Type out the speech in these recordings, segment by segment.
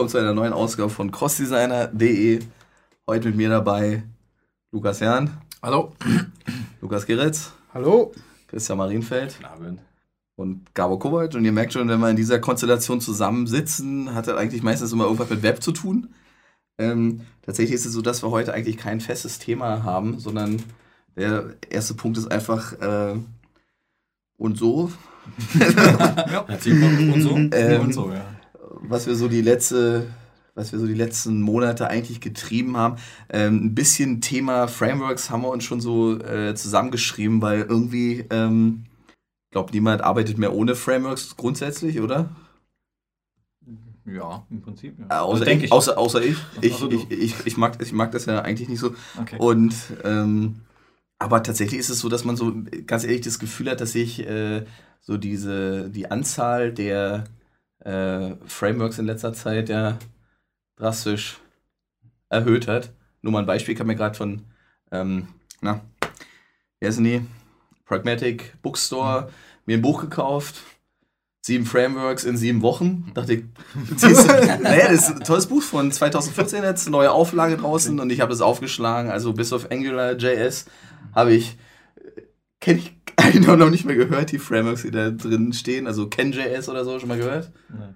willkommen zu einer neuen Ausgabe von crossdesigner.de. Heute mit mir dabei Lukas Jahn. Hallo. Lukas Geritz. Hallo. Christian Marienfeld. Guten Abend. Und Gabo Kovac. Und ihr merkt schon, wenn wir in dieser Konstellation zusammensitzen, hat das eigentlich meistens immer irgendwas mit Web zu tun. Ähm, tatsächlich ist es so, dass wir heute eigentlich kein festes Thema haben, sondern der erste Punkt ist einfach äh, und so. ja, und so. Ähm, und so, ja. Was wir so die letzte, was wir so die letzten Monate eigentlich getrieben haben. Ähm, ein bisschen Thema Frameworks haben wir uns schon so äh, zusammengeschrieben, weil irgendwie, ähm, ich glaube, niemand arbeitet mehr ohne Frameworks grundsätzlich, oder? Ja, im Prinzip. Ja. Äh, außer, Also ich, ich. außer, außer ich. Ich, ich, ich, ich, mag, ich mag das ja eigentlich nicht so. Okay. Und ähm, aber tatsächlich ist es so, dass man so ganz ehrlich das Gefühl hat, dass sich äh, so diese die Anzahl der äh, Frameworks in letzter Zeit ja drastisch erhöht hat. Nur mal ein Beispiel, ich habe mir gerade von ähm, na, wer sind die? Pragmatic Bookstore mir ein Buch gekauft. Sieben Frameworks in sieben Wochen. Dachte ich, siehst du, naja, das ist ein tolles Buch von 2014 jetzt, neue Auflage draußen und ich habe es aufgeschlagen. Also bis auf AngularJS habe ich, kenne ich eigentlich noch nicht mehr gehört, die Frameworks, die da drin stehen. Also CanJS oder so, schon mal gehört? Nee.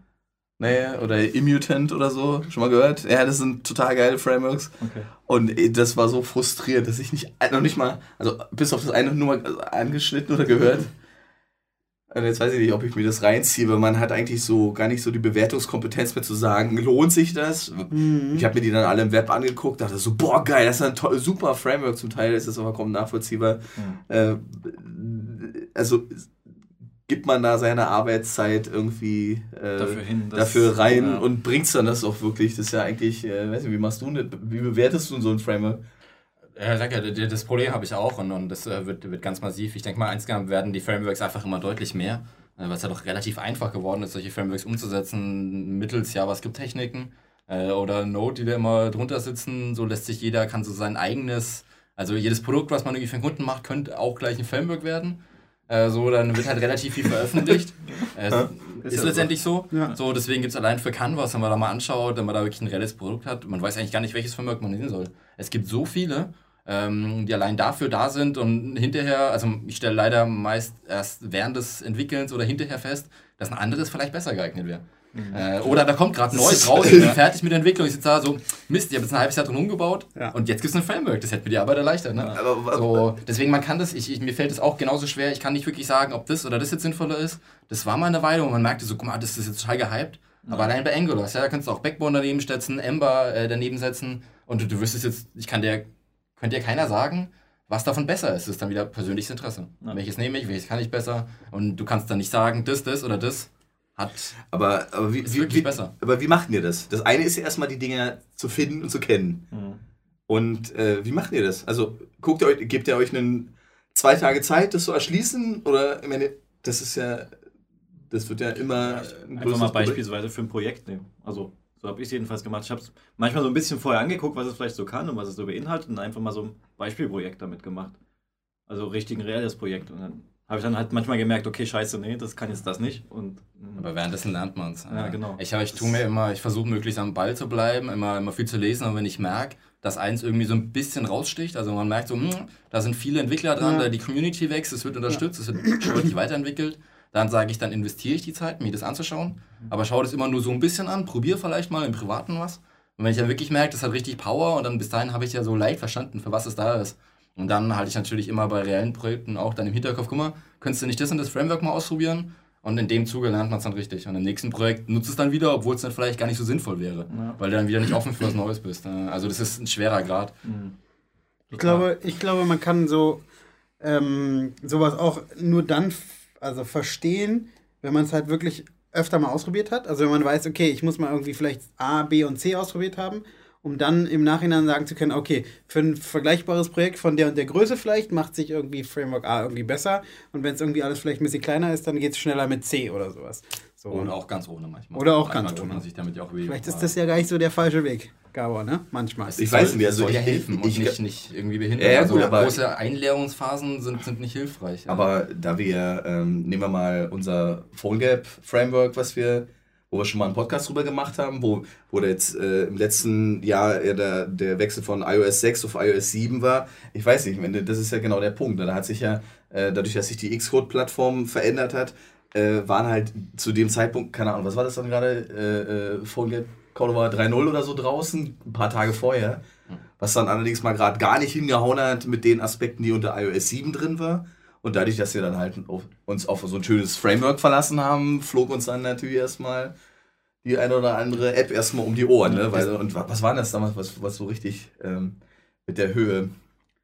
Nee, oder Immutant oder so, schon mal gehört? Ja, das sind total geile Frameworks. Okay. Und das war so frustrierend, dass ich nicht, noch nicht mal, also bis auf das eine nur mal angeschnitten oder gehört. Und jetzt weiß ich nicht, ob ich mir das reinziehe, weil man hat eigentlich so gar nicht so die Bewertungskompetenz mehr zu sagen, lohnt sich das? Mhm. Ich habe mir die dann alle im Web angeguckt, dachte so, boah, geil, das ist ein toll, super Framework. Zum Teil ist das aber kaum nachvollziehbar. Äh, also gibt man da seine Arbeitszeit irgendwie äh, Dafür hin. dafür rein ja. und bringt's dann das auch wirklich? Das ist ja eigentlich, äh, weiß nicht, wie machst du? Wie bewertest du so ein Framework? Ja, ich sag ja, d- das Problem habe ich auch und, und das äh, wird, wird ganz massiv. Ich denke mal, insgesamt werden die Frameworks einfach immer deutlich mehr, äh, weil es ja doch relativ einfach geworden ist, solche Frameworks umzusetzen, mittels JavaScript-Techniken äh, oder Node, die da immer drunter sitzen. So lässt sich jeder, kann so sein eigenes, also jedes Produkt, was man irgendwie für einen Kunden macht, könnte auch gleich ein Framework werden. Äh, so, dann wird halt relativ viel veröffentlicht. Äh, Ja, ist ist ja letztendlich so. Ja. So, deswegen gibt es allein für Canvas, wenn man da mal anschaut, wenn man da wirklich ein reelles Produkt hat, man weiß eigentlich gar nicht, welches Framework man nehmen soll. Es gibt so viele, ähm, die allein dafür da sind und hinterher, also ich stelle leider meist erst während des Entwickelns oder hinterher fest, dass ein anderes vielleicht besser geeignet wäre. Äh, oder da kommt gerade Neues raus, ich bin fertig mit der Entwicklung, ich sitze da so, Mist, ich habe jetzt ein halbes Jahr drin umgebaut Ja. und jetzt gibt es ein Framework, das hätte mir die Arbeit erleichtert. Ne? Aber, So, deswegen, man kann das, ich, ich, mir fällt es auch genauso schwer, ich kann nicht wirklich sagen, ob das oder das jetzt sinnvoller ist. Das war mal eine Weile und man merkte so, guck mal, das ist jetzt total gehypt. Aber allein bei Angular, ja, da kannst du auch Backbone daneben setzen, Ember äh, daneben setzen und du, du wüsstest jetzt, ich kann dir, könnte dir keiner sagen, was davon besser ist. Das ist dann wieder persönliches Interesse. Ja. Welches nehme ich, welches kann ich besser und du kannst dann nicht sagen, das, das oder das hat, aber, aber, wie, ist wie, wirklich wie, besser. aber wie macht ihr das? Das eine ist ja erstmal die Dinge zu finden und zu kennen. Mhm. Und äh, wie macht ihr das? Also guckt ihr euch, gebt ihr euch einen zwei Tage Zeit, das zu erschließen? Oder ich meine, das ist ja, das wird ja immer ein Einfach mal Problem. beispielsweise für ein Projekt nehmen. Also, so habe ich es jedenfalls gemacht. Ich habe es manchmal so ein bisschen vorher angeguckt, was es vielleicht so kann und was es so beinhaltet und einfach mal so ein Beispielprojekt damit gemacht. Also richtig ein reelles Projekt. Und dann habe ich dann halt manchmal gemerkt, okay, scheiße, nee, das kann jetzt das nicht. Und mm, Aber währenddessen lernt man es. Ja, genau. Ich, ich tue mir immer, ich versuche möglichst am Ball zu bleiben, immer, immer viel zu lesen, und wenn ich merke, dass eins irgendwie so ein bisschen raussticht, also man merkt so, hm, da sind viele Entwickler dran, Ja. da die Community wächst, es wird unterstützt, es wird deutlich weiterentwickelt, dann sage ich, dann investiere ich die Zeit, mir das anzuschauen, aber schaue das immer nur so ein bisschen an, probiere vielleicht mal im Privaten was. Und wenn ich dann wirklich merke, das hat richtig Power und dann bis dahin habe ich ja so leicht verstanden, für was es da ist. Und dann halte ich natürlich immer bei reellen Projekten auch dann im Hinterkopf, guck mal, könntest du nicht das und das Framework mal ausprobieren? Und in dem Zuge lernt man es dann richtig. Und im nächsten Projekt nutzt es dann wieder, obwohl es dann vielleicht gar nicht so sinnvoll wäre. Ja. Weil du dann wieder nicht offen für was Neues bist. Äh, Also das ist ein schwerer Grad. mm. Ich glaube, ich glaube, man kann so ähm, sowas auch nur dann also verstehen, wenn man es halt wirklich öfter mal ausprobiert hat. Also wenn man weiß, okay, ich muss mal irgendwie vielleicht A, B und C ausprobiert haben, um dann im Nachhinein sagen zu können, okay, für ein vergleichbares Projekt von der und der Größe vielleicht macht sich irgendwie Framework A irgendwie besser und wenn es irgendwie alles vielleicht ein bisschen kleiner ist, dann geht es schneller mit C oder sowas. So. Und auch ganz ohne manchmal. Oder auch manchmal ganz ohne. man sich damit ja auch weh. vielleicht ist das ja gar nicht so der falsche Weg, Gabor, ne? Manchmal. Ich weiß nicht, also ja ich- helfen ich- und nicht, nicht irgendwie behindern. Ja, ja, also gut, aber- große Einlehrungsphasen sind, sind nicht hilfreich. ja. Aber da wir, ähm, nehmen wir mal unser PhoneGap Framework, was wir, wo wir schon mal einen Podcast drüber gemacht haben, wo, wo der jetzt äh, im letzten Jahr äh, der, der Wechsel von iOS 6 auf iOS 7 war. Ich weiß nicht, wenn, das ist ja genau der Punkt. ne? Da hat sich ja, äh, dadurch, dass sich die Xcode-Plattform verändert hat, äh, waren halt zu dem Zeitpunkt, keine Ahnung, was war das dann gerade? Äh, äh, PhoneGap Cordova 3.0 oder so draußen, ein paar Tage vorher. Was dann allerdings mal gerade gar nicht hingehauen hat mit den Aspekten, die unter iOS 7 drin war. Und dadurch, dass wir dann halt uns auf so ein schönes Framework verlassen haben, flog uns dann natürlich erstmal die eine oder andere App erstmal um die Ohren. Ne? Weil, und wa- was war das damals, was, was so richtig ähm, mit der Höhe?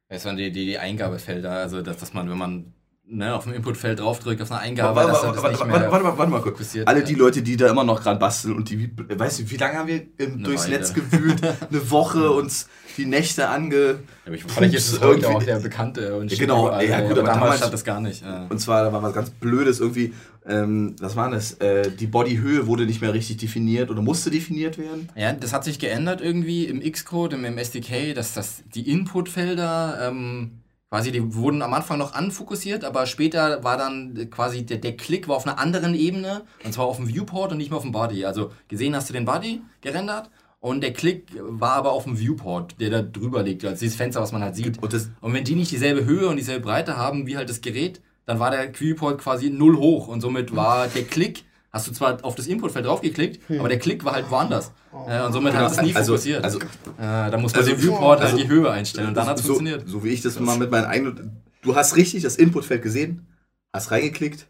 Es waren die, die, die Eingabefelder, also dass, dass man, wenn man ne, auf dem Inputfeld draufdrückt, auf eine Eingabe, Warte, dass warte, das warte, nicht mehr warte mal, warte mal kurz. fokussiert. Alle die Leute, die da immer noch dran basteln und die, weißt du, wie lange haben wir ähm, durchs Weile. Netz gewühlt? Eine Woche uns die Nächte ange. Aber ich, vielleicht ist es irgendwie- auch der bekannte und Ja, genau, überall, ja, gut, aber damals stand das gar nicht. Ja. Und zwar, da war was ganz Blödes irgendwie. Ähm, was war das? Äh, die Bodyhöhe wurde nicht mehr richtig definiert oder musste definiert werden. Ja, das hat sich geändert irgendwie im Xcode, im, im SDK, dass das die Inputfelder ähm, quasi, die wurden am Anfang noch anfokussiert, aber später war dann quasi der, der Klick war auf einer anderen Ebene und zwar auf dem Viewport und nicht mehr auf dem Body. Also gesehen hast du den Body gerendert und der Klick war aber auf dem Viewport, der da drüber liegt, also dieses Fenster, was man halt sieht. Und Und wenn die nicht dieselbe Höhe und dieselbe Breite haben wie halt das Gerät, dann war der Viewport quasi null hoch und somit war der Klick, hast du zwar auf das Inputfeld draufgeklickt, aber der Klick war halt woanders. Äh, und somit hat es nie also, fokussiert. also äh, da muss man also- den Viewport also- halt die Höhe einstellen und dann hat es so, funktioniert. So wie ich das mal mit meinen eigenen. Du hast richtig das Inputfeld gesehen, hast reingeklickt.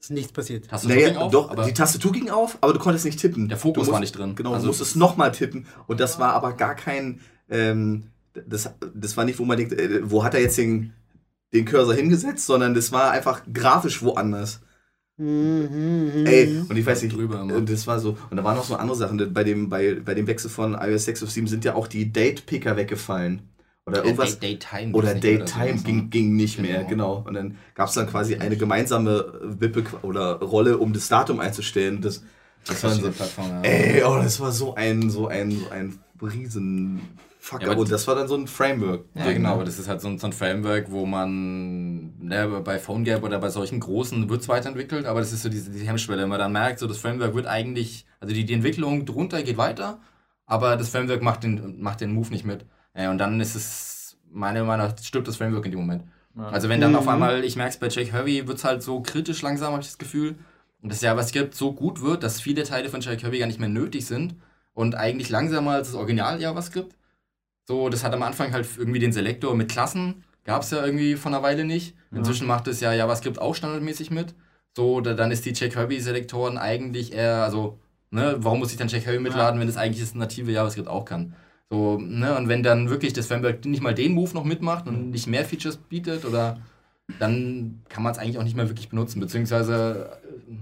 Ist nichts passiert. Hast du Naja, Naja, auf, doch, aber die Tastatur ging auf, aber du konntest nicht tippen. Der Fokus musst, war nicht drin. Genau, Also- du musstest nochmal tippen. Und das war aber gar kein. Ähm, das, das war nicht, wo man denkt, äh, wo hat er jetzt den, den Cursor hingesetzt, sondern das war einfach grafisch woanders. Mhm, Ey, und ich weiß nicht, Drüber äh, das war so. Und da waren noch so andere Sachen. Bei dem, bei, bei dem Wechsel von iOS 6 auf 7 sind ja auch die Date-Picker weggefallen. Oder irgendwas. Day, Daytime. Oder Daytime so. ging, ging nicht Genau. mehr, genau. Und dann gab es dann quasi eine gemeinsame Wippe oder Rolle, um das Datum einzustellen. Das, das war Verschiedene so, ja. ey, oh, das war so ein, so ein, so ein riesen Fuck. Ja, aber und das war dann so ein Framework. Ja, genau, aber das ist halt so ein, so ein Framework, wo man ne, bei PhoneGap oder bei solchen großen wird es weiterentwickelt, aber das ist so diese, diese Hemmschwelle, wenn man dann merkt, so das Framework wird eigentlich, also die, die Entwicklung drunter geht weiter, aber das Framework macht den, macht den Move nicht mit. Äh, und dann ist es, meiner Meinung nach, stirbt das Framework in dem Moment. Also wenn dann auf Mhm. einmal, ich merke es bei Jake Hervey, wird es halt so kritisch langsam, habe ich das Gefühl. Und das JavaScript so gut wird, dass viele Teile von Jake Hervey gar nicht mehr nötig sind und eigentlich langsamer als das Original JavaScript. So, das hat am Anfang halt irgendwie den Selektor mit Klassen, gab es ja irgendwie von einer Weile nicht. Inzwischen macht es ja JavaScript auch standardmäßig mit. So, da, dann ist die Jake Hervey-Selektoren eigentlich eher, also, ne, warum muss ich dann Hervey mitladen, wenn das eigentlich das native JavaScript auch kann? So, ne, und wenn dann wirklich das Framework nicht mal den Move noch mitmacht und nicht mehr Features bietet oder dann kann man es eigentlich auch nicht mehr wirklich benutzen, beziehungsweise äh,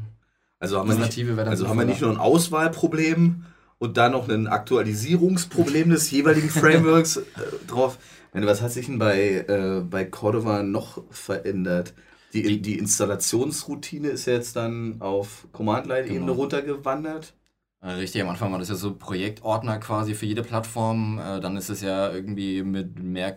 Also haben wir nicht, also haben wir nicht nur ein Auswahlproblem und dann noch ein Aktualisierungsproblem des jeweiligen Frameworks äh, drauf. Meine, was hat sich denn bei, äh, bei Cordova noch verändert? Die, die Installationsroutine ist jetzt dann auf Command-Line-Ebene Genau. runtergewandert. Richtig, am Anfang war das ja so Projektordner quasi für jede Plattform. Äh, Dann ist es ja irgendwie mit mehr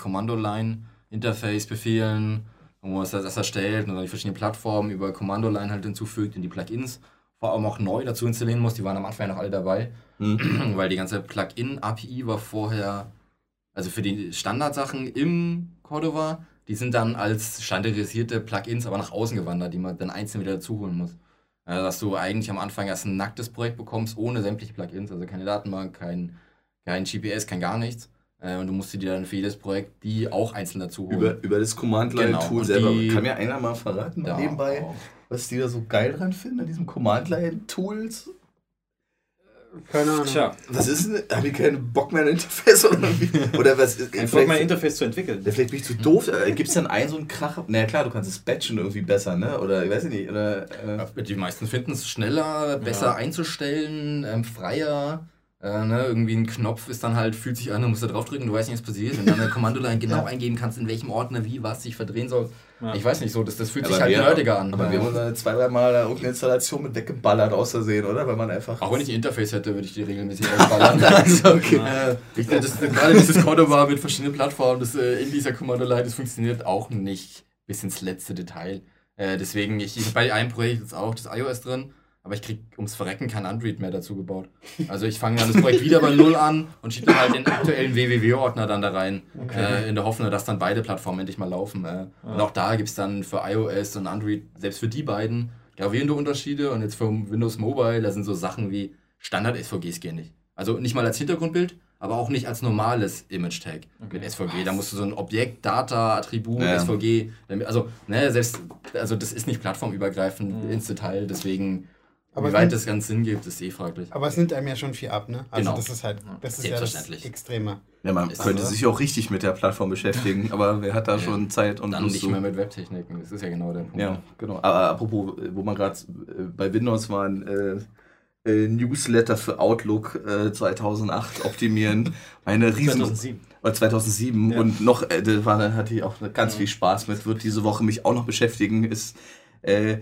Kommando-Line-Interface-Befehlen, wo man das erstellt und dann die verschiedenen Plattformen über Kommando-Line halt hinzufügt und die Plugins vor allem auch neu dazu installieren muss. Die waren am Anfang ja noch alle dabei, Hm. weil die ganze Plugin-API war vorher, also für die Standardsachen im Cordova, die sind dann als standardisierte Plugins aber nach außen gewandert, die man dann einzeln wieder dazu holen muss. Also, dass du eigentlich am Anfang erst ein nacktes Projekt bekommst, ohne sämtliche Plugins, also keine Datenbank, kein, kein GPS, kein gar nichts. Äh, Und du musst dir dann für jedes Projekt die auch einzeln dazu holen. Über, über das Command-Line-Tool Genau, selber. Kann mir einer mal verraten, Da nebenbei, auch. Was die da so geil dran finden, an diesem Command-Line-Tools? Keine Ahnung. Tja, Was ist denn? Haben die keinen Bock mehr ein Interface oder wie? Oder was? ist- einfach vielleicht- mal ein Interface zu entwickeln. Ja, vielleicht bin ich zu doof. Gibt es dann einen so einen Kracher? Na ja, klar, du kannst es batchen irgendwie besser, ne? Oder ich weiß nicht. Oder, äh, Ja, Die meisten finden es schneller, besser Ja. einzustellen, ähm, freier. Äh, ne, irgendwie ein Knopf ist dann halt, fühlt sich an, du musst da draufdrücken, du weißt nicht, was passiert. Und dann eine Kommandoline genau eingeben kannst, in welchem Ordner wie was sich verdrehen soll. Ja. Ich weiß nicht so, das, das fühlt aber sich halt wir- nerdiger an. Aber wir haben da zwei, drei Mal irgendeine Installation mit weggeballert aus Versehen, oder? Weil man einfach. Auch wenn ich ein Interface hätte, würde ich die regelmäßig ausballern. also, okay. äh, ich, das, das, gerade dieses Cordova mit verschiedenen Plattformen, das äh, in dieser Kommando-Line, das funktioniert auch nicht bis ins letzte Detail. Äh, deswegen, ich, ich habe bei einem Projekt jetzt auch das iOS drin. Aber ich krieg ums Verrecken kein Android mehr dazu gebaut. Also ich fange dann das Projekt wieder bei Null an und schiebe dann halt den aktuellen WWW-Ordner dann da rein, äh, in der Hoffnung, dass dann beide Plattformen endlich mal laufen. Äh. Und auch da gibt es dann für iOS und Android, selbst für die beiden, gravierende Unterschiede. Und jetzt für Windows Mobile, da sind so Sachen wie Standard-SVGs gehen nicht. Also nicht mal als Hintergrundbild, aber auch nicht als normales Image-Tag mit SVG. Da musst du so ein Objekt, Data, Attribut, Ja. SVG, also, ne, selbst, also das ist nicht plattformübergreifend ins Detail, deswegen, Aber wie weit das ganz Sinn gibt, ist eh fraglich. Aber es nimmt einem ja schon viel ab, ne? Also Genau. das ist halt, das ist ja das. Extreme. Ja, man Ist könnte so. sich auch richtig mit der Plattform beschäftigen, aber wer hat da Ja. schon Zeit und Dann Lust nicht zu? mehr mit Webtechniken, das ist ja genau der Punkt. Ja, genau. Aber apropos, wo man gerade äh, bei Windows waren, äh, äh, Newsletter für Outlook äh, 2008 optimieren. Eine riesen 2007. oder 2007 Ja. und noch, äh, da war, hatte ich auch ganz viel Spaß mit, wird diese Woche mich auch noch beschäftigen, ist äh,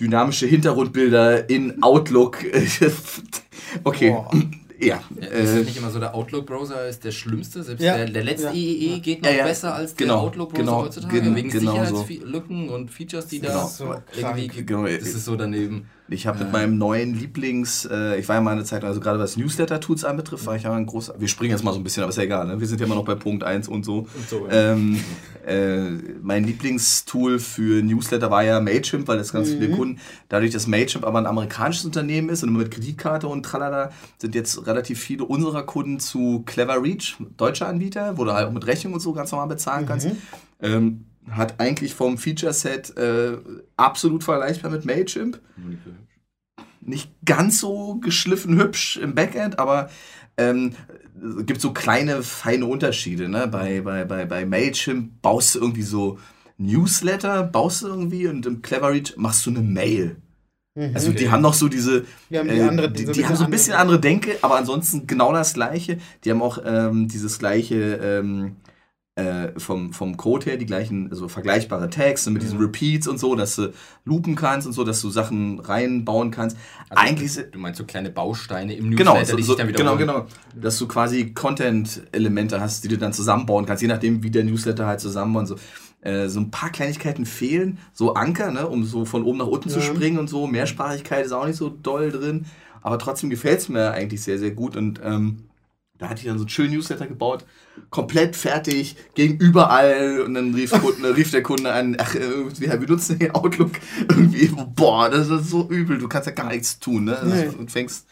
dynamische Hintergrundbilder in Outlook. okay, Boah. ja. Ja, ist Äh, das nicht immer so, der Outlook-Browser ist der schlimmste? Selbst Ja. der, der letzte Ja. IEE geht noch Ja, ja. besser als der Genau. Outlook-Browser Genau. heutzutage, Gen- wegen genau so. Sicherheitslücken und Features, die Genau. da Das ist so irgendwie, krank. Genau. das ist so daneben. Ich habe mit Äh. meinem neuen Lieblings, äh, ich war ja mal eine Zeit, also gerade was Newsletter-Tools anbetrifft, war ich ja ein großer, wir springen jetzt mal so ein bisschen, aber ist ja egal, ne? wir sind ja immer noch bei Punkt 1 und so. Und so, ja. Ähm, äh, mein Lieblingstool für Newsletter war ja Mailchimp, weil das ganz viele Kunden, dadurch, dass Mailchimp aber ein amerikanisches Unternehmen ist und immer mit Kreditkarte und tralala, sind jetzt relativ viele unserer Kunden zu Clever Reach, deutscher Anbieter, wo du halt auch mit Rechnung und so ganz normal bezahlen kannst. Ähm, hat eigentlich vom Feature-Set äh, absolut vergleichbar mit Mailchimp nicht ganz so geschliffen hübsch im Backend, aber ähm, es gibt so kleine, feine Unterschiede. Ne? Bei, bei, bei, bei Mailchimp baust du irgendwie so Newsletter, baust du irgendwie und im Cleverreach machst du eine Mail. Also die haben noch so diese, Wir haben die äh, andere- die, so die haben so ein bisschen bisschen andere Denke, aber ansonsten genau das gleiche. Die haben auch ähm, dieses gleiche ähm, äh, vom, vom Code her, die gleichen, also vergleichbare Tags mit diesen Repeats und so, dass du loopen kannst und so, dass du Sachen reinbauen kannst. Also, Eigentlich Du meinst so kleine Bausteine im Genau, Newsletter, so, die sich dann genau, wiederholen. genau. Dass du quasi Content-Elemente hast, die du dann zusammenbauen kannst, je nachdem, wie der Newsletter halt zusammenbauen. So, äh, so ein paar Kleinigkeiten fehlen, so Anker, ne, um so von oben nach unten zu Ja. springen und so. Mehrsprachigkeit ist auch nicht so doll drin, aber trotzdem gefällt es mir eigentlich sehr, sehr gut. Und ähm, da hatte ich dann so einen schönen Newsletter gebaut, komplett fertig, ging überall und dann rief, Kunde, rief der Kunde an, ach, äh, wir benutzen den Outlook irgendwie, boah, das ist so übel, du kannst ja gar nichts tun, ne? Nee. Und fängst,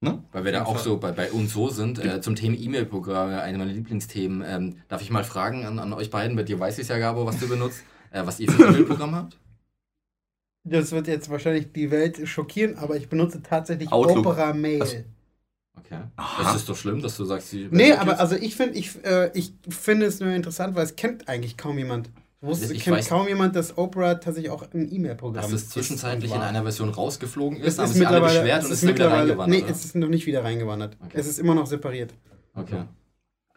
ne? Weil wir da auch so bei, bei uns so sind, äh, zum Thema E-Mail-Programme, eine meiner Lieblingsthemen. Ähm, darf ich mal fragen an, an euch beiden, bei dir weiß ich es ja, Gabo, was du benutzt, äh, was ihr für ein E-Mail-Programm habt? Das wird jetzt wahrscheinlich die Welt schockieren, aber ich benutze tatsächlich Outlook. Opera Mail. Also- Okay. Aha. Das ist doch schlimm, dass du sagst, sie. nee, aber also ich finde ich, äh, ich finde es nur interessant, weil es kennt eigentlich kaum jemand. Wusste, Ich kennt kaum jemand, dass Opera tatsächlich auch ein E-Mail-Programm dass es zwischenzeitlich und in einer Version rausgeflogen ist, Es haben ist sich alle mittlerweile, beschwert es und ist ist wieder mittlerweile, reingewandert. nee, es ist noch nicht wieder reingewandert. Okay. Es ist immer noch separiert. okay.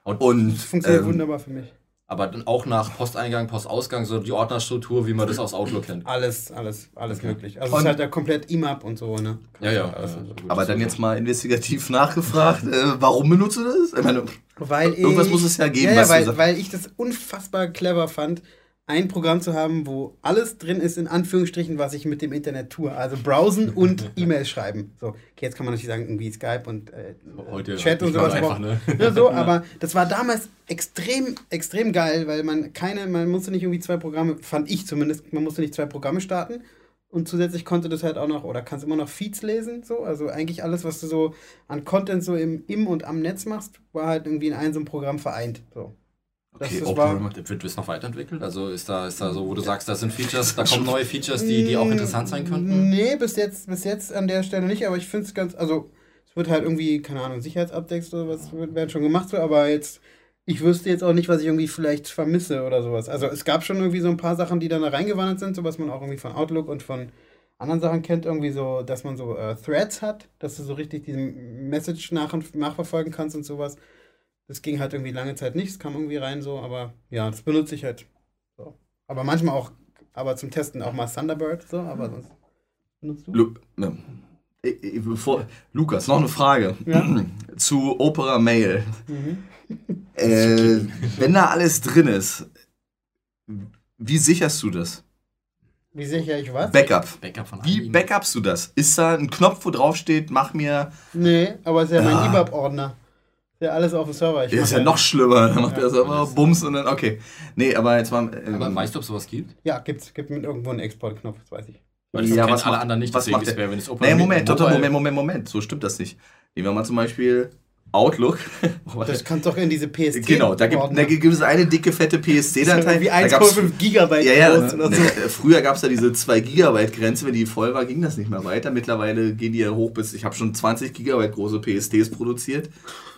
Und Das funktioniert ähm, wunderbar für mich. Aber dann auch nach Posteingang, Postausgang, so die Ordnerstruktur, wie man das aus Outlook kennt. Alles, alles, alles Okay. möglich. Also es Und- ist halt da komplett IMAP und so, ne? Ja, ja. Alles äh, so. gut, Aber dann jetzt mal investigativ nachgefragt, äh, warum benutzt du das? Ich meine, Weil ich, Irgendwas muss es ja geben, Ja, ja weil, weil ich das unfassbar clever fand, ein Programm zu haben, wo alles drin ist, in Anführungsstrichen, was ich mit dem Internet tue. Also browsen und E-Mails schreiben. So, okay, jetzt kann man natürlich sagen, irgendwie Skype und äh, Heute Chat und sowas. einfach, aber- ne? Ja, so, aber das war damals extrem, extrem geil, weil man keine, man musste nicht irgendwie zwei Programme, fand ich zumindest, man musste nicht zwei Programme starten. Und zusätzlich konnte das halt auch noch, oder kannst immer noch Feeds lesen, so. Also eigentlich alles, was du so an Content so im, im und am Netz machst, war halt irgendwie in einem so einem Programm vereint. So. Das, Okay, das macht- Wird das noch weiterentwickelt? Also ist da, ist da so, wo du sagst, da sind Features, da kommen neue Features, die, die auch interessant sein könnten? Nee, bis jetzt, bis jetzt an der Stelle nicht, aber ich finde es ganz, also es wird halt irgendwie, keine Ahnung, Sicherheitsupdates oder was wird- werden schon gemacht, so, aber jetzt, ich wüsste jetzt auch nicht, was ich irgendwie vielleicht vermisse oder sowas. Also es gab schon irgendwie so ein paar Sachen, die dann da reingewandert sind, so was man auch irgendwie von Outlook und von anderen Sachen kennt, irgendwie so, dass man so äh, Threads hat, dass du so richtig diesen Message nach nachverfolgen kannst und sowas. Das ging halt irgendwie lange Zeit nicht, es kam irgendwie rein so, aber ja, das benutze ich halt. So. Aber manchmal auch, aber zum Testen auch mal Thunderbird, so, aber sonst benutzt du? Lu ne. Äh, äh, Bevor, Lukas, noch eine Frage Ja. zu Opera Mail. Mhm. Äh, wenn da alles drin ist, wie sicherst du das? Wie sichere ich was? Backup. Backup von Wie backupst du das? Ist da ein Knopf, wo drauf steht, mach mir. Nee, aber es ist ja mein Ah. IBAP-Ordner. Ja alles auf dem Server. Ich Ja, ist mach ja noch schlimmer. Dann macht Ja. er das aber Bums und dann, okay. Nee, aber jetzt mal. Ähm, Aber weißt du, ob sowas gibt? Ja, gibt's, gibt mit irgendwo einen Exportknopf, das weiß ich. Weil das Ja, was alle macht- anderen nicht, was macht der- wer, wenn es Open nee, Moment, Mobile- Moment, Moment, Moment. So stimmt das nicht. Nehmen wir mal zum Beispiel Outlook. Das kannst doch in diese PSC. genau, da gibt, da gibt es eine dicke, fette PSC-Datei. Wie Da gab's- 1,5 Gigabyte Ja, ja, groß oder so. ne, früher gab es ja diese 2 Gigabyte Grenze, wenn die voll war, ging das nicht mehr weiter. Mittlerweile gehen die ja hoch bis, ich habe schon 20 Gigabyte große PSTs produziert.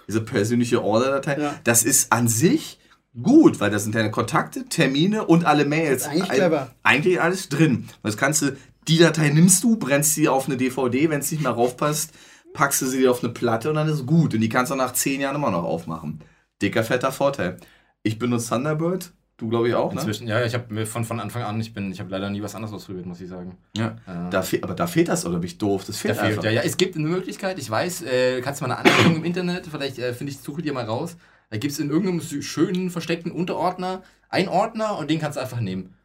Diese persönliche Order-Datei. Ja. Das ist an sich gut, weil da sind deine Kontakte, Termine und alle Mails. Eigentlich clever. Eigentlich alles drin. Das kannst du, die Datei nimmst du, brennst sie auf eine DVD, wenn es nicht mehr raufpasst, packst du sie auf eine Platte und dann ist gut. Und die kannst du nach 10 Jahren immer noch aufmachen. Dicker, fetter Vorteil. Ich benutze Thunderbird, du glaube ich auch, ne? Inzwischen, ja, ich habe mir von, von Anfang an, ich bin, ich habe leider nie was anderes ausprobiert, muss ich sagen. Ja. Äh, Da aber da fehlt das, oder bin ich doof? Das Da fehlt fehlt, einfach. ja, ja, es gibt eine Möglichkeit, ich weiß, äh, kannst du mal eine Anleitung im Internet, vielleicht äh, finde ich, suche dir mal raus. Da gibt es in irgendeinem schönen, versteckten Unterordner einen Ordner und den kannst du einfach nehmen.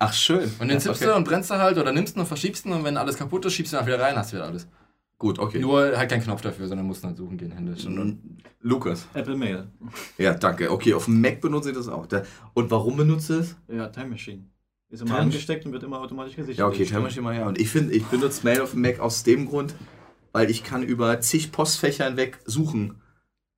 Ach, schön. Und den zippst okay. du und brennst du halt oder nimmst ihn und verschiebst ihn und wenn alles kaputt ist, schiebst du ihn einfach wieder rein, hast wieder alles. Gut, okay. Nur halt kein Knopf dafür, sondern musst dann suchen gehen händisch. Und. Lukas. Apple Mail. Ja, danke. Okay, auf dem Mac benutze ich das auch. Da, und warum benutze ich es? Ja, Time Machine. Ist immer Time- angesteckt und wird immer automatisch gesichert. Ja, okay, Time Machine mal ja. Und ich finde, ich benutze Mail auf dem Mac aus dem Grund, weil ich kann über zig Postfächer hinweg suchen.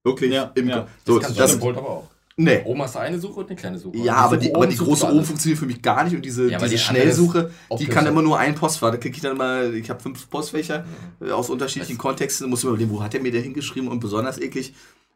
Wirklich. Ja, im, ja. So, kannst das, du im Pult aber auch. Nee. Oben hast du eine Suche und eine kleine Suche. Ja, aber die, aber die große oben funktioniert für mich gar nicht und diese, Ja, diese die Schnellsuche, die kann immer nur ein Postfach. Da kriege ich dann mal, ich habe fünf Postfächer äh, aus unterschiedlichen Kontexten, muss ich mir überlegen, wo hat der mir der hingeschrieben und besonders eklig,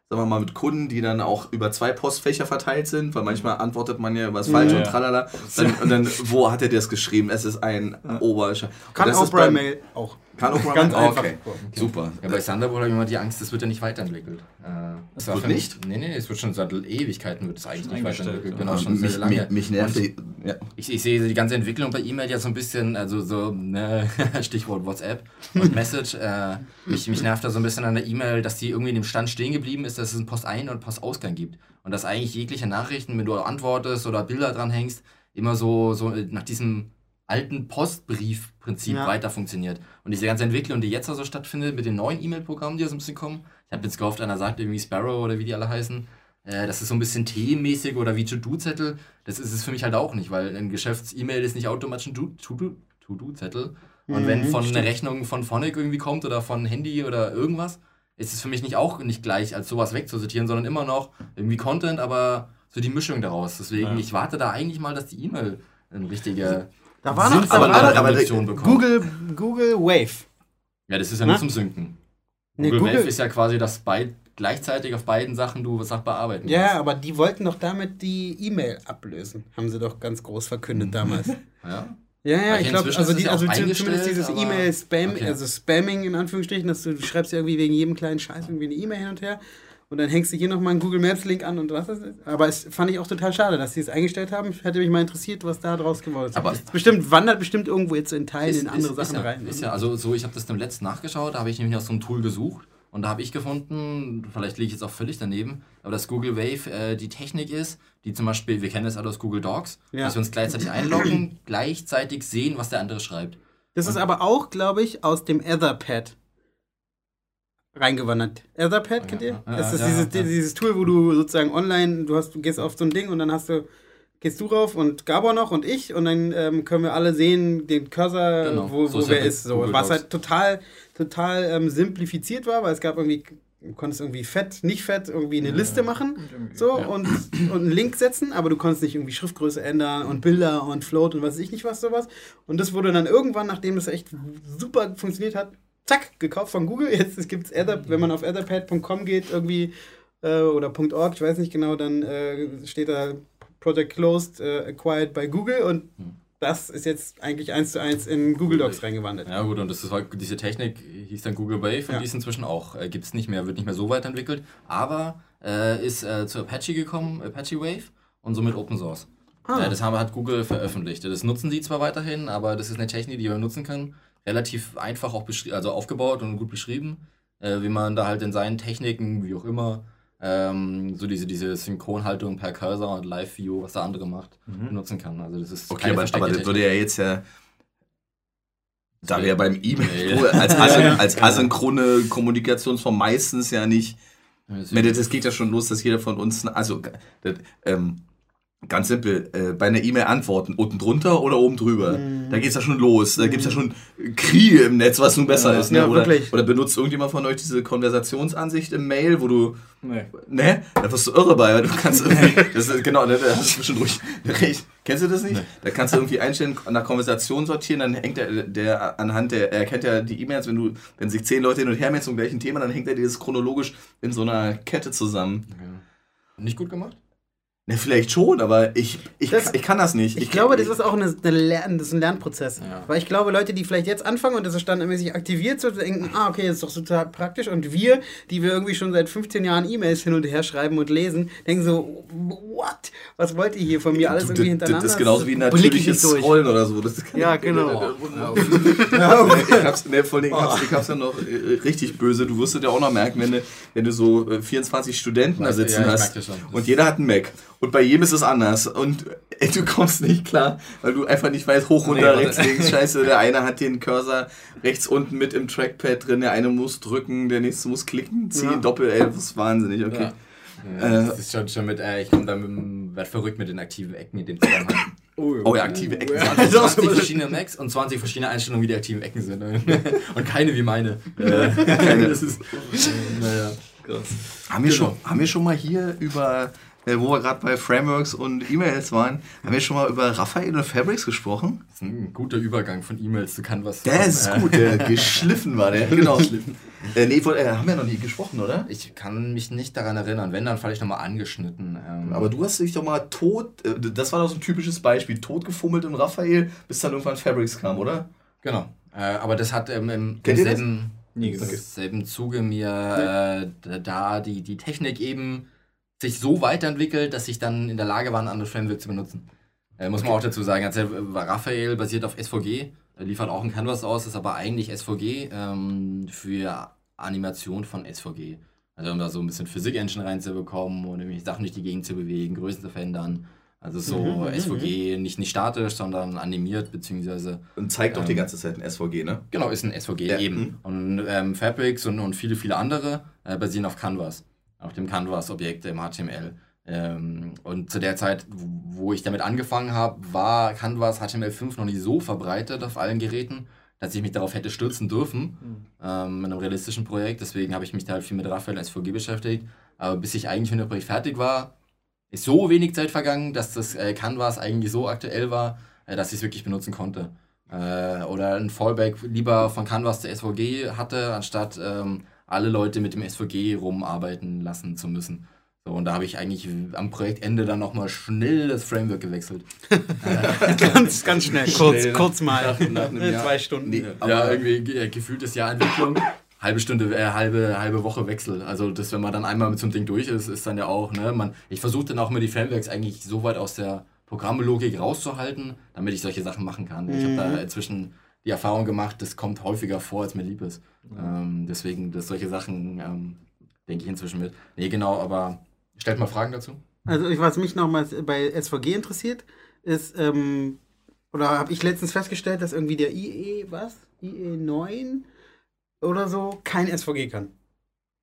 sagen wir mal mit Kunden, die dann auch über zwei Postfächer verteilt sind, weil manchmal antwortet man ja über das Falsche Ja. und tralala. Dann, und dann, wo hat er das geschrieben? Es ist ein Oberscher. Kann das auch beim- Mail auch. Kann auch Ganz oh, einfach. okay. Super. Ja, bei Thunderbolt habe ich immer die Angst, das wird ja nicht weiterentwickelt. Äh, das wird nicht? Nee, nee, es wird schon seit Ewigkeiten wird es eigentlich nicht weiterentwickelt. Genau, schon mich, sehr lange. mich, mich nervt die, ja. Ich, ich sehe die ganze Entwicklung bei E-Mail ja so ein bisschen, also so, ne, Stichwort WhatsApp und Message. Äh, mich, mich nervt da so ein bisschen an der E-Mail, dass die irgendwie in dem Stand stehen geblieben ist, dass es einen Postein- und Postausgang gibt. Und dass eigentlich jegliche Nachrichten, wenn du antwortest oder Bilder dran hängst, immer so, so nach diesem alten Postbriefprinzip Ja. weiter funktioniert. Und diese ganze Entwicklung, die jetzt also stattfindet mit den neuen E-Mail-Programmen, die ja so ein bisschen kommen. Ich habe jetzt gehofft, einer sagt irgendwie Sparrow oder wie die alle heißen. Äh, das ist so ein bisschen themenmäßig oder wie To-Do-Zettel. Das ist es für mich halt auch nicht, weil ein Geschäfts-E-Mail ist nicht automatisch ein Do- To-Do- To-Do-Zettel. Und Mhm, wenn von stimmt. einer Rechnung von Phonic irgendwie kommt oder von Handy oder irgendwas, ist es für mich nicht auch nicht gleich als sowas wegzusortieren, sondern immer noch irgendwie Content, aber so die Mischung daraus. Deswegen, Ja. ich warte da eigentlich mal, dass die E-Mail eine richtige Da war noch, da sinnvolle war aber- Produktion bekommt. Google, Google Wave. Ja, das ist ja nur zum Synken. Nee, Google, Google- Wave ist ja quasi, dass beid, gleichzeitig auf beiden Sachen du was bearbeiten Ja, kannst. aber die wollten doch damit die E-Mail ablösen. Haben sie doch ganz groß verkündet damals. Ja. Ja, ja, Weil ich glaube, also, die, also zumindest dieses aber- E-Mail-Spam, Okay. also Spamming in Anführungsstrichen, dass du, du schreibst ja irgendwie wegen jedem kleinen Scheiß irgendwie eine E-Mail hin und her und dann hängst du hier nochmal einen Google Maps-Link an und was ist das? Aber es fand ich auch total schade, dass sie es eingestellt haben. Hätte mich mal interessiert, was da draus geworden ist. Aber- Es bestimmt, wandert bestimmt irgendwo jetzt in Teilen in andere ist, Sachen ja, rein. Ist ja, also so, ich habe das dem letzten nachgeschaut, da habe ich nämlich nach so einem Tool gesucht und da habe ich gefunden, vielleicht liege ich jetzt auch völlig daneben, aber dass Google Wave äh, die Technik ist, die zum Beispiel, wir kennen das alle aus Google Docs, Ja. dass wir uns gleichzeitig einloggen, gleichzeitig sehen, was der andere schreibt. Das ist aber auch, glaube ich, aus dem Etherpad reingewandert. Etherpad, kennt ihr? Ja, ja, das ist ja, dieses, ja. dieses Tool, wo du sozusagen online, du, hast, du gehst auf so ein Ding und dann hast du, gehst du rauf und Gabor noch und ich und dann ähm, können wir alle sehen, den Cursor, Genau, wo, so wo ist wer ja ist. So. Was halt total, total ähm, simplifiziert war, weil es gab irgendwie, du konntest irgendwie fett, nicht fett, irgendwie eine Liste machen. So, Ja. und, und einen Link setzen, aber du konntest nicht irgendwie Schriftgröße ändern und Bilder und Float und was weiß ich nicht was sowas. Und das wurde dann irgendwann, nachdem das echt super funktioniert hat, zack, gekauft von Google. Jetzt gibt es Ether, wenn man auf etherpad.com geht, irgendwie, äh, oder .org, ich weiß nicht genau, dann äh, steht da Project Closed, äh, acquired by Google und Hm. das ist jetzt eigentlich eins zu eins in Google Docs reingewandert. Ja gut, und das ist halt, diese Technik hieß dann Google Wave und Ja. die ist inzwischen auch, äh, gibt es nicht mehr, wird nicht mehr so weiterentwickelt, aber äh, ist äh, zu Apache gekommen, Apache Wave und somit Open Source. Ah. Das haben, hat Google veröffentlicht. Das nutzen die zwar weiterhin, aber das ist eine Technik, die man nutzen kann. Relativ einfach auch also aufgebaut und gut beschrieben, äh, wie man da halt in seinen Techniken, wie auch immer, ähm, so diese, diese Synchronhaltung per Cursor und Live-View, was der andere macht, Mhm. benutzen kann. Also das ist Okay, aber, aber das würde ja jetzt ja Da wir ja beim E-Mail als, asyn als asynchrone Kommunikationsform meistens ja nicht. Meine, das geht ja schon los, dass jeder von uns, also das, ähm, ganz simpel, äh, bei einer E-Mail antworten, unten drunter oder oben drüber. Da geht's ja schon los. Da gibt's ja schon Kriege im Netz, was nun besser Ja, ist. Ne? ja, oder, wirklich. oder benutzt irgendjemand von euch diese Konversationsansicht im Mail, wo du Nee. Ne? Da wirst du irre bei, weil du kannst irgendwie. Das ist, genau, ne, da hast du ruhig recht. Kennst du das nicht? Da kannst du irgendwie einstellen, nach Konversation sortieren, dann hängt der, der anhand der, er kennt ja die E-Mails, wenn du, wenn sich zehn Leute hin und her melden zum gleichen Thema, dann hängt er dir das chronologisch in so einer Kette zusammen. Nicht gut gemacht? Ne, vielleicht schon, aber ich, ich, Das- ich kann das nicht. Ich, glaube, das ist auch eine, eine Lern, das ist ein Lernprozess. Ja. Weil ich glaube, Leute, die vielleicht jetzt anfangen und das ist standardmäßig aktiviert, so denken, ah, okay, das ist doch total praktisch. Und wir, die wir irgendwie schon seit 15 Jahren E-Mails hin und her schreiben und lesen, denken so, what? Was wollt ihr hier von mir alles Du, irgendwie hintereinander? das ist genauso wie ich natürliches. Scrollen oder so. Ja, ich- genau. Ich hab's, ne, vor allem, ich hab's, ich hab's ja noch äh, richtig böse. Du wirst es ja auch noch merken, wenn du, wenn du so äh, 24 Studenten da sitzen ja, ich hast. Und jeder hat einen Mac. Und bei jedem ist es anders. Und ey, du kommst nicht klar, weil du einfach nicht weißt, hoch, runter, Nee, rechts, links, scheiße. Der eine hat den Cursor rechts unten mit im Trackpad drin, der eine muss drücken, der nächste muss klicken, ziehen, Ja. Doppel, ey, das ist wahnsinnig, okay. Ja. Ja, das ist schon, schon mit, äh, ich komme da mit dem, werd verrückt mit den aktiven Ecken in dem Zusammenhang. Oh ja, aktive Ecken. Also 20 verschiedene Macs und 20 verschiedene Einstellungen, wie die aktiven Ecken sind. Und keine wie meine. Keine. Das ist, naja. Haben wir, Genau. schon, haben wir schon mal hier über, äh, wo wir gerade bei Frameworks und E-Mails waren, haben wir schon mal über Raphael und Fabrics gesprochen? Das ist ein guter Übergang von E-Mails zu Canvas. Der ist Äh, gut, der geschliffen war der. Genau. Äh, nee, wohl, äh, haben wir noch nie gesprochen, oder? Ich kann mich nicht daran erinnern. Wenn, dann vielleicht nochmal angeschnitten. Ähm, Aber du hast dich doch mal tot, äh, das war doch so ein typisches Beispiel, totgefummelt in Raphael, bis dann irgendwann Fabrics kam, oder? Genau. Äh, aber das hat ähm, im selben, Nie gesagt. selben Zuge mir äh, da die, die Technik eben sich so weiterentwickelt, dass ich dann in der Lage war, ein anderes Framework zu benutzen. Äh, muss man auch dazu sagen, also, äh, Raphael basiert auf SVG, äh, liefert auch ein Canvas aus, ist aber eigentlich SVG ähm, für Animation von SVG. Also um da so ein bisschen Physik-Engine reinzubekommen und irgendwie Sachen durch die Gegend zu bewegen, Größen zu verändern. Also so Mhm, mhm, SVG nicht, nicht statisch, sondern animiert, beziehungsweise Und zeigt auch Ähm, die ganze Zeit ein SVG, ne? Genau, ist ein SVG Ja, eben. mhm. Und ähm, Fabrics und, und viele, viele andere äh, basieren auf Canvas. Auf dem Canvas-Objekt im HTML. Ähm, und zu der Zeit, wo ich damit angefangen habe, war Canvas HTML5 noch nicht so verbreitet auf allen Geräten, dass ich mich darauf hätte stürzen dürfen ähm, in einem realistischen Projekt. Deswegen habe ich mich da halt viel mit Raphael SVG beschäftigt. Aber bis ich eigentlich mit dem Projekt fertig war, ist so wenig Zeit vergangen, dass das äh, Canvas eigentlich so aktuell war, äh, dass ich es wirklich benutzen konnte. Äh, oder ein Fallback lieber von Canvas zu SVG hatte, anstatt ähm, alle Leute mit dem SVG rumarbeiten lassen zu müssen. So, und da habe ich eigentlich am Projektende dann nochmal schnell das Framework gewechselt. ganz, ganz schnell, kurz, Schnell, kurz mal. nach- nach Jahr. Zwei Stunden. Nee, ja, aber irgendwie ge- äh, gefühltes Jahr Entwicklung. Halbe Stunde, äh, halbe, halbe Woche Wechsel. Also, das, wenn man dann einmal mit so einem Ding durch ist, ist dann ja auch, ne, man, ich versuche dann auch immer die Frameworks eigentlich so weit aus der Programmelogik rauszuhalten, damit ich solche Sachen machen kann. Ich habe da inzwischen die Erfahrung gemacht, das kommt häufiger vor, als mir lieb ist. Ähm, deswegen, dass solche Sachen, ähm, denke ich inzwischen mit. Nee, genau, aber stellt mal Fragen dazu. Also ich- was mich nochmal bei SVG interessiert, ist, ähm, oder habe ich letztens festgestellt, dass irgendwie der IE, was? IE 9 oder so kein SVG kann.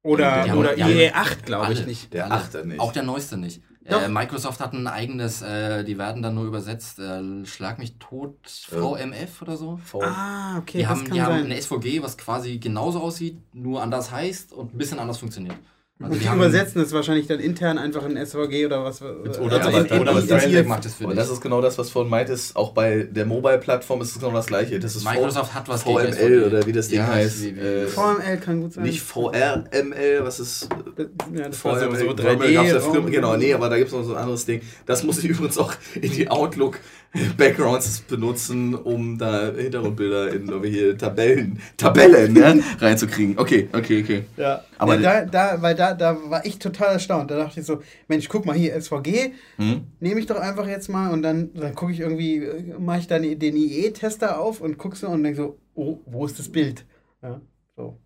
Oder, haben- oder IE 8, glaube ich nicht. der Alle. Achter nicht. Auch der neueste nicht. Äh, Microsoft hat ein eigenes, äh, die werden dann nur übersetzt, äh, Schlag mich tot, VMF oder so. V- Ah, okay, Die das haben, kann die haben eine SVG, was quasi genauso aussieht, nur anders heißt und ein bisschen anders funktioniert. Also Und die übersetzen es wahrscheinlich dann intern einfach in SVG oder was. Oder, Ja, oder, aber- oder, aber das das- Framework macht es für Und dich. das ist genau das, was vorhin meintest, auch bei der Mobile-Plattform ist es genau das gleiche. Das ist Microsoft hat was gegen VML SVG. oder wie das Ding Ja, heißt. Äh, VML kann gut sein. nicht VRML, was ist ja, das war so, VML? so VML 3D. gab's ja früher, Raum. genau, nee, aber da gibt es noch so ein anderes Ding. Das muss ich übrigens auch in die Outlook-Backgrounds benutzen, um da Hintergrundbilder in hier Tabellen, Tabellen ne, reinzukriegen. Okay, okay, okay. Ja, Aber- aber da, da, weil da, da war ich total erstaunt. Da dachte ich so, Mensch, guck mal hier, SVG, Hm? nehme ich doch einfach jetzt mal und dann, dann gucke ich irgendwie, mache ich dann den IE-Tester auf und guck so und denke so, oh, wo ist das Bild? Ja, so.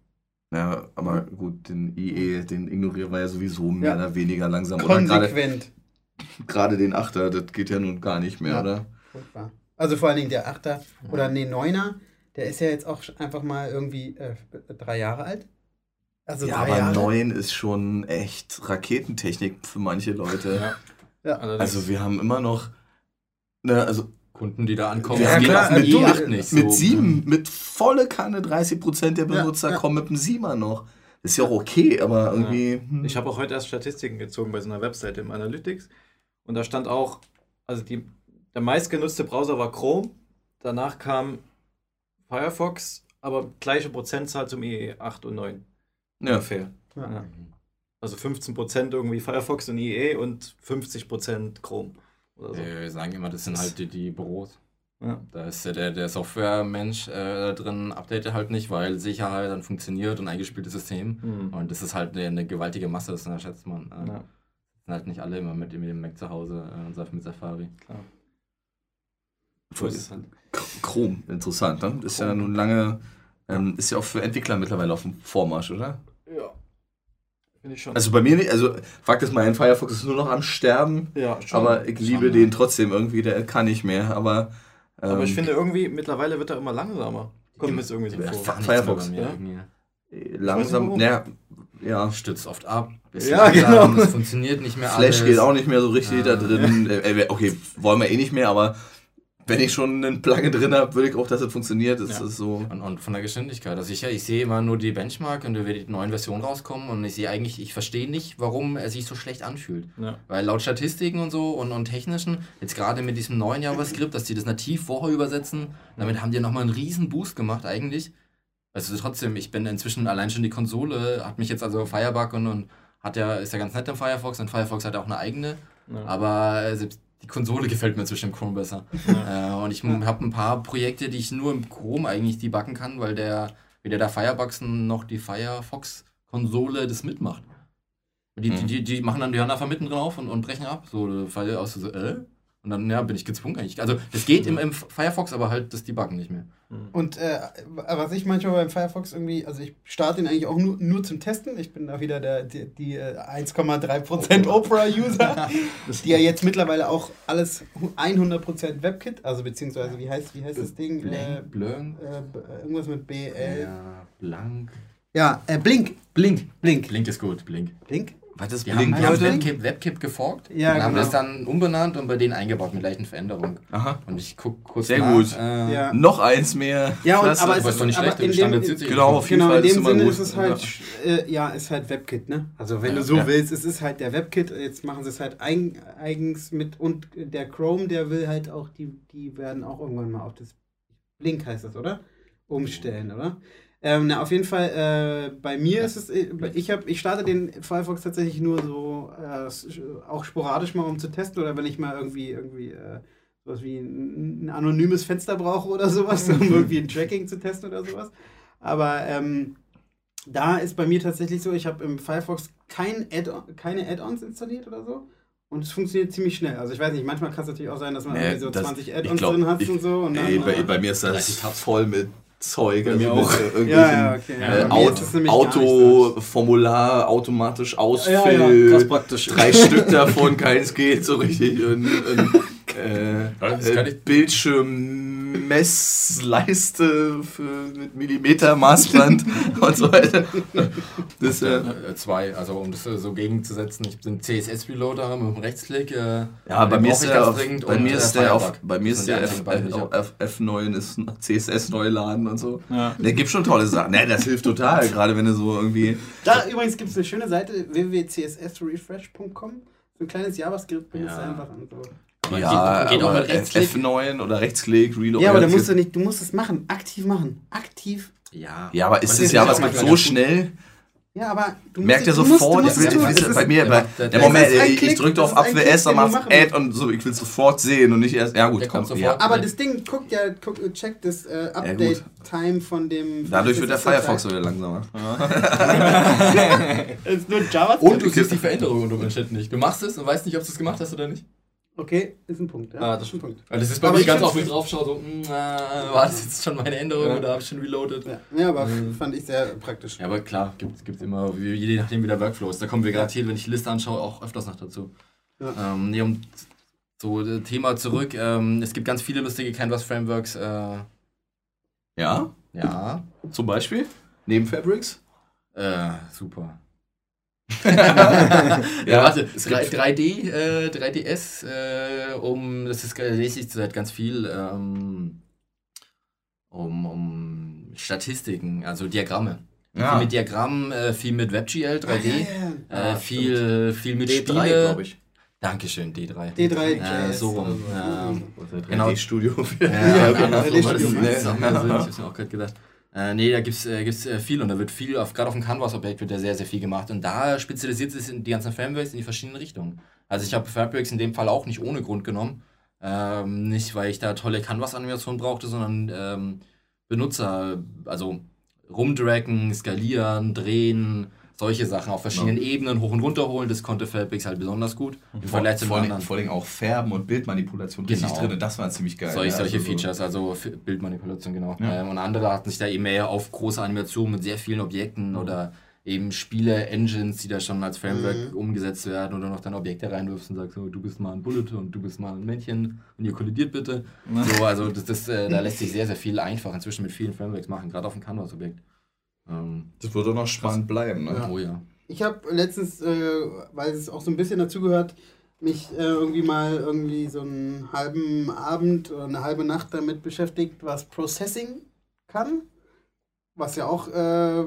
Ja, aber gut, den IE, den ignorieren wir ja sowieso mehr Ja. oder weniger langsam. Konsequent. gerade den Achter, das geht ja nun gar nicht mehr, Ja. oder? Furchtbar. Also vor allen Dingen der Achter oder nee, Neuner, der ist ja jetzt auch einfach mal irgendwie äh, drei Jahre alt. Also Ja, aber Jahre. 9 ist schon echt Raketentechnik für manche Leute. Ja. Ja. Also wir haben immer noch, ne, also Kunden, die da ankommen, Ja, geht klar, mit- i8 nicht. mit so. 7, mit volle Kanne 30% der Ja, Benutzer ja. kommen mit dem 7er noch. Ist ja auch okay, aber irgendwie. hm. Ich habe auch heute erst Statistiken gezogen bei so einer Webseite im Analytics. Und da stand auch, also die, der meistgenutzte Browser war Chrome. Danach kam Firefox, aber gleiche Prozentzahl zum IE 8 und 9. ja. Ungefähr. Ja. Ja. Also 15% irgendwie Firefox und IE und 50% Chrome. Oder so. Wir sagen immer, das sind halt die, die Büros. Ja. Da ist ja der, der Softwaremensch äh, da drin, update halt nicht, weil Sicherheit dann funktioniert und eingespieltes System. Hm. Und das ist halt eine, eine gewaltige Masse, das unterschätzt man. Äh, Ja, Sind halt nicht alle immer mit, dem- mit dem Mac zu Hause äh, und mit Safari. klar. Voll. So ist es halt. Chrome, interessant, ne? Ist ja nun lange, ähm, ist ja auch für Entwickler mittlerweile auf dem Vormarsch, oder? Ja. Finde ich schon. Also bei mir nicht, also Fakt ist, mein Firefox ist nur noch am Sterben, ja, schon. aber ich liebe Schon, den ja. trotzdem irgendwie, der kann nicht mehr, aber. Ähm, aber ich finde irgendwie, mittlerweile wird er immer langsamer. Kommt mir jetzt irgendwie so Ja, vor. Firefox, mir ja? irgendwie. äh, langsam, warum. ja, ja. Stützt oft ab. Ja, langsam, genau. Es funktioniert nicht mehr Flash alles. geht auch nicht mehr so richtig Ja. da drin. Äh, äh, okay, wollen wir eh nicht mehr, aber wenn ich schon einen Plugin drin habe, will ich auch, dass es funktioniert. Das Ja. ist so. Und, und von der Geschwindigkeit. Also ich, ich sehe immer nur die Benchmark und da wird die neuen Versionen rauskommen und ich sehe eigentlich, ich verstehe nicht, warum er sich so schlecht anfühlt. Ja. Weil laut Statistiken und so und, und technischen, jetzt gerade mit diesem neuen JavaScript, dass die das nativ vorher übersetzen, damit haben die nochmal einen riesen Boost gemacht eigentlich. Also trotzdem, ich bin inzwischen allein schon die Konsole, hat mich jetzt also Firebug und, und hat ja, ist ja ganz nett im Firefox und Firefox hat ja auch eine eigene, Ja. aber äh, selbst die Konsole gefällt mir zwischen Chrome besser. Äh, und ich habe ein paar Projekte, die ich nur im Chrome eigentlich debuggen kann, weil der weder der Firefox noch die Firefox-Konsole das mitmacht. Die, die, Mhm. die, die machen dann die Hörer einfach mitten drauf und, und brechen ab. So, Fall aus so, äh? Und dann ja, bin ich gezwungen eigentlich. Also, das geht im, im Firefox, aber halt das Debuggen nicht mehr. Und äh, was ich manchmal beim Firefox irgendwie, also ich starte ihn eigentlich auch nur, nur zum Testen. Ich bin da wieder der, die, die äh, 1,3% Opera-User, die ja jetzt mittlerweile auch alles 100% WebKit, also beziehungsweise wie heißt, wie heißt das Ding? Äh, Blank. äh, b- irgendwas mit BL. Ja, blank. Ja, äh, Blink. Blink. Blink. Blink ist gut, Blink. Blink? Was ist Die haben, die haben Leute? WebKit, WebKit geforkt Ja, und haben genau. das dann umbenannt und bei denen eingebaut mit leichten Veränderungen. Aha. Und ich gucke kurz Sehr nach. gut. Äh, Ja. Noch eins mehr. Ja, und, aber es Aber ist doch nicht aber schlecht, in dem. Genau, auf jeden Genau, Fall in dem ist immer Sinne gut. ist es halt, äh, ja, ist halt WebKit, ne? Also wenn Ja. du so Ja. willst, es ist halt der WebKit, jetzt machen sie es halt eigen, eigens mit und der Chrome, der will halt auch, die, die werden auch irgendwann mal auf das Blink heißt das, oder? Umstellen, oder? Ähm, na, auf jeden Fall, äh, bei mir ist es, äh, ich habe, ich starte den Firefox tatsächlich nur so, äh, s- auch sporadisch mal, um zu testen, oder wenn ich mal irgendwie, irgendwie, äh, sowas wie ein, ein anonymes Fenster brauche oder sowas, um irgendwie ein Tracking zu testen oder sowas. Aber ähm, da ist bei mir tatsächlich so, ich habe im Firefox kein Add keine Add-ons installiert oder so. Und es funktioniert ziemlich schnell. Also ich weiß nicht, manchmal kann es natürlich auch sein, dass man Nee, irgendwie so das- 20 ich Add-ons drin hat ich- und so. Und dann, Ey, bei, äh, bei mir ist das 30 Tabs. voll mit Zeug. Mir also äh, irgendwelchen, ja, ja, okay. Ja, Äh, mir Auto. Autoformular automatisch Ja, ausfüllen. ja, krass praktisch. drei Stück davon, keins geht so richtig. Und, und, äh, Das äh, Bildschirmmessleiste für, mit Millimeter-Maßband und so weiter. Das, äh, Äh, zwei, also um das äh, so gegenzusetzen, ich bin CSS-Reloader mit dem Rechtsklick. Äh, ja, bei mir ist der, auf, bei mir äh, ist der auf, bei mir ist der F, F. F, F9 ist CSS neu laden und so. Ja. Der gibt schon tolle Sachen. Ne, das hilft total, gerade wenn du so irgendwie. Da übrigens gibt es eine schöne Seite, www.cssrefresh.com. So ein kleines JavaScript bringt es Ja. einfach an. So. Aber ja, geht, geht auch aber mit Rechtsklick. F9 oder Rechtsklick, Reload. Ja, aber da musst du nicht, du musst es machen, aktiv machen. Aktiv. Ja, Ja, aber ist das ist JavaScript manchmal so schnell? Ja, aber du Merkt musst, er musst, sofort, du musst ich es will, ich Es will, ist- bei mir, der bei, der Moment, ich, Klick, ich drücke auf Klick, AWS, dann machst Add und so, ich will sofort sehen und nicht erst, ja gut, komm, sofort. ja. Aber das Ding guckt ja, guckt, checkt das äh. Update-Time von dem. Dadurch wird der Firefox wieder langsamer. Es ist nur JavaScript. Und du siehst die Veränderung unter Umständen nicht. Du machst es und weißt nicht, ob du es gemacht hast oder nicht. Okay, ist ein Punkt. Ja. Ah, das ist ein Punkt. Weil das ist bei Aber mir ich ganz oft, wenn ich drauf schaue, so, mh, äh, war das jetzt schon meine Änderung Ja. oder habe ich schon reloaded? Ja, ja aber Mhm. fand ich sehr praktisch. Ja, aber klar, gibt es immer, je nachdem wie der Workflow ist. Da kommen wir garantiert, wenn ich die Liste anschaue, auch öfters noch dazu. Ja. Ähm, nee, um so äh, Thema zurück. Ähm, es gibt ganz viele lustige Canvas-Frameworks. Äh, Ja, Ja, zum Beispiel. Neben Fabrics. äh, super. Ja, Ja, warte, es 3, gibt- 3D, äh, 3DS, äh, um, das ist, lese ich zurzeit ganz viel, ähm, um, um Statistiken, also Diagramme. Ja. Viel mit Diagrammen, äh, viel mit WebGL 3D, äh, Ah, viel, viel mit D3, Spiele. glaube ich. Dankeschön, D3. D3 Äh, so rum. oder so. Ja. Genau. Studio. Ja, Ja, das Studio, ist- das ist auch mehr ja. Äh, nee, da gibt's äh, gibt's, äh, viel und da wird viel, auf, gerade auf dem Canvas-Objekt wird da sehr, sehr viel gemacht und da spezialisiert sich die ganzen Frameworks in die verschiedenen Richtungen. Also ich habe Fabrics in dem Fall auch nicht ohne Grund genommen. Ähm, nicht, weil ich da tolle Canvas-Animationen brauchte, sondern ähm, Benutzer, also rumdraggen, skalieren, drehen, solche Sachen auf verschiedenen Ebenen hoch und runter holen, das konnte Fabrics halt besonders gut. Im Vergleich zu vor, allem, anderen. vor allem auch Färben und Bildmanipulation richtig Genau. drin. Das war ziemlich geil. Solch, ja, solche also so- Features, also Bildmanipulation, genau. Ja. Ähm, und andere hatten sich da eben mehr auf große Animationen mit sehr vielen Objekten oder eben Spiele-Engines, die da schon als Framework Mhm. umgesetzt werden oder noch dann Objekte reinwirfst und sagst, so, du bist mal ein Bullet und du bist mal ein Männchen und ihr kollidiert bitte. So, also das, das, äh, da lässt sich sehr, sehr viel einfach inzwischen mit vielen Frameworks machen, gerade auf dem Canvas-Objekt. Ähm, Das wird doch noch spannend bleiben. Ne? Ja. Oh ja. Ich habe letztens, äh, weil es auch so ein bisschen dazugehört, mich äh, irgendwie mal irgendwie so einen halben Abend oder eine halbe Nacht damit beschäftigt, was Processing kann. Was ja auch äh,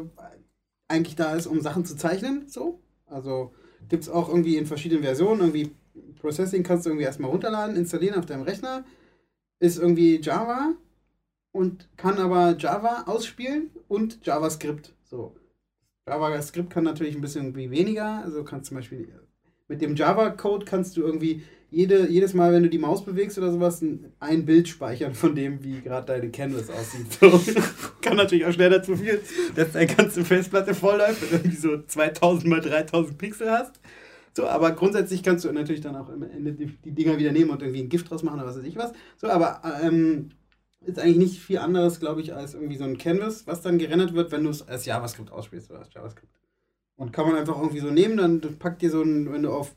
eigentlich da ist, um Sachen zu zeichnen. So. Also gibt es auch irgendwie in verschiedenen Versionen. Irgendwie Processing kannst du irgendwie erstmal runterladen, installieren auf deinem Rechner. Ist irgendwie Java und kann aber Java ausspielen und JavaScript. So. JavaScript kann natürlich ein bisschen irgendwie weniger. Also kannst zum Beispiel mit dem Java-Code kannst du irgendwie jede, jedes Mal, wenn du die Maus bewegst oder sowas, ein, Bild speichern von dem, wie gerade deine Canvas aussieht. So. kann natürlich auch schnell dazu führen, dass deine ganze Festplatte vollläuft und irgendwie so 2000 mal 3000 Pixel hast. So, aber grundsätzlich kannst du natürlich dann auch am Ende die, die Dinger wieder nehmen und irgendwie ein Gift draus machen oder was weiß ich was. So, aber ähm, ist eigentlich nicht viel anderes, glaube ich, als irgendwie so ein Canvas, was dann gerendert wird, wenn du es als JavaScript ausspielst oder als JavaScript. Und kann man einfach irgendwie so nehmen, dann packt dir so ein, wenn du auf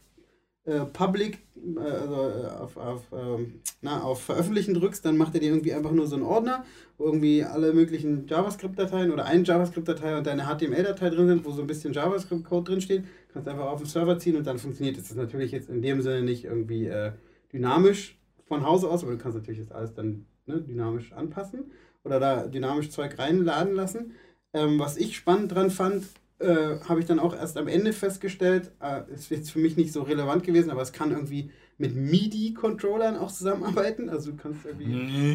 äh, Public, äh, also äh, auf, auf, ähm, na, auf Veröffentlichen drückst, dann macht er dir irgendwie einfach nur so einen Ordner, wo irgendwie alle möglichen JavaScript-Dateien oder eine JavaScript-Datei und deine HTML-Datei drin sind, wo so ein bisschen JavaScript-Code drin steht. Kannst einfach auf den Server ziehen und dann funktioniert es. Das ist natürlich jetzt in dem Sinne nicht irgendwie äh, dynamisch von Hause aus, aber du kannst natürlich das alles dann ne, dynamisch anpassen oder da dynamisch Zeug reinladen lassen. Ähm, was ich spannend dran fand, äh, habe ich dann auch erst am Ende festgestellt, äh, ist jetzt für mich nicht so relevant gewesen, aber es kann irgendwie mit MIDI-Controllern auch zusammenarbeiten. Also du kannst irgendwie.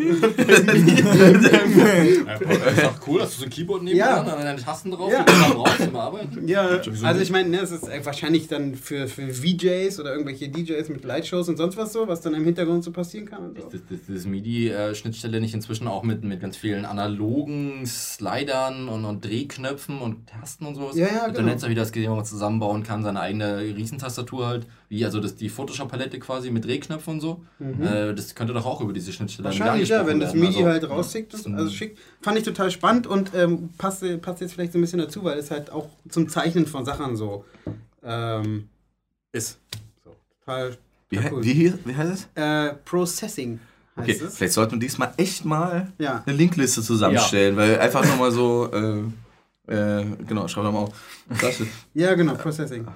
ist doch cool, hast du so ein Keyboard neben Ja. dran, dann deine Tasten drauf, Ja. und dann raus zum Arbeiten. Ja, also ich meine, ne, es ist äh, wahrscheinlich dann für, für VJs oder irgendwelche DJs mit Lightshows und sonst was so, was dann im Hintergrund so passieren kann. Und so. Ist das, MIDI-Schnittstelle nicht inzwischen auch mit, mit ganz vielen analogen Slidern und, und Drehknöpfen und Tasten und sowas? Ja, ja, Mit genau. der Netz, wie das gesehen, wo man zusammenbauen kann, seine eigene Riesentastatur halt, wie also das, die Photoshop-Palette quasi mit Drehknöpfen und so. Mhm. Äh, das könnte doch auch über diese Schnittstelle Wahrscheinlich, ja, wenn das MIDI werden. halt Also, rausschickt, das also schickt. Fand ich total spannend und ähm, passt, passt jetzt vielleicht so ein bisschen dazu, weil es halt auch zum Zeichnen von Sachen so ähm, ist. So, total, Wie, total he- cool. wie, wie heißt es? Äh, Processing heißt Okay, es. vielleicht sollten wir diesmal echt mal Ja. eine Linkliste zusammenstellen, weil einfach nochmal so, äh, äh, genau, schreib doch mal auf. Ja, genau, Processing.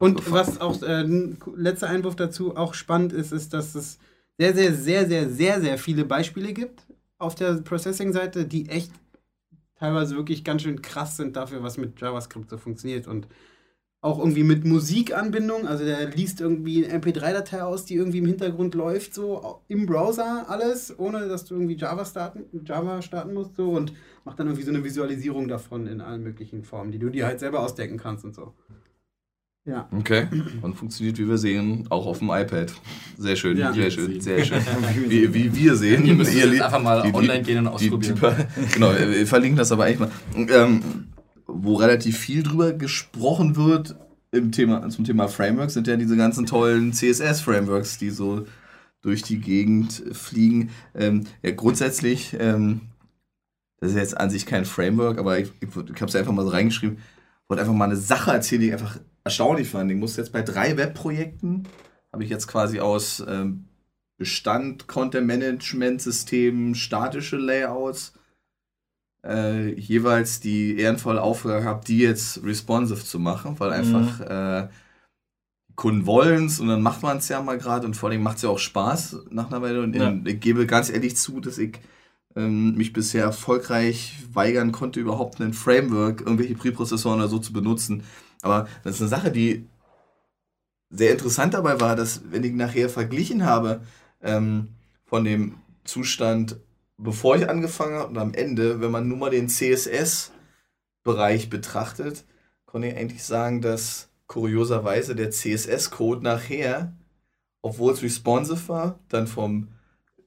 Und was auch, äh, ein letzter Einwurf dazu auch spannend ist, ist, dass es sehr, sehr, sehr, sehr, sehr, sehr viele Beispiele gibt auf der Processing-Seite, die echt teilweise wirklich ganz schön krass sind dafür, was mit JavaScript so funktioniert. Und auch irgendwie mit Musikanbindung, also der liest irgendwie eine MP3-Datei aus, die irgendwie im Hintergrund läuft, so im Browser alles, ohne dass du irgendwie Java starten, Java starten musst, so und macht dann irgendwie so eine Visualisierung davon in allen möglichen Formen, die du dir halt selber ausdenken kannst und so. Ja. okay, und funktioniert, wie wir sehen, auch auf dem iPad. Sehr schön, Ja. sehr Wie schön, wir sehr schön. Wie, wie wir sehen. Ihr müsst Ihr Lieb- einfach mal die- die- online gehen und Die, die, ausprobieren. genau, wir verlinken das aber eigentlich mal. Ähm, wo relativ viel drüber gesprochen wird im Thema, zum Thema Frameworks, sind ja diese ganzen tollen CSS-Frameworks, die so durch die Gegend fliegen. Ähm, ja, grundsätzlich, ähm, das ist jetzt an sich kein Framework, aber ich, ich, ich habe es einfach mal so reingeschrieben, wollte einfach mal eine Sache erzählen, die ich einfach erstaunlich fand. Ich musste jetzt bei drei Webprojekten, habe ich jetzt quasi aus ähm, Bestand, Content-Management-Systemen, statische Layouts, äh, jeweils die ehrenvolle Aufgabe gehabt, die jetzt responsive zu machen, weil einfach äh, Kunden wollen es und dann macht man es ja mal gerade und vor allem macht es ja auch Spaß nach einer Weile. Und Ja. ich gebe ganz ehrlich zu, dass ich ähm, mich bisher erfolgreich weigern konnte, überhaupt ein Framework, irgendwelche Preprozessoren oder so zu benutzen. Aber das ist eine Sache, die sehr interessant dabei war, dass wenn ich nachher verglichen habe ähm, von dem Zustand, bevor ich angefangen habe und am Ende, wenn man nur mal den CSS-Bereich betrachtet, konnte ich eigentlich sagen, dass kurioserweise der CSS-Code nachher, obwohl es responsive war, dann vom,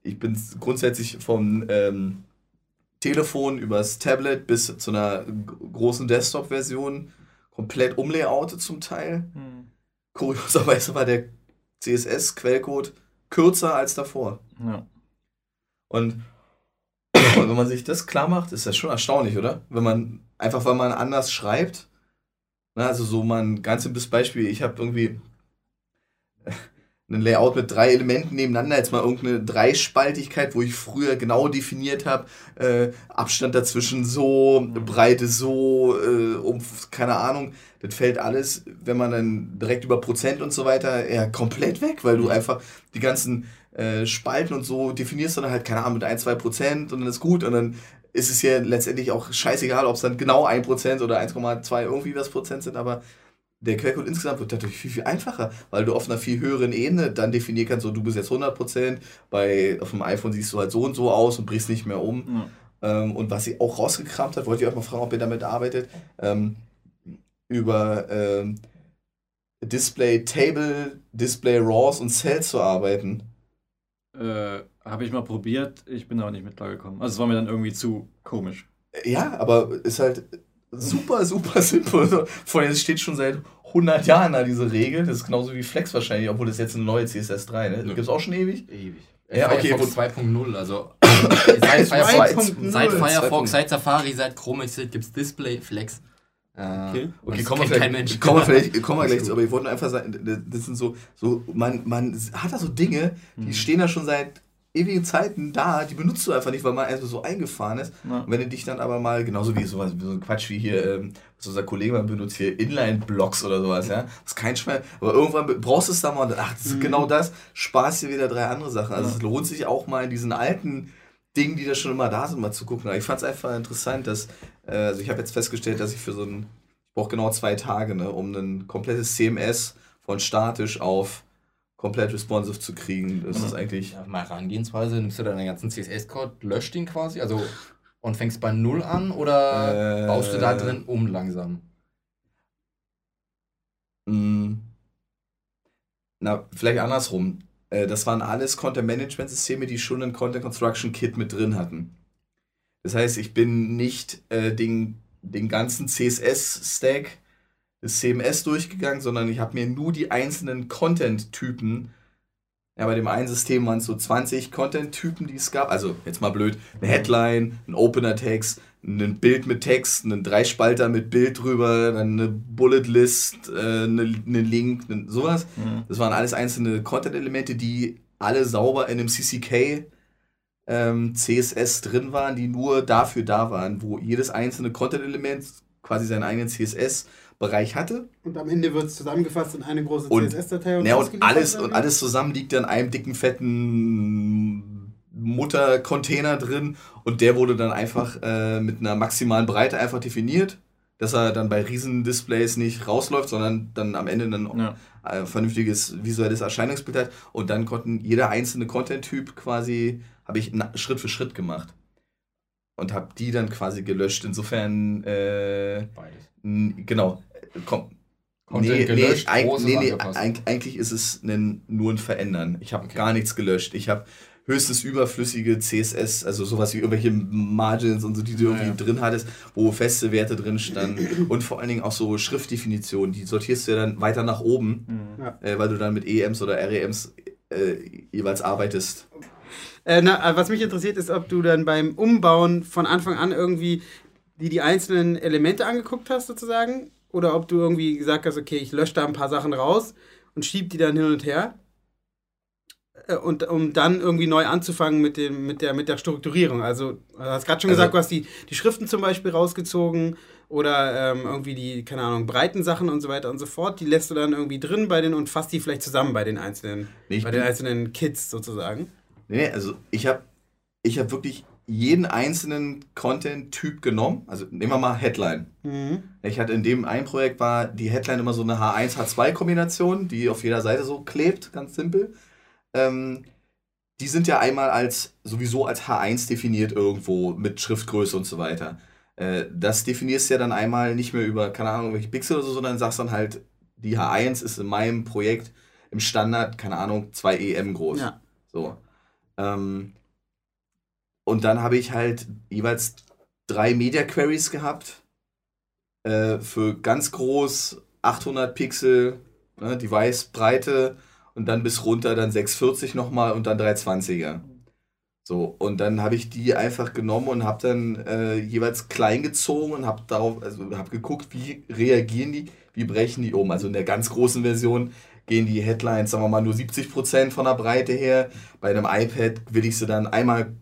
ich bin grundsätzlich vom ähm, Telefon übers Tablet bis zu einer großen Desktop-Version komplett umlayoutet zum Teil. Hm. Kurioserweise war der CSS-Quellcode kürzer als davor. Ja. Und wenn man sich das klar macht, ist das schon erstaunlich, oder? Wenn man einfach, weil man anders schreibt, na, also so mal ein ganz simples Beispiel, ich habe irgendwie ein Layout mit drei Elementen nebeneinander, jetzt mal irgendeine Dreispaltigkeit, wo ich früher genau definiert habe, äh, Abstand dazwischen so, Breite so, äh, um, keine Ahnung, das fällt alles, wenn man dann direkt über Prozent und so weiter, ja, komplett weg, weil du einfach die ganzen äh, Spalten und so definierst dann halt, keine Ahnung, mit 1, 2 Prozent und dann ist gut. Und dann ist es ja letztendlich auch scheißegal, ob es dann genau 1 Prozent oder 1,2 irgendwie was Prozent sind, aber der Quellcode insgesamt wird dadurch viel, viel einfacher, weil du auf einer viel höheren Ebene dann definieren kannst, so du bist jetzt 100%, bei, auf dem iPhone siehst du halt so und so aus und brichst nicht mehr um. Ja. Ähm, und was sie auch rausgekramt hat, wollte ich euch mal fragen, ob ihr damit arbeitet, ähm, über ähm, Display Table, Display Raws und Cells zu arbeiten. Äh, Habe ich mal probiert, ich bin aber nicht mit klargekommen. Also es war mir dann irgendwie zu komisch. Ja, aber ist halt super, super simpel. Vor allem, es steht schon seit 100 Jahren da diese Regel. Das ist genauso wie Flex wahrscheinlich, obwohl das jetzt eine neue CSS 3, ne? Gibt es auch schon ewig? Ewig. Ja, okay, Firefox 2.0, also seit Firefox, 2.0. seit, Firefox, 2.0. seit Safari, seit Chrome Exit gibt es Display Flex. Äh, Okay. Okay, kommen wir, kein Mensch. kommen wir vielleicht kommen wir gleich zu, aber ich wollte einfach sagen, das sind so, so man, man hat da so Dinge, die Mhm. stehen da schon seit ewigen Zeiten da, die benutzt du einfach nicht, weil man einfach so eingefahren ist. Ja. Und wenn du dich dann aber mal, genauso wie sowas, wie so ein Quatsch wie hier, ähm, was unser Kollege mal benutzt, hier Inline-Blocks oder sowas, ja, das ist kein Schwein, aber irgendwann brauchst du es da mal und dann, ach, das ist Mhm. genau das, sparst dir wieder drei andere Sachen. Also Ja. es lohnt sich auch mal in diesen alten Dingen, die da schon immer da sind, mal zu gucken. Aber ich fand es einfach interessant, dass, äh, also ich habe jetzt festgestellt, dass ich für so ein, ich brauche genau zwei Tage, ne, um ein komplettes CMS von statisch auf komplett responsive zu kriegen. Das Mhm. ist eigentlich, Ja, mal Herangehensweise, nimmst du deinen ganzen CSS-Code, löscht ihn quasi, also und fängst bei Null an oder Äh, baust du da drin um langsam? mh, na, vielleicht andersrum. Äh, das waren alles Content-Management-Systeme, die schon ein Content-Construction-Kit mit drin hatten. Das heißt, ich bin nicht äh, den, den ganzen CSS-Stack des CMS durchgegangen, sondern ich habe mir nur die einzelnen Content-Typen, ja, bei dem einen System waren es so 20 Content-Typen, die es gab. Also, jetzt mal blöd, eine Headline, ein Opener-Text, ein Bild mit Text, einen Dreispalter mit Bild drüber, dann eine Bullet-List, äh, eine, eine Link, eine, sowas. Mhm. Das waren alles einzelne Content-Elemente, die alle sauber in einem CCK ähm, CSS drin waren, die nur dafür da waren, wo jedes einzelne Content-Element quasi seinen eigenen CSS-Bereich hatte. Und am Ende wird es zusammengefasst in eine große Und- CSS-Datei Ja, und alles, und alles zusammen liegt dann in einem dicken, fetten Muttercontainer drin und der wurde dann einfach äh, mit einer maximalen Breite einfach definiert, dass er dann bei Riesendisplays nicht rausläuft, sondern dann am Ende ein Ja. äh, vernünftiges visuelles Erscheinungsbild hat und dann konnten jeder einzelne Content-Typ quasi, habe ich Schritt für Schritt gemacht und habe die dann quasi gelöscht. Insofern, äh, Beides. genau, komm. Content gelöscht, eig- Großes nee, nee, eigentlich ist es nen, nur ein Verändern. Ich habe Okay. gar nichts gelöscht. Ich habe höchstens überflüssige CSS, also sowas wie irgendwelche Margins und so, die du Ja, irgendwie ja. drin hattest, wo feste Werte drin standen und vor allen Dingen auch so Schriftdefinitionen, die sortierst du ja dann weiter nach oben, Mhm. Ja. äh, weil du dann mit EMs oder REMs äh, jeweils arbeitest. Äh, na, äh, was mich interessiert, ist, ob du dann beim Umbauen von Anfang an irgendwie die, die einzelnen Elemente angeguckt hast, sozusagen. Oder ob du irgendwie gesagt hast, okay, ich lösche da ein paar Sachen raus und schieb die dann hin und her. äh, und um dann irgendwie neu anzufangen mit, dem, mit, der, mit der Strukturierung. Also, du hast gerade schon Also- gesagt, du hast die, die Schriften zum Beispiel rausgezogen oder ähm, irgendwie die, keine Ahnung, breiten Sachen und so weiter und so fort. Die lässt du dann irgendwie drin bei den und fasst die vielleicht zusammen bei den einzelnen, Nee, bei den einzelnen Kids sozusagen. Nee, also ich habe ich hab wirklich jeden einzelnen Content-Typ genommen. Also nehmen wir mal Headline. Mhm. Ich hatte in dem einen Projekt war die Headline immer so eine H1-H2-Kombination, die auf jeder Seite so klebt, ganz simpel. Ähm, die sind ja einmal als sowieso als H1 definiert irgendwo mit Schriftgröße und so weiter. Äh, das definierst du ja dann einmal nicht mehr über, keine Ahnung, welche Pixel oder so, sondern sagst dann halt, die H1 ist in meinem Projekt im Standard, keine Ahnung, 2 EM groß. Ja. So. Ähm, und dann habe ich halt jeweils drei Media Queries gehabt. Äh, für ganz groß 800 Pixel, ne, Device Breite und dann bis runter dann 640 nochmal und dann 320er. So, und dann habe ich die einfach genommen und habe dann äh, jeweils klein gezogen und habe darauf, also habe geguckt, wie reagieren die, wie brechen die um. Also in der ganz großen Version gehen die Headlines, sagen wir mal, nur 70% von der Breite her. Bei einem iPad will ich sie dann einmal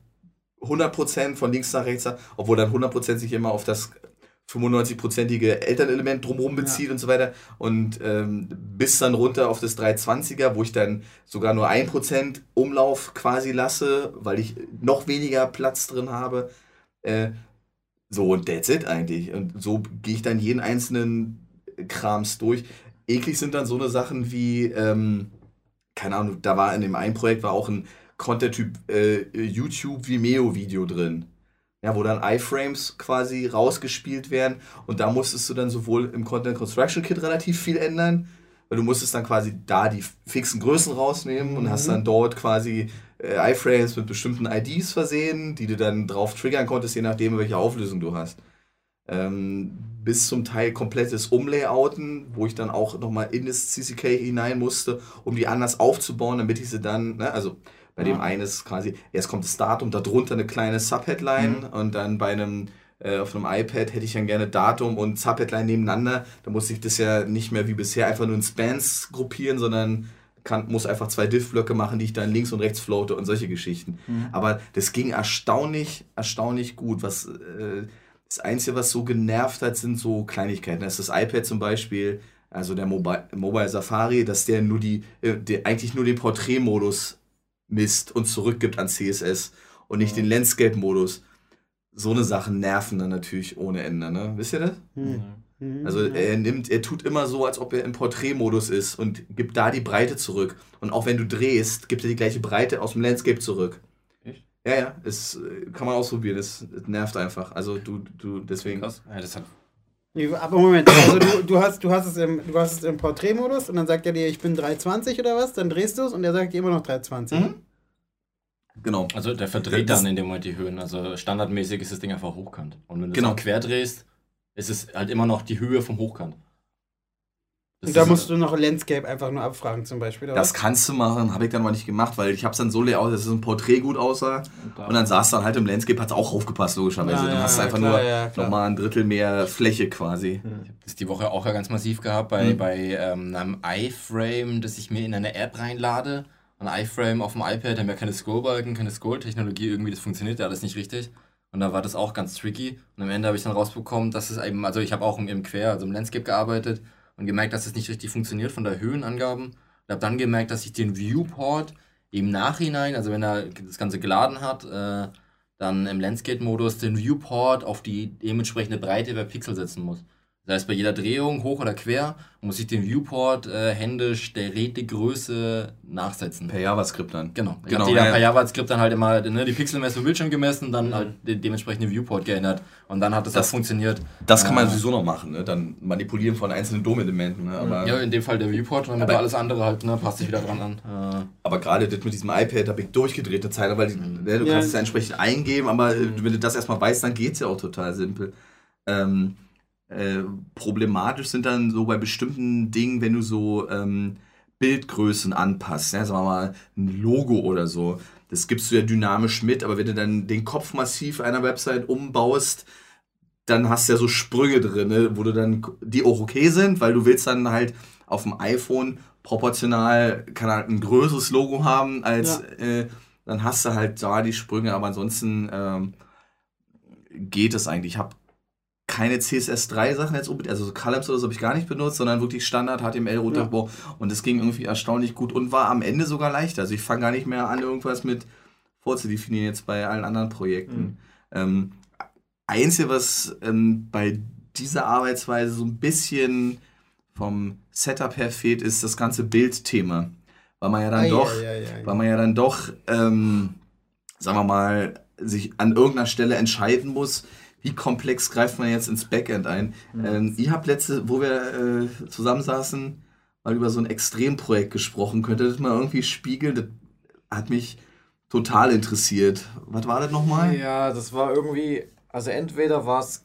100% von links nach rechts, obwohl dann 100% sich immer auf das 95-prozentige Elternelement drumherum bezieht und so weiter. Und ähm, bis dann runter auf das 320er, wo ich dann sogar nur 1% Umlauf quasi lasse, weil ich noch weniger Platz drin habe. Äh, so, und that's it eigentlich. Und so gehe ich dann jeden einzelnen Krams durch. Eklig sind dann so eine Sachen wie, ähm, keine Ahnung, da war in dem einen Projekt war auch ein Content-Typ äh, YouTube Vimeo-Video drin. Ja, wo dann iFrames quasi rausgespielt werden. Und da musstest du dann sowohl im Content Construction Kit relativ viel ändern, weil du musstest dann quasi da die fixen Größen rausnehmen und hast dann dort quasi äh, iFrames mit bestimmten IDs versehen, die du dann drauf triggern konntest, je nachdem, welche Auflösung du hast. Ähm, bis zum Teil komplettes Umlayouten, wo ich dann auch nochmal in das CCK hinein musste, um die anders aufzubauen, damit ich sie dann, ne, also bei dem einen ist quasi, erst kommt das Datum, darunter eine kleine Subheadline und dann bei einem, äh, auf einem iPad hätte ich dann gerne Datum und Subheadline nebeneinander. Da muss ich das ja nicht mehr wie bisher einfach nur in Spans gruppieren, sondern kann, muss einfach zwei Diff-Blöcke machen, die ich dann links und rechts floate und solche Geschichten. Aber das ging erstaunlich, erstaunlich gut. Was, äh, das Einzige, was so genervt hat, sind so Kleinigkeiten. Das ist das iPad zum Beispiel, also der Mobile, Mobile Safari, dass der nur die, äh, der eigentlich nur den Porträtmodus misst und zurückgibt an CSS und nicht den Landscape-Modus. So eine Sachen nerven dann natürlich ohne Ende, ne? Wisst ihr das? Mhm. Also er nimmt, er tut immer so, als ob er im Porträtmodus ist und gibt da die Breite zurück. Und auch wenn du drehst, gibt er die gleiche Breite aus dem Landscape zurück. Echt? Ja, ja, es äh, kann man ausprobieren, es, es nervt einfach. Also du, du, deswegen. Krass. Ja, das hat Aber Moment, also du, du, hast, du, hast es im, du hast es im Porträtmodus und dann sagt er dir, ich bin 320 oder was, dann drehst du es und er sagt dir immer noch 320. Mhm. Genau. Also der verdreht Das- dann in dem Moment die Höhen. Also standardmäßig ist das Ding einfach hochkant. Und wenn du Genau. es quer drehst, ist es halt immer noch die Höhe vom Hochkant. Das Und da musst du noch Landscape einfach nur abfragen zum Beispiel. Oder? Das kannst du machen, habe ich dann aber nicht gemacht, weil ich habe es dann so layout, dass es ein Porträt gut aussah. da- Und dann saß dann halt im Landscape, hat es auch aufgepasst, logischerweise. Ja, dann ja, hast du einfach klar, nur ja, nochmal ein Drittel mehr Fläche quasi. Das die Woche auch ja ganz massiv gehabt bei, Mhm. bei ähm, einem iFrame, das ich mir in eine App reinlade. Ein iFrame auf dem iPad, haben ja keine Scrollbalken, keine Scroll-Technologie, irgendwie, das funktioniert ja alles nicht richtig. Und da war das auch ganz tricky. Und am Ende habe ich dann rausbekommen, dass es eben, also ich habe auch im, im Quer, also im Landscape gearbeitet und gemerkt, dass es nicht richtig funktioniert von der Höhenangaben. Und habe dann gemerkt, dass ich den Viewport im Nachhinein, also wenn er das Ganze geladen hat, äh, dann im Landscape-Modus den Viewport auf die dementsprechende Breite per Pixel setzen muss. Das heißt, bei jeder Drehung, hoch oder quer, muss ich den Viewport äh, händisch der Rätegröße nachsetzen. Per JavaScript dann. Genau. Ich Genau, habe ja. per JavaScript dann halt immer ne, die Pixelmessung im Bildschirm gemessen, dann halt den dementsprechenden Viewport geändert. Und dann hat das, Das- auch funktioniert. Das kann man Äh, sowieso noch machen, ne? Dann manipulieren von einzelnen DOM-Elementen. Ne? Aber, Ja, in dem Fall der Viewport, und Aber- alles andere halt, ne, passt sich wieder dran an. Äh, aber gerade das mit diesem iPad habe ich durchgedreht eine Zeit, weil die, ne, du Ja. kannst es ja entsprechend eingeben, aber äh, wenn du das erstmal weißt, dann geht es ja auch total simpel. Ähm, äh, problematisch sind dann so bei bestimmten Dingen, wenn du so ähm, Bildgrößen anpasst, ne? sagen wir mal ein Logo oder so. Das gibst du ja dynamisch mit, aber wenn du dann den Kopfmassiv einer Website umbaust, dann hast du ja so Sprünge drin, ne, wo du dann, die auch okay sind, weil du willst dann halt auf dem iPhone proportional kann halt ein größeres Logo haben, als ja. äh, dann hast du halt da die Sprünge, aber ansonsten ähm, geht es eigentlich. Ich habe keine CSS3-Sachen jetzt unbedingt, also Columns oder so habe ich gar nicht benutzt, sondern wirklich Standard HTML runterbau ja. und das ging irgendwie erstaunlich gut und war am Ende sogar leichter. Also ich fange gar nicht mehr an, irgendwas mit vorzudefinieren jetzt bei allen anderen Projekten. Mhm. Ähm, Einzige, was ähm, bei dieser Arbeitsweise so ein bisschen vom Setup her fehlt, ist das ganze Bildthema. Weil man ja dann ah, doch, ja, ja, weil man ja dann doch, ähm, sagen wir mal, sich an irgendeiner Stelle entscheiden muss, wie komplex greift man jetzt ins Backend ein. Mhm. Ähm, ihr habt letzte, wo wir äh, zusammensaßen, mal über so ein Extremprojekt gesprochen. Könnt ihr das mal irgendwie spiegeln? Das hat mich total interessiert. Was war das nochmal? Ja, das war irgendwie, also entweder war es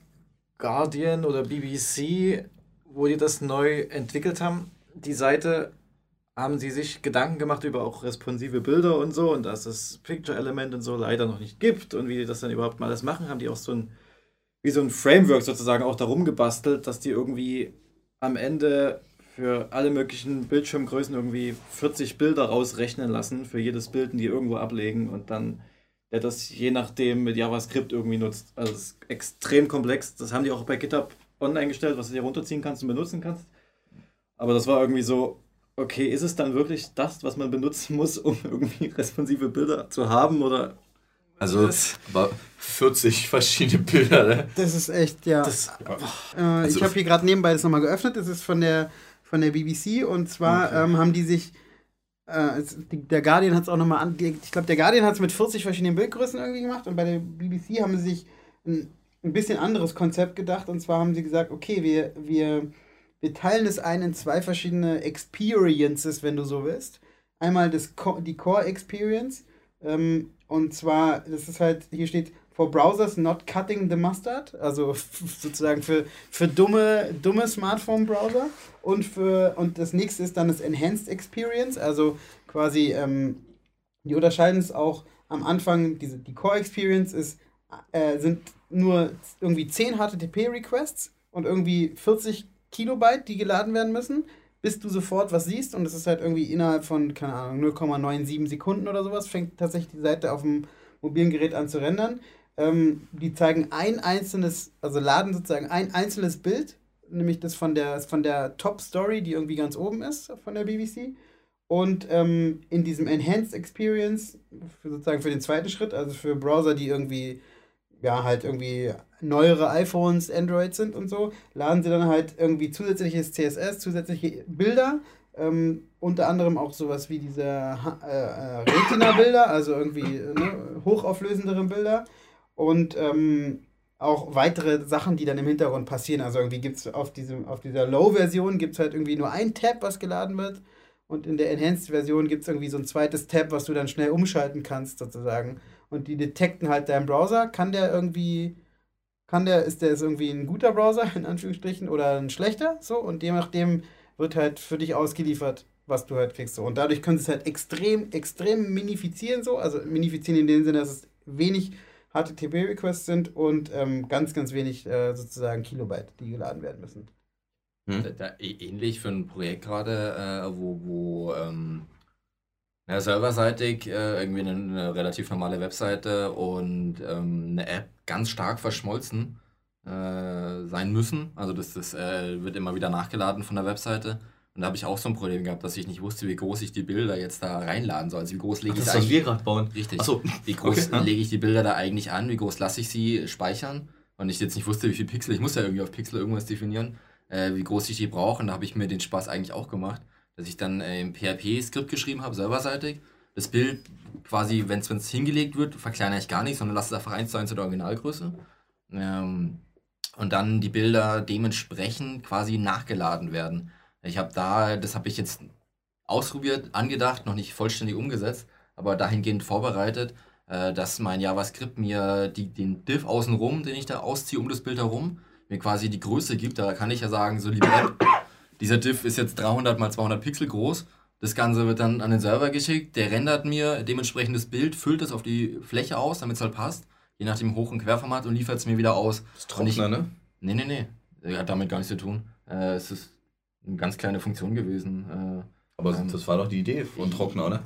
Guardian oder BBC, wo die das neu entwickelt haben. Die Seite haben sie sich Gedanken gemacht über auch responsive Bilder und so und dass es Picture-Element und so leider noch nicht gibt und wie die das dann überhaupt mal alles machen, haben die auch so ein, wie so ein Framework sozusagen auch darum gebastelt, dass die irgendwie am Ende für alle möglichen Bildschirmgrößen irgendwie 40 Bilder rausrechnen lassen für jedes Bild, die irgendwo ablegen und dann der das je nachdem mit JavaScript irgendwie nutzt. Also es ist extrem komplex. Das haben die auch bei GitHub online gestellt, was du dir runterziehen kannst und benutzen kannst. Aber das war irgendwie so, okay, ist es dann wirklich das, was man benutzen muss, um irgendwie responsive Bilder zu haben oder also, aber 40 verschiedene Bilder, ne? Das ist echt, ja. Das, äh, also, ich habe hier gerade nebenbei das nochmal geöffnet. Das ist von der, von der BBC und zwar okay. ähm, haben die sich. Äh, der Guardian hat es auch nochmal an. Ich glaube, der Guardian hat es mit 40 verschiedenen Bildgrößen irgendwie gemacht und bei der BBC haben sie sich ein ein bisschen anderes Konzept gedacht. Und zwar haben sie gesagt, okay, wir, wir, wir teilen es ein in zwei verschiedene Experiences, wenn du so willst. Einmal das, die Core Experience. Ähm, und zwar, das ist halt, hier steht, for browsers not cutting the mustard, also sozusagen für, für dumme, dumme Smartphone-Browser. Und, und das nächste ist dann das Enhanced Experience, also quasi, ähm, die unterscheiden es auch am Anfang, diese, die Core Experience ist, äh, sind nur irgendwie 10 HTTP-Requests und irgendwie 40 Kilobyte, die geladen werden müssen, bis du sofort was siehst. Und es ist halt irgendwie innerhalb von, keine Ahnung, 0,97 Sekunden oder sowas, fängt tatsächlich die Seite auf dem mobilen Gerät an zu rendern. Ähm, die zeigen ein einzelnes, also laden sozusagen ein einzelnes Bild, nämlich das von der, von der Top Story, die irgendwie ganz oben ist von der BBC. Und ähm, in diesem Enhanced Experience, für sozusagen für den zweiten Schritt, also für Browser, die irgendwie ja, halt irgendwie neuere iPhones, Android sind und so, laden sie dann halt irgendwie zusätzliches CSS, zusätzliche Bilder, ähm, unter anderem auch sowas wie diese äh, äh, Retina-Bilder, also irgendwie ne, hochauflösendere Bilder und ähm, auch weitere Sachen, die dann im Hintergrund passieren. Also irgendwie gibt es auf, auf dieser Low-Version gibt es halt irgendwie nur ein Tab, was geladen wird. Und in der Enhanced-Version gibt es irgendwie so ein zweites Tab, was du dann schnell umschalten kannst, sozusagen und die detekten halt deinen Browser. Kann der irgendwie, kann der, ist der ist irgendwie ein guter Browser, in Anführungsstrichen, oder ein schlechter, so, und je nachdem wird halt für dich ausgeliefert, was du halt kriegst, so. Und dadurch können sie es halt extrem, extrem minifizieren, so, also minifizieren in dem Sinne, dass es wenig HTTP-Requests sind und ähm, ganz, ganz wenig äh, sozusagen Kilobyte, die geladen werden müssen. Hm. Da, da, ähnlich für ein Projekt gerade, äh, wo, wo ähm, ja, serverseitig äh, irgendwie eine, eine, relativ normale Webseite und ähm, eine App ganz stark verschmolzen äh, sein müssen. Also das, das äh, wird immer wieder nachgeladen von der Webseite. Und da habe ich auch so ein Problem gehabt, dass ich nicht wusste, wie groß ich die Bilder jetzt da reinladen soll. Also wie groß lege ich das eigentlich? wir gerade bauen. Richtig. So. Wie groß okay, lege ich die Bilder da eigentlich an? Wie groß lasse ich sie speichern? Und ich jetzt nicht wusste, wie viel Pixel, ich muss ja irgendwie auf Pixel irgendwas definieren, äh, wie groß ich die brauche. Und da habe ich mir den Spaß eigentlich auch gemacht dass ich dann äh, im PHP-Skript geschrieben habe, serverseitig. Das Bild quasi, wenn es hingelegt wird, verkleinere ich gar nicht, sondern lasse es einfach eins zu eins in der Originalgröße. Ähm, und dann die Bilder dementsprechend quasi nachgeladen werden. Ich habe da, das habe ich jetzt ausprobiert, angedacht, noch nicht vollständig umgesetzt, aber dahingehend vorbereitet, äh, dass mein JavaScript mir die, den Div außenrum, den ich da ausziehe um das Bild herum, mir quasi die Größe gibt. Da kann ich ja sagen, so liebe App, dieser Diff ist jetzt 300 mal 200 Pixel groß. Das Ganze wird dann an den Server geschickt. Der rendert mir dementsprechend das Bild, füllt es auf die Fläche aus, damit es halt passt. Je nach dem Hoch- und Querformat und liefert es mir wieder aus. Das ist Trockner, ne? Nee, nee, nee. Hat damit gar nichts zu tun. Äh, es ist eine ganz kleine Funktion gewesen. Aber Ähm, das war doch die Idee von Trockner, oder?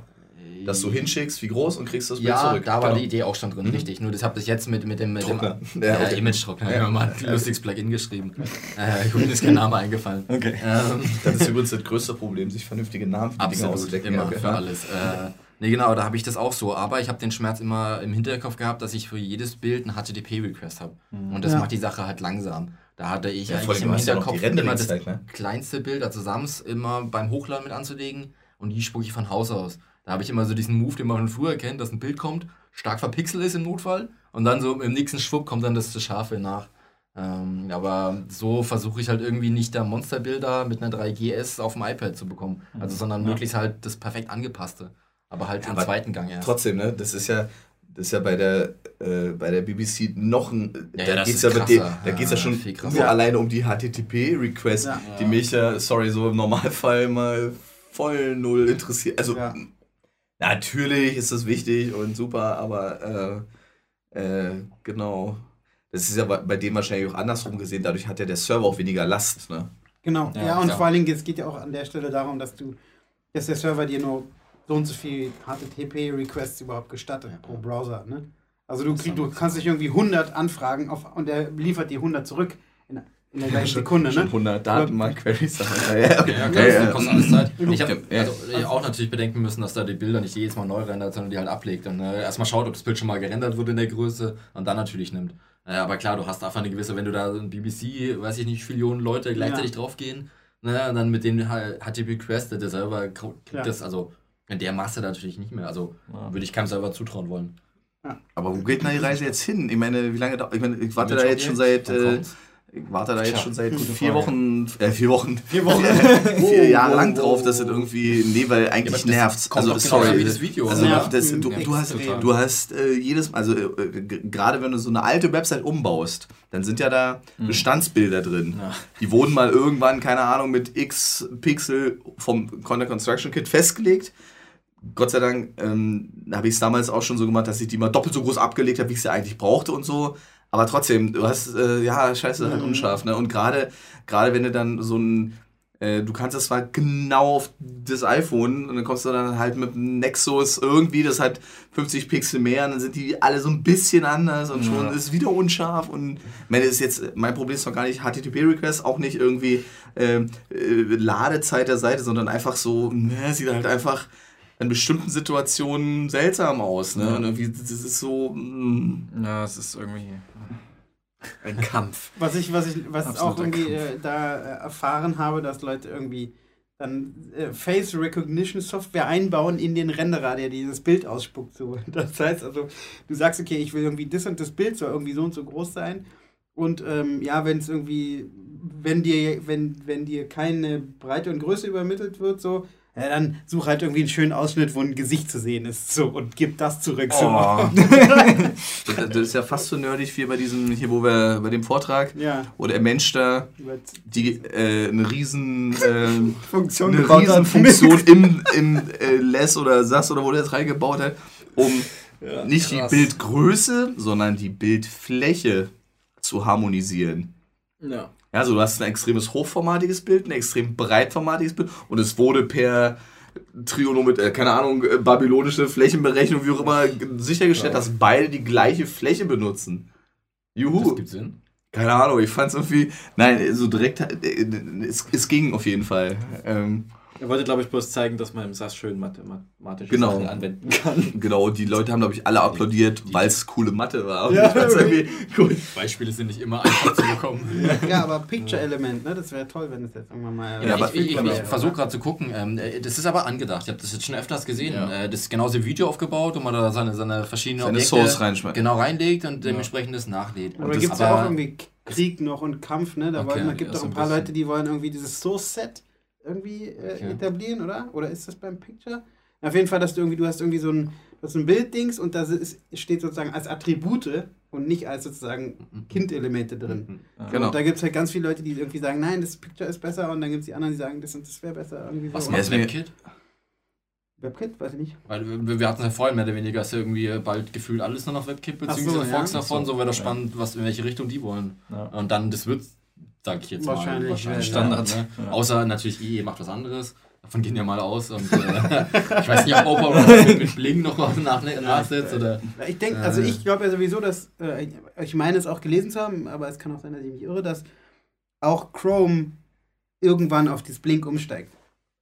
Dass du hinschickst, wie groß und kriegst das Bild Ja, zurück. da war Genau. die Idee auch schon drin, richtig. Nur das habe ich jetzt mit, mit dem, mit dem Trockner. ja, Ja, okay. Image-Trockner. Ja. mal ein lustiges Plugin geschrieben. Äh, gut, mir ist kein Name eingefallen. Okay. Ähm, Das ist übrigens das größte Problem, sich vernünftige Namen für die Dinge Absolut, auszudenken. immer Ja, okay. für alles. Äh, nee, genau, da habe ich das auch so. Aber ich habe den Schmerz immer im Hinterkopf gehabt, dass ich für jedes Bild einen HTTP-Request habe. Und das Ja. macht die Sache halt langsam. Da hatte ich Ja, eigentlich im hast ja Hinterkopf immer das ne? kleinste Bild, also Sams, immer beim Hochladen mit anzulegen und die spucke ich von Haus aus. Da habe ich immer so diesen Move, den man von früher kennt, dass ein Bild kommt, stark verpixelt ist im Notfall und dann so im nächsten Schwupp kommt dann das Scharfe nach. Ähm, aber so versuche ich halt irgendwie nicht da Monsterbilder mit einer 3GS auf dem iPad zu bekommen. Also, sondern möglichst halt das perfekt angepasste. Aber halt im aber zweiten Gang erst. Trotzdem, ne? Das ist ja, das ist ja bei der, äh, bei der BBC noch ein. Ja, da ja, geht's ist ja, mit dem, krasser. da geht's ja Ja, schon nur Ja. alleine um die HTTP-Requests, Ja. die mich ja, sorry, so im Normalfall mal voll null interessiert. Also, Ja. Natürlich ist das wichtig und super, aber äh, äh, genau. Das ist ja bei, bei dem wahrscheinlich auch andersrum gesehen. Dadurch hat ja der Server auch weniger Last, ne? Genau, ja, Ja, und klar. vor allen Dingen, es geht ja auch an der Stelle darum, dass du, dass der Server dir nur so und so viel HTTP-Requests überhaupt gestattet pro Browser, ne? Also du, krieg, du kannst dich irgendwie 100 anfragen auf, und der liefert dir 100 zurück in, der gleichen Sekunde, Schon ne? 100 Datenbank-Queries. ja, ja, okay. Ja, Ja, klar, ja, das kostet alles Zeit. Ich habe Ja. also, auch natürlich bedenken müssen, dass da die Bilder nicht jedes Mal neu rendert, sondern die halt ablegt. Und äh, erstmal schaut, ob das Bild schon mal gerendert wurde in der Größe und dann natürlich nimmt. Äh, aber klar, du hast einfach eine gewisse, wenn du da ein BBC, weiß ich nicht, Millionen Leute gleichzeitig draufgehen, ne, dann mit dem HTTP Request, der Server kriegt Ja. das, also in der Masse natürlich nicht mehr. Also Ja. würde ich keinem Server zutrauen wollen. Aber wo geht denn die Reise jetzt hin? Ich meine, wie lange da, ich meine, ich warte da jetzt schon seit, äh. Ich warte da jetzt Tja, schon seit vier. Wochen, äh, vier Wochen, Vier Wochen. vier Jahre wow, lang wow, drauf, dass es irgendwie, nee, weil eigentlich das nervt's. Also, sorry. wie das Video, Also, oder? das, du, Ja, du hast, du hast äh, jedes, also äh, gerade wenn du so eine alte Website umbaust, dann sind ja da Bestandsbilder drin. Ja. Die wurden mal irgendwann, keine Ahnung, mit x Pixel vom Content Construction Kit festgelegt. Gott sei Dank ähm, habe ich es damals auch schon so gemacht, dass ich die mal doppelt so groß abgelegt habe, wie ich sie eigentlich brauchte und so. Aber trotzdem, du hast, äh, ja, scheiße, halt Mhm. unscharf. Ne? Und gerade, gerade wenn du dann so ein, äh, du kannst das zwar genau auf das iPhone und dann kommst du dann halt mit dem Nexus irgendwie, das hat 50 Pixel mehr und dann sind die alle so ein bisschen anders und schon Ja. ist es wieder unscharf und meine, ist jetzt, mein Problem ist noch gar nicht HTTP-Request, auch nicht irgendwie ähm, äh, Ladezeit der Seite, sondern einfach so, ne, sieht halt einfach in bestimmten Situationen seltsam aus. Ne? Ja. Irgendwie, das ist so mm, Ja, es ist irgendwie. ein Kampf. Was ich, was ich, was auch irgendwie äh, da äh, erfahren habe, dass Leute irgendwie dann äh, Face Recognition Software einbauen in den Renderer, der dieses Bild ausspuckt. So. Das heißt also, du sagst, okay, ich will irgendwie das und das Bild soll irgendwie so und so groß sein. Und ähm, ja, wenn es irgendwie, wenn dir, wenn, wenn dir keine Breite und Größe übermittelt wird, so, ja, dann such halt irgendwie einen schönen Ausschnitt, wo ein Gesicht zu sehen ist. So, und gib das zurück. So. Oh. das, das ist ja fast so nerdig wie bei diesem, hier wo wir bei dem Vortrag, Ja, wo der Mensch da die äh, eine riesen äh, Funktion eine gebaut hat. Riesenfunktion im, im äh, Less oder SAS oder wo der das reingebaut hat, um nicht krass. die Bildgröße, sondern die Bildfläche zu harmonisieren. Ja. Ja, also du hast ein extremes hochformatiges Bild, ein extrem breitformatiges Bild und es wurde per Trigonometrie, äh, keine Ahnung, äh, babylonische Flächenberechnung, wie auch immer, sichergestellt, dass beide die gleiche Fläche benutzen. Das Juhu. gibt Sinn. Keine Ahnung, ich fand es irgendwie. Nein, so direkt. äh, Es, es ging auf jeden Fall. Ähm, Er wollte, glaube ich, bloß zeigen, dass man im SAS schön mathe- mathematische Genau. Sachen anwenden kann. genau, die Leute haben, glaube ich, alle applaudiert, weil es coole Mathe war. Und Ja, irgendwie cool. Beispiele sind nicht immer einfach zu bekommen. Ja, aber Picture-Element, ne? Das wäre toll, wenn es jetzt irgendwann mal. Ja, aber- ich ich, ich, Ja. ich versuche gerade zu gucken. Ähm, äh, das ist aber angedacht. Ich habe das jetzt schon öfters gesehen. Ja. Äh, das ist genauso ein Video aufgebaut, wo man da seine, seine verschiedenen Seine Objekte Source reinschmeißt. genau reinlegt und dementsprechend das nachlädt. Aber Und gibt es ja auch irgendwie Krieg noch und Kampf, ne? Da Okay, wollen, da ja, gibt es auch ein ein paar bisschen. Leute, die wollen irgendwie dieses Source-Set irgendwie äh, Okay. etablieren, oder? Oder ist das beim Picture? Auf jeden Fall, dass du irgendwie, du hast irgendwie so ein, du hast ein Bilddings und da ist, steht sozusagen als Attribute und nicht als sozusagen Kindelemente drin. Genau. Und da gibt es halt ganz viele Leute, die irgendwie sagen, nein, das Picture ist besser und dann gibt es die anderen, die sagen, das und das wäre besser. Irgendwie so. Was macht WebKit? WebKit? Weiß ich nicht. Weil wir, wir hatten ja vorhin mehr oder weniger, ist ja irgendwie bald gefühlt alles nur noch WebKit, Ach so, beziehungsweise ja. Fox davon, so, so wäre das spannend, was, in welche Richtung die wollen. Ja. Und dann, das wird, sag ich jetzt Wahrscheinlich, mal, ja, Standard. Ne? Ja. Außer natürlich, IE macht was anderes. Davon gehen wir mal aus. Und, äh, ich weiß nicht, ob Opa mit, mit Bling noch was nach, nachsetzt oder. Ich denke, also ich glaube ja sowieso, dass, äh, ich meine es auch gelesen zu haben, aber es kann auch sein, dass ich mich irre, dass auch Chrome irgendwann auf das Blink umsteigt.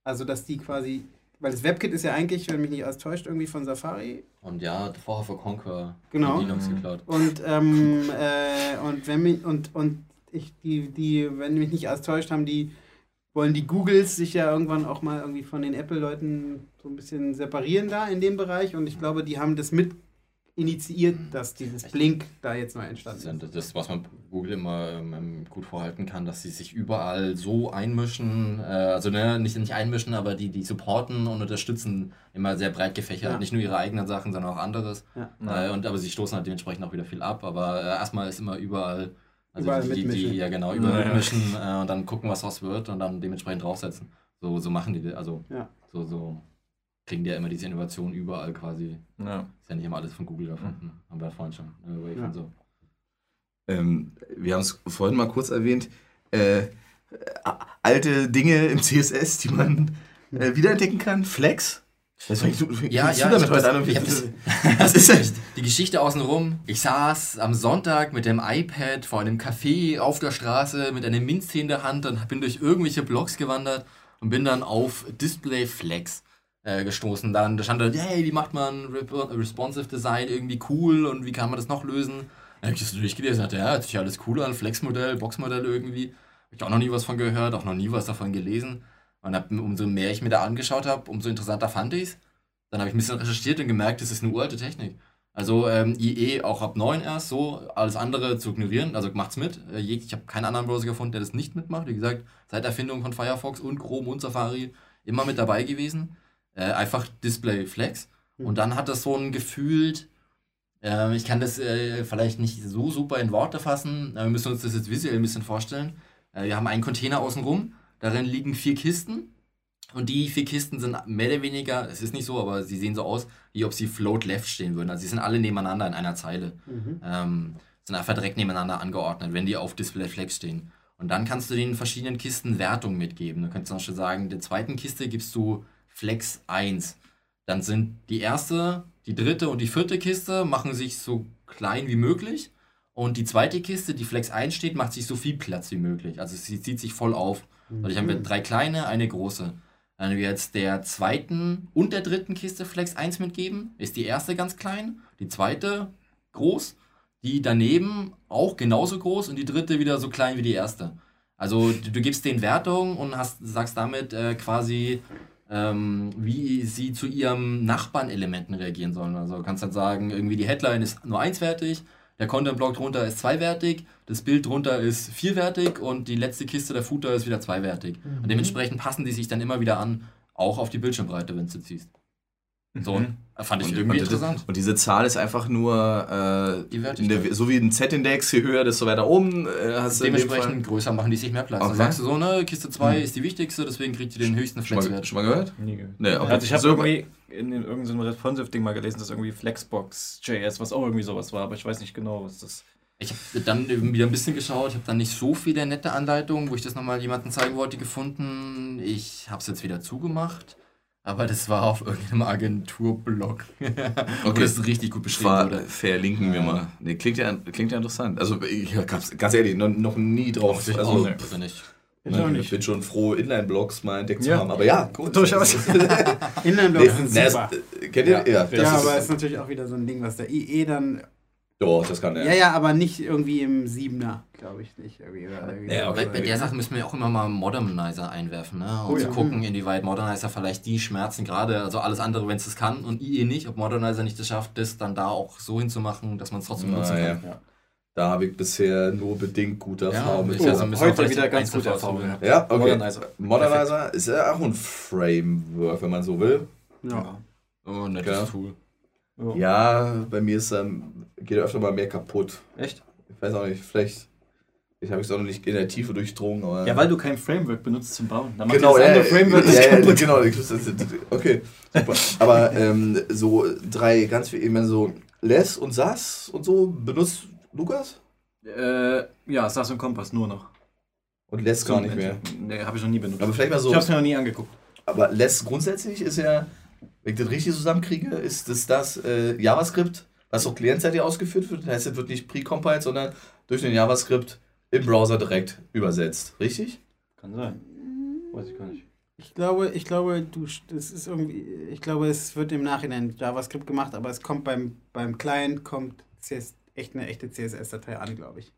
Also, dass die quasi, weil das WebKit ist ja eigentlich, wenn mich nicht alles täuscht, irgendwie von Safari. Und ja, vorher für Conquer Genau. Linux geklaut. Und, ähm, äh, und wenn mich, und, und ich, die, die, wenn mich nicht alles täuscht, haben die, wollen die Googles sich ja irgendwann auch mal irgendwie von den Apple-Leuten so ein bisschen separieren da in dem Bereich. Und ich glaube, die haben das mit initiiert, dass dieses Blink da jetzt neu entstanden Das ist das, was man Google immer ähm, gut vorhalten kann, dass sie sich überall so einmischen, äh, also ne, nicht, nicht einmischen, aber die, die supporten und unterstützen immer sehr breit gefächert. Ja. Nicht nur ihre eigenen Sachen, sondern auch anderes. Ja. Äh, und, aber sie stoßen halt dementsprechend auch wieder viel ab. Aber äh, erstmal ist immer überall, also Überall die, mitmischen. die, ja genau, überall Ja, mitmischen äh, und dann gucken, was draus wird und dann dementsprechend draufsetzen. So, so machen die, das. also Ja. so, so kriegen die ja immer diese Innovation überall quasi. Ja. Ist ja nicht immer alles von Google erfunden. Haben wir ja vorhin schon. Äh, Wave Ja. und so. Ähm, wir haben es vorhin mal kurz erwähnt. Äh, äh, alte Dinge im CSS, die man äh, wiederentdecken kann. Flex. Was fängst du, Ja, fängst ja, ich damit heute das- an? das- Was ist das? Die Geschichte außenrum. Ich saß am Sonntag mit dem iPad vor einem Café auf der Straße mit einem Minztee in der Hand und bin durch irgendwelche Blogs gewandert und bin dann auf Display Flex äh, gestoßen. Dann da stand da, hey, wie macht man Responsive Design irgendwie cool und wie kann man das noch lösen? Dann habe ich das durchgelesen und dachte, ja, hört sich alles cool an, Flex-Modell, Box-Modell irgendwie. Habe ich auch noch nie was von gehört, auch noch nie was davon gelesen. Und hab, umso mehr ich mir da angeschaut habe, umso interessanter fand ich es. Dann habe ich ein bisschen recherchiert und gemerkt, das ist eine uralte Technik. Also ähm, IE auch ab 9 erst so, alles andere zu ignorieren, also macht's mit. Äh, ich habe keinen anderen Browser gefunden, der das nicht mitmacht. Wie gesagt, seit Erfindung von Firefox und Chrome und Safari immer mit dabei gewesen. Äh, einfach Display Flex. Und dann hat das so ein gefühlt, äh, ich kann das äh, vielleicht nicht so super in Worte fassen, wir müssen uns das jetzt visuell ein bisschen vorstellen. Äh, wir haben einen Container außenrum, darin liegen vier Kisten. Und die vier Kisten sind mehr oder weniger, es ist nicht so, aber sie sehen so aus, wie ob sie float left stehen würden. Also sie sind alle nebeneinander in einer Zeile. Mhm. Ähm, sind einfach direkt nebeneinander angeordnet, wenn die auf Display Flex stehen. Und dann kannst du den verschiedenen Kisten Wertung mitgeben. Du kannst zum Beispiel sagen, der zweiten Kiste gibst du Flex 1. Dann sind die erste, die dritte und die vierte Kiste machen sich so klein wie möglich. Und die zweite Kiste, die Flex 1 steht, macht sich so viel Platz wie möglich. Also sie zieht sich voll auf. Dadurch haben wir drei kleine, eine große. Wenn wir jetzt der zweiten und der dritten Kiste Flex 1 mitgeben, ist die erste ganz klein, die zweite groß, die daneben auch genauso groß und die dritte wieder so klein wie die erste. Also du, du gibst den Wertung und hast, sagst damit äh, quasi, ähm, wie sie zu ihrem Nachbarn-Elementen reagieren sollen. Also du kannst dann sagen, irgendwie die Headline ist nur einswertig, der Content-Block drunter ist zweiwertig, das Bild drunter ist vierwertig und die letzte Kiste, der Footer, ist wieder zweiwertig. Und dementsprechend passen die sich dann immer wieder an, auch auf die Bildschirmbreite, wenn du ziehst. So, Mhm. fand ich Und, irgendwie und, interessant. und diese Zahl ist einfach nur, äh, Die Wertigkeit. eine, so wie ein Z-Index, je höher, desto weiter oben. Äh, hast Dementsprechend größer machen die sich mehr Platz. Dann Okay. sagst du so, ne, Kiste 2 Mhm. ist die wichtigste, deswegen kriegt die den höchsten Fall. Schon mal, Flexwert. schon mal gehört? Nie gehört. Nee, okay. Also ich habe So- irgendwie in, in irgendeinem Responsive-Ding mal gelesen, dass irgendwie Flexbox.js, was auch irgendwie sowas war, aber ich weiß nicht genau, was das Ich habe dann wieder ein bisschen geschaut, ich habe dann nicht so viele nette Anleitungen, wo ich das nochmal jemandem zeigen wollte, gefunden. Ich habe es jetzt wieder zugemacht, aber das war auf irgendeinem Agenturblog, Okay. das richtig gut beschrieben Ver wurde. verlinken wir mal. Nee, klingt, ja, klingt ja interessant. Also ich hab's ganz ehrlich noch, noch nie drauf. Ich Also, auch, ne. bin ich. Ich auch ich nicht. bin schon froh, Inline-Blogs mal entdeckt zu Ja. haben. Aber ja, gut. Durchaus. Inline-Blogs Nee, sind super. es- äh, kennt ihr? Ja, das Ja, ist, aber es ist natürlich auch wieder so ein Ding, was der IE dann. Doch, das kann er. Ja, ja, aber nicht irgendwie im Siebener, glaube ich nicht. Irgendwie, irgendwie Ja, okay. bei der Sache müssen wir auch immer mal Modernizer einwerfen, ne? um Oh zu ja. gucken, inwieweit Modernizer vielleicht die Schmerzen gerade, also alles andere, wenn es das kann und IE nicht, ob Modernizer nicht das schafft, das dann da auch so hinzumachen, dass man es trotzdem benutzen Naja. kann. Ja. Da habe ich bisher nur bedingt gute Ja, Erfahrungen mit. also Oh, müssen wir heute vielleicht wieder ganz gute Erfahrungen. Ja, okay. Modernizer. Modernizer ist ja auch ein Framework, wenn man so will. Ja. Oh, nettes Ja. Tool. Ja. Ja, bei mir ist ähm, geht öfter mal mehr kaputt. Echt? Ich weiß auch nicht, vielleicht ich habe es auch noch nicht in der Tiefe durchdrungen, aber Ja, weil du kein Framework benutzt zum Bauen. Dann macht genau, das ja, andere Framework ja, ja, kaputt. genau, okay, super. Aber ähm, so drei ganz viel, ich meine so Les und SAS und so benutzt Lukas Äh, ja, SAS und Kompass nur noch. und Les gar nicht mehr. Nee, habe ich noch nie benutzt. Aber vielleicht mal so Ich habe es mir noch nie angeguckt. aber Less grundsätzlich ist ja, wenn ich das richtig zusammenkriege, ist das das äh, JavaScript, was auch clientseitig ausgeführt wird. Das heißt, es wird nicht pre-compiled, sondern durch den JavaScript im Browser direkt übersetzt. Richtig? Kann sein. Weiß ich gar nicht. Ich glaube, ich glaube, du, das ist irgendwie, ich glaube, es wird im Nachhinein JavaScript gemacht, aber es kommt beim, beim Client kommt CS, echt eine echte CSS-Datei an, glaube ich.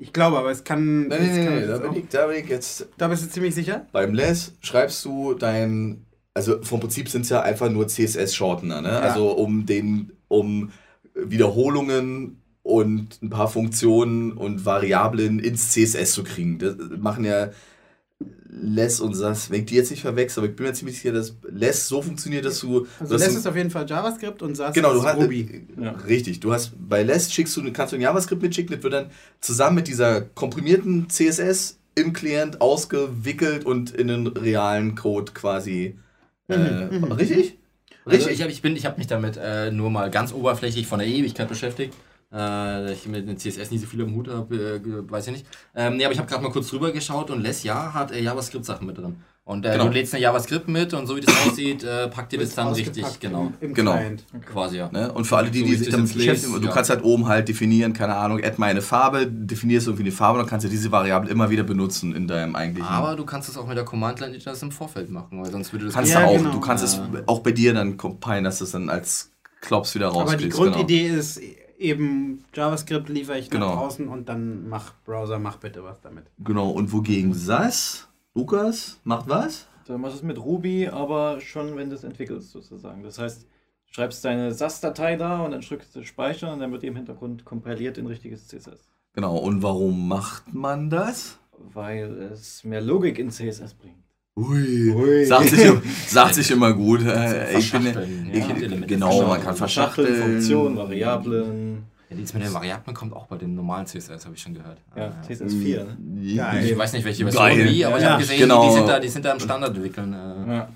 Ich glaube, aber es kann. Nein, nein, nein, da bin, ich, da bin ich jetzt. da bist du ziemlich sicher? Beim Less schreibst du dein. Also vom Prinzip sind es ja einfach nur CSS-Shortener, ne? Also um den, um Wiederholungen und ein paar Funktionen und Variablen ins CSS zu kriegen. Das machen ja Less und SAS, wenn ich die jetzt nicht verwechsel, aber ich bin mir ziemlich sicher, dass Less so funktioniert, dass du. Also dass Less du- ist auf jeden Fall JavaScript und SAS Genau, du ist hast Ruby. Ja. richtig. Du hast bei Less schickst du kannst du ein JavaScript mitschicken, das wird dann zusammen mit dieser komprimierten CSS im Client ausgewickelt und in den realen Code quasi äh, richtig? Also ich habe ich bin, ich hab mich damit äh, nur mal ganz oberflächlich von der Ewigkeit beschäftigt. Äh, ich mit dem CSS nie so viel am Hut habe, äh, weiß ich nicht. Ähm, nee, aber ich habe gerade mal kurz drüber geschaut und Les ja hat äh, JavaScript-Sachen mit drin. Und äh, Genau. du lädst eine JavaScript mit und so wie das aussieht, äh, packt dir das dann richtig, genau, Im, im Genau. Client. quasi ja. Ne? Und für alle, die, So die sich das damit beschäftigen, du ja. kannst halt oben halt definieren, keine Ahnung, add meine Farbe, definierst irgendwie eine Farbe, dann kannst du diese Variable immer wieder benutzen in deinem eigentlichen. Aber du kannst es auch mit der Command-Line das im Vorfeld machen, weil sonst würde das kannst Ja, du auch, genau. du kannst es auch bei dir dann compilen, dass es dann als Klops wieder Aber die rauskriegst. genau. Grundidee ist eben JavaScript liefere ich Genau. nach draußen und dann mach Browser, mach bitte was damit. Genau, und wogegen SAS, Lukas, macht was? Du machst es mit Ruby, aber schon, wenn du es entwickelst, sozusagen. Das heißt, du schreibst deine SAS-Datei da und dann drückst du Speichern und dann wird die im Hintergrund kompiliert in richtiges CSS. Genau, und warum macht man das? Weil es mehr Logik in CSS bringt. Ui, Ui. Sagt, sich, sagt sich immer gut. Äh, ich bin, ich, ja. Genau, man kann Verschachteln, verschachteln. Funktionen, Variablen. Ja, dies mit den Variablen kommt auch bei dem normalen CSS, habe ich schon gehört. Ja, Ah, CSS 4. Ne? Geil. Ich weiß nicht, welche Version wie, aber ich Ja, habe gesehen, genau. die, sind da, die sind da im Standard entwickeln. Äh, Ja.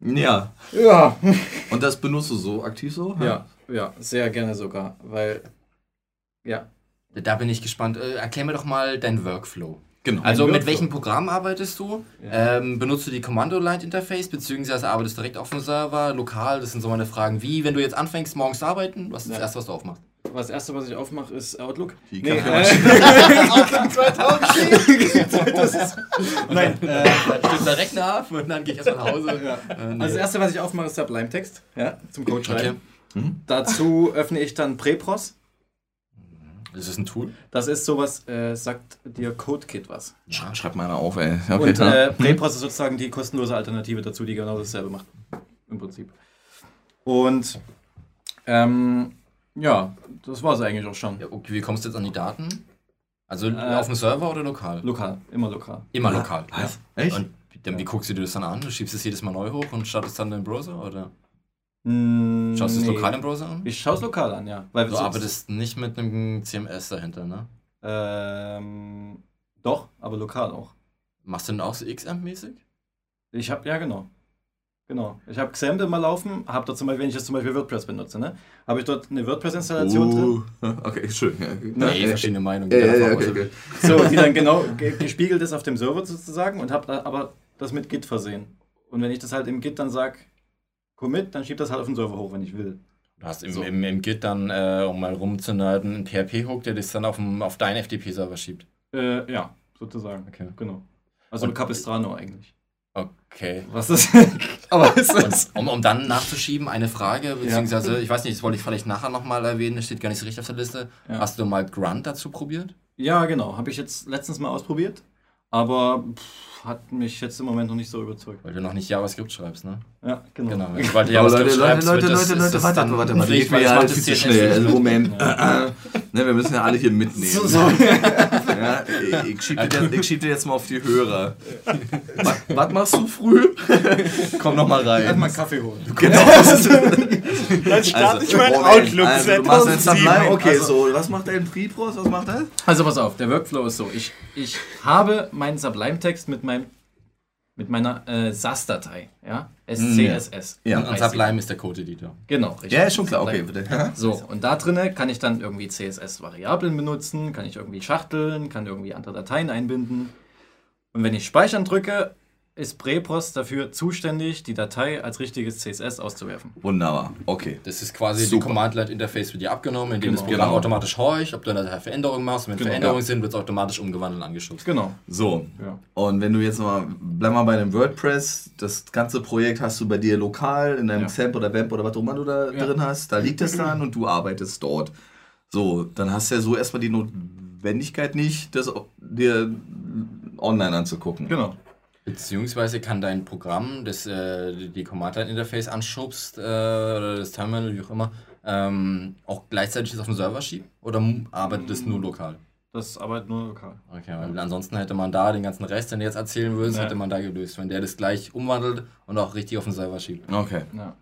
Ja, Ja. und das benutzt du so aktiv so? ja, ja, sehr gerne sogar, weil ja, Da bin ich gespannt. Äh, erklär mir doch mal deinen Workflow. Genau. Also mit welchem Programm arbeitest du? Ja. Ähm, benutzt du die Commando-Line-Interface, beziehungsweise arbeitest du direkt auf dem Server, lokal? Das sind so meine Fragen. Wie, wenn du jetzt anfängst, morgens zu arbeiten, was ist das Ja. Erste, was du aufmachst? das erste, was ich aufmache, ist Outlook. Die Nee, Kaffeemaschine. Nein, äh, Dann der Rechner ab und dann gehe ich erstmal nach Hause. Äh, nee. also das erste, was ich aufmache, ist der Sublime-Text, ja, zum Code okay. schreiben. Mhm. Dazu öffne ich dann Prepros. Das ist ein Tool. Das ist sowas, äh, sagt dir CodeKit was. Sch- Schreib mal einer auf, ey. Okay, Und äh, Prepros ist sozusagen die kostenlose Alternative dazu, die genau dasselbe macht. Im Prinzip. Und ähm, ja, das war es eigentlich auch schon. Ja, okay, wie kommst du jetzt an die Daten? Also Äh, auf dem Server oder lokal? Lokal, immer lokal. Immer lokal. Was? Ja. Echt? Und dann, wie guckst du dir das dann an? Du schiebst es jedes Mal neu hoch und startest dann den Browser? Oder Mm, schaust du es nee. lokal im Browser an? Ich schaue es lokal an, ja. Weil Du arbeitest nicht mit einem CMS dahinter, ne? Ähm, doch, aber lokal auch. Machst du denn auch so XAMP-mäßig? Ich habe, ja genau. Genau. Ich habe Xampp immer laufen, habe da zum Beispiel, wenn ich jetzt zum Beispiel WordPress benutze, ne, habe ich dort eine WordPress-Installation drin. Uh, okay, schön. Ja, Nee, äh, verschiedene Meinungen. äh, äh, aus- okay, okay. So, die dann genau ge gespiegelt ist auf dem Server sozusagen und habe da aber das mit Git versehen. Und wenn ich das halt im Git dann sag, commit, dann schiebt das halt auf den Server hoch, wenn ich will. Du hast im, So. im, im Git dann, äh, um mal rumzunerden, einen PHP-Hook, der das dann auf, dem, auf deinen FTP-Server schiebt. Äh, ja, sozusagen. Okay. Genau. Also Und- Capistrano eigentlich. Okay. Was ist Aber ist das? Und um, um dann nachzuschieben, eine Frage, beziehungsweise, ich weiß nicht, das wollte ich vielleicht nachher nochmal erwähnen, das steht gar nicht so richtig auf der Liste. Ja. Hast du mal Grunt dazu probiert? Ja, genau. Habe ich jetzt letztens mal ausprobiert. Aber pff, hat mich jetzt im Moment noch nicht so überzeugt. Weil du noch nicht JavaScript schreibst, ne? Ja, genau. Genau. Sobald du JavaScript Leute, Leute, schreibst, Leute, wird das- Leute, Leute, warte, dann warte mal, weil mir das ja viel zu schnell. Also. Moment. Ja. ne, wir müssen ja alle hier mitnehmen. So, so. Ja, ich, ich schieb dir, ich schieb dir jetzt mal auf die Hörer. Was, was machst du früh? Komm noch mal rein. Erstmal Kaffee holen. Genau. Das ist, Dann starte ich mein Outlook also, du machst jetzt 2007. Sublime. Okay, Also- so, was macht dein Prepros? Was macht er? Also pass auf, der Workflow ist so. Ich, ich habe meinen Sublime-Text mit meinem mit meiner äh, SAS-Datei, ja? SCSS. Ja, Und Sublime ist der Code-Editor. Genau, richtig. Ja, ist schon klar. Okay, bitte. So, und da drinne kann ich dann irgendwie CSS-Variablen benutzen, kann ich irgendwie schachteln, kann irgendwie andere Dateien einbinden. Und wenn ich Speichern drücke, ist Prepos dafür zuständig, die Datei als richtiges CSS auszuwerfen. Wunderbar, okay. Das ist quasi Super. die Command-Line-Interface wird dir abgenommen, indem Genau. das Programm Genau. automatisch horcht, ob du da Veränderungen machst. Und wenn Genau. Veränderungen sind, wird es automatisch umgewandelt und angeschubst. Genau. So, Ja. und wenn du jetzt mal, bleib mal bei dem WordPress, das ganze Projekt hast du bei dir lokal in deinem Ja. XAMPP oder Web oder was auch immer du da Ja. drin hast, da liegt es dann und du arbeitest dort. So, dann hast du ja so erstmal die Notwendigkeit nicht, das dir online anzugucken. Genau. Beziehungsweise kann dein Programm, das äh, die Command-Line-Interface anschubst, äh, oder das Terminal, wie auch immer, ähm, auch gleichzeitig das auf den Server schieben? Oder arbeitet das nur lokal? Das arbeitet nur lokal. Okay, weil ansonsten hätte man da den ganzen Rest, den du jetzt erzählen würdest, Ja. hätte man da gelöst, wenn der das gleich umwandelt und auch richtig auf den Server schiebt. Okay. Ja.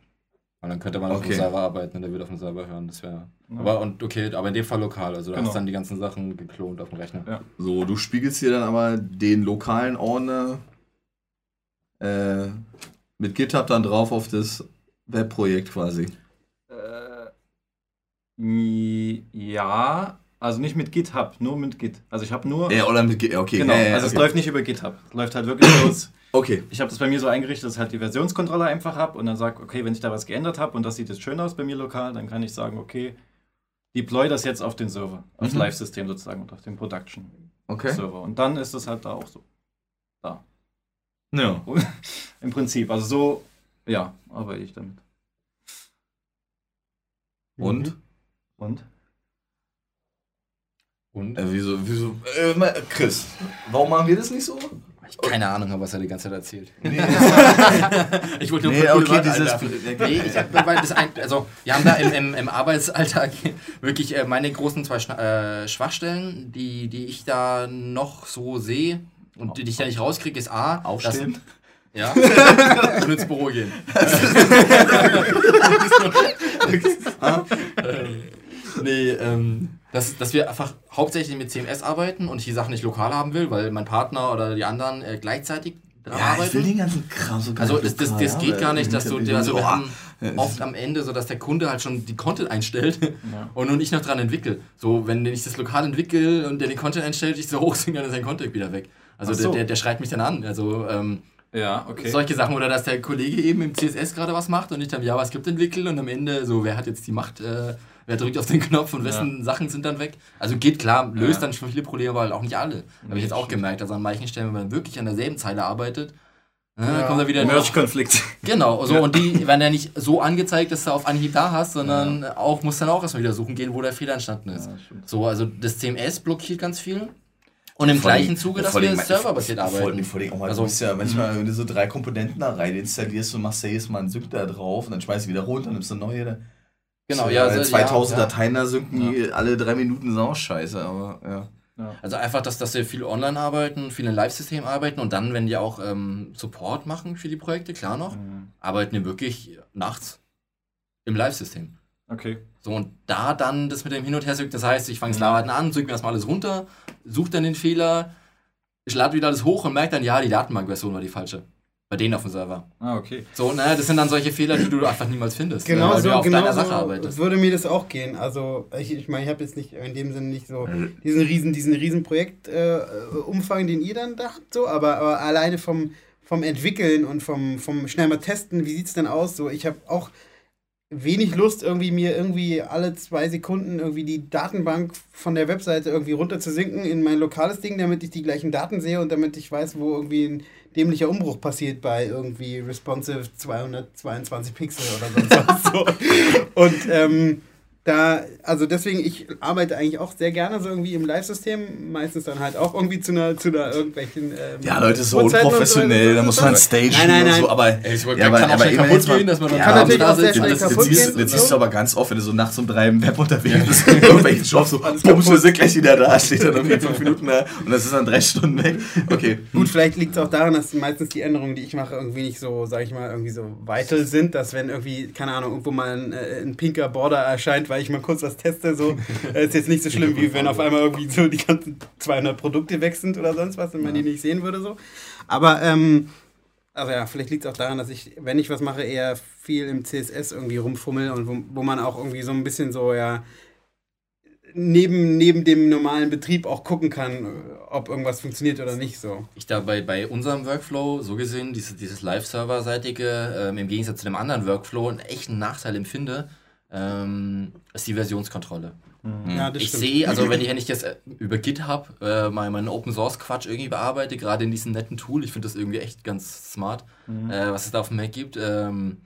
Und dann könnte man auf Okay. dem Server arbeiten und der wird auf dem Server hören. Das wäre. Ja. Aber und okay, aber in dem Fall lokal. Also du Genau. hast dann die ganzen Sachen geklont auf dem Rechner. Ja. So, du spiegelst dir dann aber den lokalen Ordner äh, mit GitHub dann drauf auf das Webprojekt quasi. Äh, ja, also nicht mit GitHub, nur mit Git. Also ich habe nur. Ja, oder mit Git, okay. genau, ja, ja, also es okay. läuft nicht über GitHub. Es läuft halt wirklich bloß. Okay, Ich habe das bei mir so eingerichtet, dass ich halt die Versionskontrolle einfach habe und dann sage, okay, wenn ich da was geändert habe und das sieht jetzt schön aus bei mir lokal, dann kann ich sagen, okay, deploy das jetzt auf den Server, aufs Mhm. Live-System sozusagen und auf den Production-Server. okay. Und dann ist es halt da auch so. Da. Ja. Im Prinzip. Also so, ja, arbeite ich damit. Und? Und? Und? Äh, wieso, wieso? Äh, Chris, warum machen wir das nicht so? ich keine Ahnung habe, was er die ganze Zeit erzählt. Nee, Ich wollte nur nee okay, Wort, dieses. Nee, ich hab, weil das ein, also wir haben da im, im, im Arbeitsalltag wirklich äh, meine großen zwei Schna äh, Schwachstellen, die, die ich da noch so sehe und die ich da nicht rauskriege, ist A, Aufstehen. Ja, und ins Büro gehen. Nee, ähm, dass, dass wir einfach hauptsächlich mit CMS arbeiten und ich die Sachen nicht lokal haben will, weil mein Partner oder die anderen äh, gleichzeitig daran Ja, ich arbeiten. will den ganzen Kram so gar Also das, das, das geht gar nicht, dass du, Ich- also oft am Ende so, dass der Kunde halt schon die Content einstellt Ja. und nur ich noch dran entwickle. So, wenn ich das lokal entwickle und der den Content einstellt, ich so hochsinge, dann ist sein Content wieder weg. Also so. der, der, der schreit mich dann an. Also ähm, Ja, okay. solche Sachen oder dass der Kollege eben im CSS gerade was macht und ich dann JavaScript entwickle und am Ende so, wer hat jetzt die Macht, äh, wer drückt auf den Knopf und wessen Sachen sind dann weg. Also geht klar, löst Ja. dann schon viele Probleme, aber halt auch nicht alle. Habe ich jetzt auch gemerkt, dass an manchen Stellen, wenn man wirklich an derselben Zeile arbeitet, äh, Ja. kommt da wieder Merge-Konflikt. Genau, so Ja. und die werden ja nicht so angezeigt, dass du auf Anhieb da hast, sondern auch musst dann auch erstmal wieder suchen gehen, wo der Fehler entstanden ist. Ja. So, also das CMS blockiert ganz viel. Und im Vor gleichen Zuge, ja, dass vor wir serverbasiert vor arbeiten. Vor allem auch mal, Also- du bist ja manchmal, wenn du so drei Komponenten da rein installierst und machst da jedes Mal einen Sync da drauf und dann schmeißt du wieder runter, nimmst du neue. da- Genau, so, ja, äh, so- 2000 ja, ja. Dateien da synken, die alle drei Minuten ist auch scheiße, aber ja. Also einfach, dass, dass wir viel online arbeiten, viel im Live-System arbeiten und dann, wenn die auch ähm, Support machen für die Projekte, klar noch, Mhm. arbeiten wir wirklich nachts im Live-System. Okay. So, und da dann das mit dem Hin- und Her das heißt, ich fange das Laden an, drücke mir erstmal alles runter, suche dann den Fehler, ich lade wieder alles hoch und merke dann, ja, die Datenbankversion war die falsche. Bei denen auf dem Server. Ah, okay. So, naja, das sind dann solche Fehler, die du einfach niemals findest. Genau weil du so, ja auf genau deiner so Sache arbeitest. würde mir das auch gehen. Also ich, ich meine, ich habe jetzt nicht in dem Sinne nicht so diesen riesen, diesen riesen Projektumfang, äh, Umfang, den ihr dann dacht, so, aber, aber alleine vom, vom Entwickeln und vom, vom schnell mal testen, wie sieht es denn aus? So, ich habe auch wenig Lust, irgendwie mir irgendwie alle zwei Sekunden irgendwie die Datenbank von der Webseite irgendwie runter zu sinken in mein lokales Ding, damit ich die gleichen Daten sehe und damit ich weiß, wo irgendwie ein dämlicher Umbruch passiert bei irgendwie responsive 222 Pixel oder sonst was. so. Und ähm, da, also deswegen, ich arbeite eigentlich auch sehr gerne so irgendwie im Live-System, meistens dann halt auch irgendwie zu einer, zu einer irgendwelchen. Ähm, Ja, Leute, so und unprofessionell, da muss man stagen Nein, nein, und nein. so, aber. Ey, ich wollte- Ja, aber- kann auch aber kaputt jetzt gehen, dass man Ja, Kann natürlich da auch sehr sitzt. schnell Das, kaputt siehst, gehen, das so. siehst du aber ganz oft, wenn du so nachts um drei im Web unterwegs bist, in irgendwelchen Jobs so, bumm, schnell sind gleich wieder da, steht dann irgendwie fünf Minuten da und das ist dann drei Stunden weg. Okay. Gut, vielleicht liegt es auch daran, dass meistens die Änderungen, die ich mache, irgendwie nicht so, sag ich mal, irgendwie so vital sind, dass wenn irgendwie, keine Ahnung, irgendwo mal ein, äh, ein pinker Border erscheint, weil ich mal kurz was teste, so, äh, ist jetzt nicht so schlimm, wie wenn auf einmal irgendwie so die ganzen 200 Produkte weg sind oder sonst was und man die nicht sehen würde, so. Aber, ähm, also ja, vielleicht liegt es auch daran, dass ich, wenn ich was mache, eher viel im CSS irgendwie rumfummel und wo, wo man auch irgendwie so ein bisschen so, ja, neben, neben dem normalen Betrieb auch gucken kann, ob irgendwas funktioniert oder nicht so. Ich da bei, bei unserem Workflow, so gesehen, dieses, dieses Live-Server-seitige, ähm, im Gegensatz zu dem anderen Workflow, einen echten Nachteil empfinde, ähm, ist die Versionskontrolle. Ja, das ich sehe, also wenn ich, wenn ich jetzt äh, über GitHub äh, meinen mein Open Source Quatsch irgendwie bearbeite, gerade in diesem netten Tool, ich finde das irgendwie echt ganz smart, äh, was es da auf dem Mac gibt. Ähm,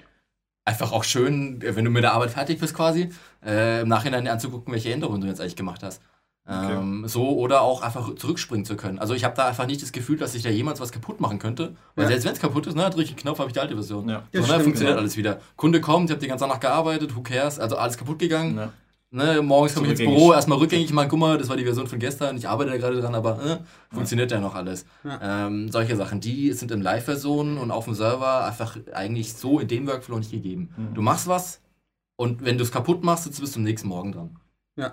einfach auch schön, äh, wenn du mit der Arbeit fertig bist quasi, äh, im Nachhinein anzugucken, welche Änderungen du jetzt eigentlich gemacht hast. Ähm, So oder auch einfach zurückspringen zu können. Also ich habe da einfach nicht das Gefühl, dass ich da jemals was kaputt machen könnte. Weil Ja. selbst wenn es kaputt ist, ne, drücke ich den Knopf, habe ich die alte Version. Ja. So, ne, stimmt, funktioniert ja. alles wieder. Kunde kommt, ich habe die ganze Nacht gearbeitet, who cares? Also alles kaputt gegangen. Ja. Ne, morgens komme ich ins. Büro, erstmal rückgängig mal, guck mal, das war die Version von gestern, ich arbeite da gerade dran, aber äh, funktioniert ja noch alles. Ähm, solche Sachen, die sind in Live-Versionen und auf dem Server einfach eigentlich so in dem Workflow nicht gegeben. Mhm. Du machst was und wenn du es kaputt machst, sitzt du bis zum nächsten Morgen dran. Ja.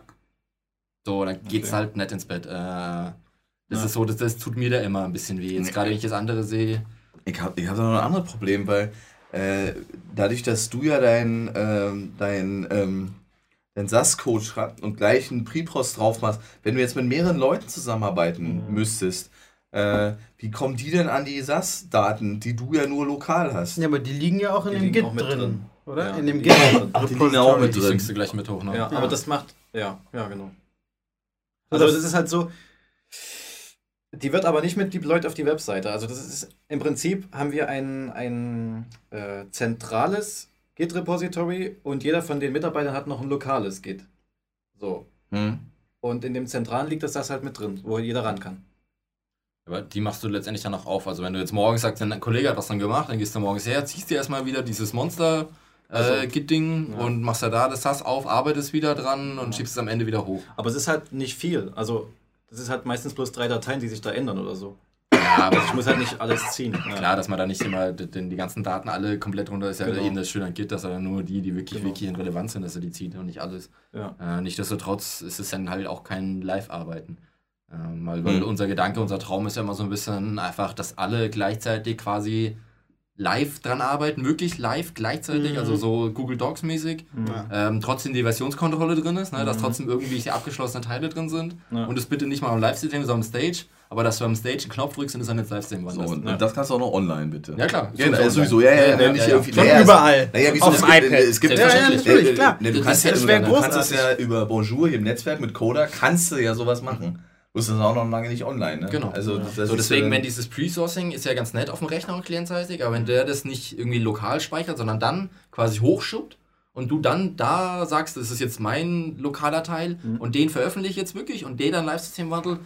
So, dann geht's Okay. halt nicht ins Bett. Äh, das Ja. ist so, das, das tut mir da immer ein bisschen weh. Jetzt Nee. gerade wenn ich das andere sehe. Ich habe ich hab da noch ein anderes Problem, weil äh, dadurch, dass du ja dein, ähm, dein, ähm, dein SAS-Code schreibst und gleich einen Prepost drauf machst, wenn du jetzt mit mehreren Leuten zusammenarbeiten Mhm. müsstest, äh, wie kommen die denn an die SAS-Daten, die du ja nur lokal hast? Ja, aber die liegen ja auch in Die dem Git auch mit drin, drin. oder? Ja, in dem die Git. Ach, die liegen auch mit Die drin. synkst du gleich mit hoch, ne? Ja, Ja. aber das macht, ja, ja, genau. So, Also das- das ist halt so, die wird aber nicht mit Deployed auf die Webseite. Also das ist, im Prinzip haben wir ein, ein äh, zentrales Git-Repository und jeder von den Mitarbeitern hat noch ein lokales Git. So. Hm? Und in dem zentralen liegt das, das halt mit drin, wo jeder ran kann. Aber die machst du letztendlich dann auch auf. Also wenn du jetzt morgens sagst, ein Kollege hat was dann gemacht, dann gehst du morgens her, ziehst dir erstmal wieder dieses Monster äh, Also, Git-Ding ja. und machst da da das SAS auf, arbeitest wieder dran und Ja. schiebst es am Ende wieder hoch. Aber es ist halt nicht viel. Also das ist halt meistens bloß drei Dateien, die sich da ändern oder so. Ja, aber Ich muss halt nicht alles ziehen. Ja. klar, dass man da nicht immer die, die ganzen Daten alle komplett runter ist ja Genau. eben das Schöne an Git, dass er dann nur die, die wirklich, Genau. wirklich relevant sind, dass er die zieht und nicht alles. Ja. Äh, Nichtsdestotrotz ist es dann halt auch kein Live-Arbeiten. Ähm, weil weil Hm. unser Gedanke, unser Traum ist ja immer so ein bisschen einfach, dass alle gleichzeitig quasi live dran arbeiten, wirklich live gleichzeitig, Mhm. also so Google Docs mäßig. Mhm. Ja. Ähm, trotzdem die Versionskontrolle drin ist, ne, dass Mhm. trotzdem irgendwie die abgeschlossenen Teile drin sind. Ja. Und es bitte nicht mal am Live-System, sondern am Stage. Aber dass du am Stage einen Knopf drückst und es dann ins Live-System So, wandert. und, Ja. und das kannst du auch noch online, bitte. Ja, klar. Ja, Sowieso sowieso, ja, ja, ja, Ja, nicht ja, ja. irgendwie. Von naja, überall. Naja, wieso, Auf es dem gibt, iPad. es gibt Ja, ja, natürlich, klar. Du Das- kannst, ja, das du, wär du kannst es ja über Bonjour hier im Netzwerk mit Coda, kannst du ja sowas machen. Du ist das auch noch lange nicht online. Ne? Genau. Also, Ja. das So, deswegen, ja wenn dann- dieses Pre-Sourcing ist ja ganz nett auf dem Rechner und clientseitig, aber wenn der das nicht irgendwie lokal speichert, sondern dann quasi hochschubbt und du dann da sagst, das ist jetzt mein lokaler Teil Mhm. und den veröffentliche ich jetzt wirklich und den dann Live-System wandel,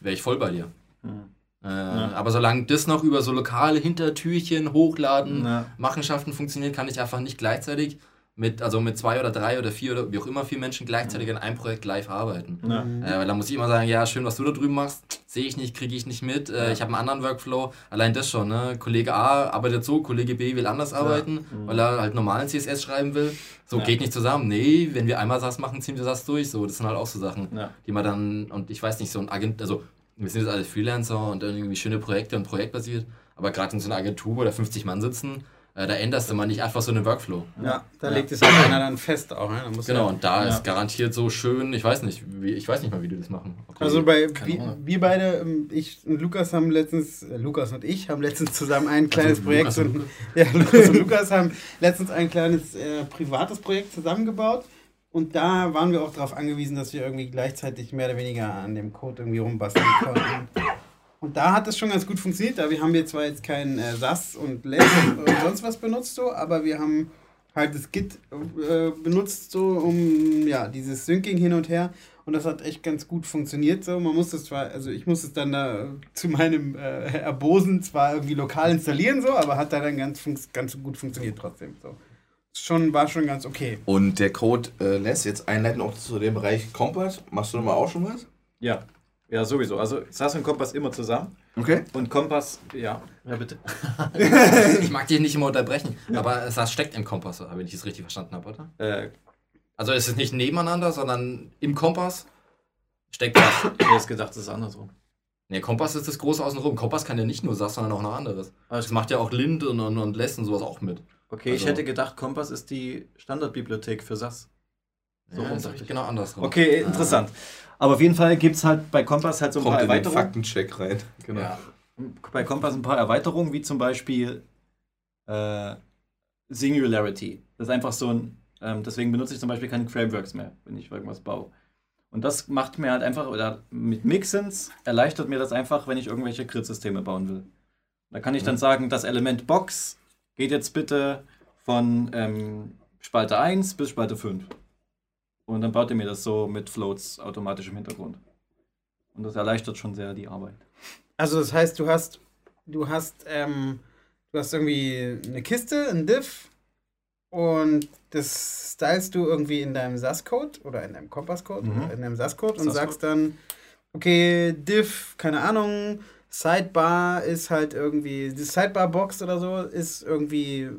wäre ich voll bei dir. Mhm. Äh, Aber solange das noch über so lokale Hintertürchen, Hochladen, Ja. Machenschaften funktioniert, kann ich einfach nicht gleichzeitig mit, also mit zwei oder drei oder vier oder wie auch immer vier Menschen gleichzeitig an einem Projekt live arbeiten. Ja. Äh, weil da muss ich immer sagen, ja, schön, was du da drüben machst, sehe ich nicht, kriege ich nicht mit. Äh, ich habe einen anderen Workflow. Allein das schon, ne? Kollege A arbeitet so, Kollege B will anders arbeiten, weil er halt normalen CSS schreiben will. So Ja. geht nicht zusammen. Nee, wenn wir einmal SAS machen, ziehen wir SAS durch. So, das sind halt auch so Sachen, Ja. die man dann, und ich weiß nicht, so ein Agent, also wir sind jetzt alle Freelancer und dann irgendwie schöne Projekte und projektbasiert, aber gerade in so einer Agentur, wo da 50 Mann sitzen, da änderst du mal nicht einfach so einen Workflow. Ja, da Ja. legt es halt einer dann fest auch. Ne? Genau, und da Ja. ist garantiert so schön, ich weiß nicht, wie, ich weiß nicht mal, wie die das machen. Also bei wir, beide, ähm, ich und Lukas haben letztens, äh, Lukas und ich haben letztens zusammen ein kleines Also Projekt, Lukas so und ja, Lukas und Lukas haben letztens ein kleines äh, privates Projekt zusammengebaut und da waren wir auch darauf angewiesen, dass wir irgendwie gleichzeitig mehr oder weniger an dem Code irgendwie rumbasteln konnten. Und da hat es schon ganz gut funktioniert. Da wir haben wir zwar jetzt kein äh, SAS und Less und sonst was benutzt, so, aber wir haben halt das Git äh, benutzt, so um ja dieses Syncing hin und her. Und das hat echt ganz gut funktioniert. So, man muss das zwar, also ich muss es dann da zu meinem äh, Erbosen zwar irgendwie lokal installieren, so, aber hat da dann ganz, ganz gut funktioniert trotzdem. So. Schon, war schon ganz okay. Und der Code äh, lässt jetzt einleiten auch zu dem Bereich Kompass. Machst du da mal auch schon was? ja. Ja, sowieso. Also SAS und Kompass immer zusammen. Okay. Und Kompass, ja. Ja, bitte. ich mag dich nicht immer unterbrechen, aber SAS steckt im Kompass, wenn ich es richtig verstanden habe, oder? Äh, Also es ist nicht nebeneinander, sondern im Kompass steckt das. ich hätte jetzt gedacht, das ist andersrum. Ne, Kompass ist das große außenrum. Kompass kann ja nicht nur SAS, sondern auch noch anderes. Das macht ja auch Lind und, und, und Less und sowas auch mit. Okay, ich Also- hätte gedacht, Kompass ist die Standardbibliothek für SAS. So ja, das ich. genau andersrum. Okay, interessant. Aber auf jeden Fall gibt es halt bei Kompass halt so ein Kommt paar in den Erweiterungen. Faktencheck rein. Genau. Ja. Bei Kompass ein paar Erweiterungen, wie zum Beispiel äh, Singularity. Das ist einfach so ein, ähm, deswegen benutze ich zum Beispiel keine Frameworks mehr, wenn ich irgendwas baue. Und das macht mir halt einfach, oder mit Mixins erleichtert mir das einfach, wenn ich irgendwelche Grid-Systeme bauen will. Da kann ich dann sagen, das Element Box geht jetzt bitte von ähm, Spalte 1 bis Spalte 5. Und dann baut er mir das so mit Floats automatisch im Hintergrund. Und das erleichtert schon sehr die Arbeit. Also das heißt, du hast, du hast, ähm, du hast irgendwie eine Kiste, ein Diff und das stylst du irgendwie in deinem SAS-Code oder in deinem Kompass-Code Mhm. oder in deinem SAS-Code und sagst dann, okay, Diff, keine Ahnung, Sidebar ist halt irgendwie, die Sidebar-Box oder so ist irgendwie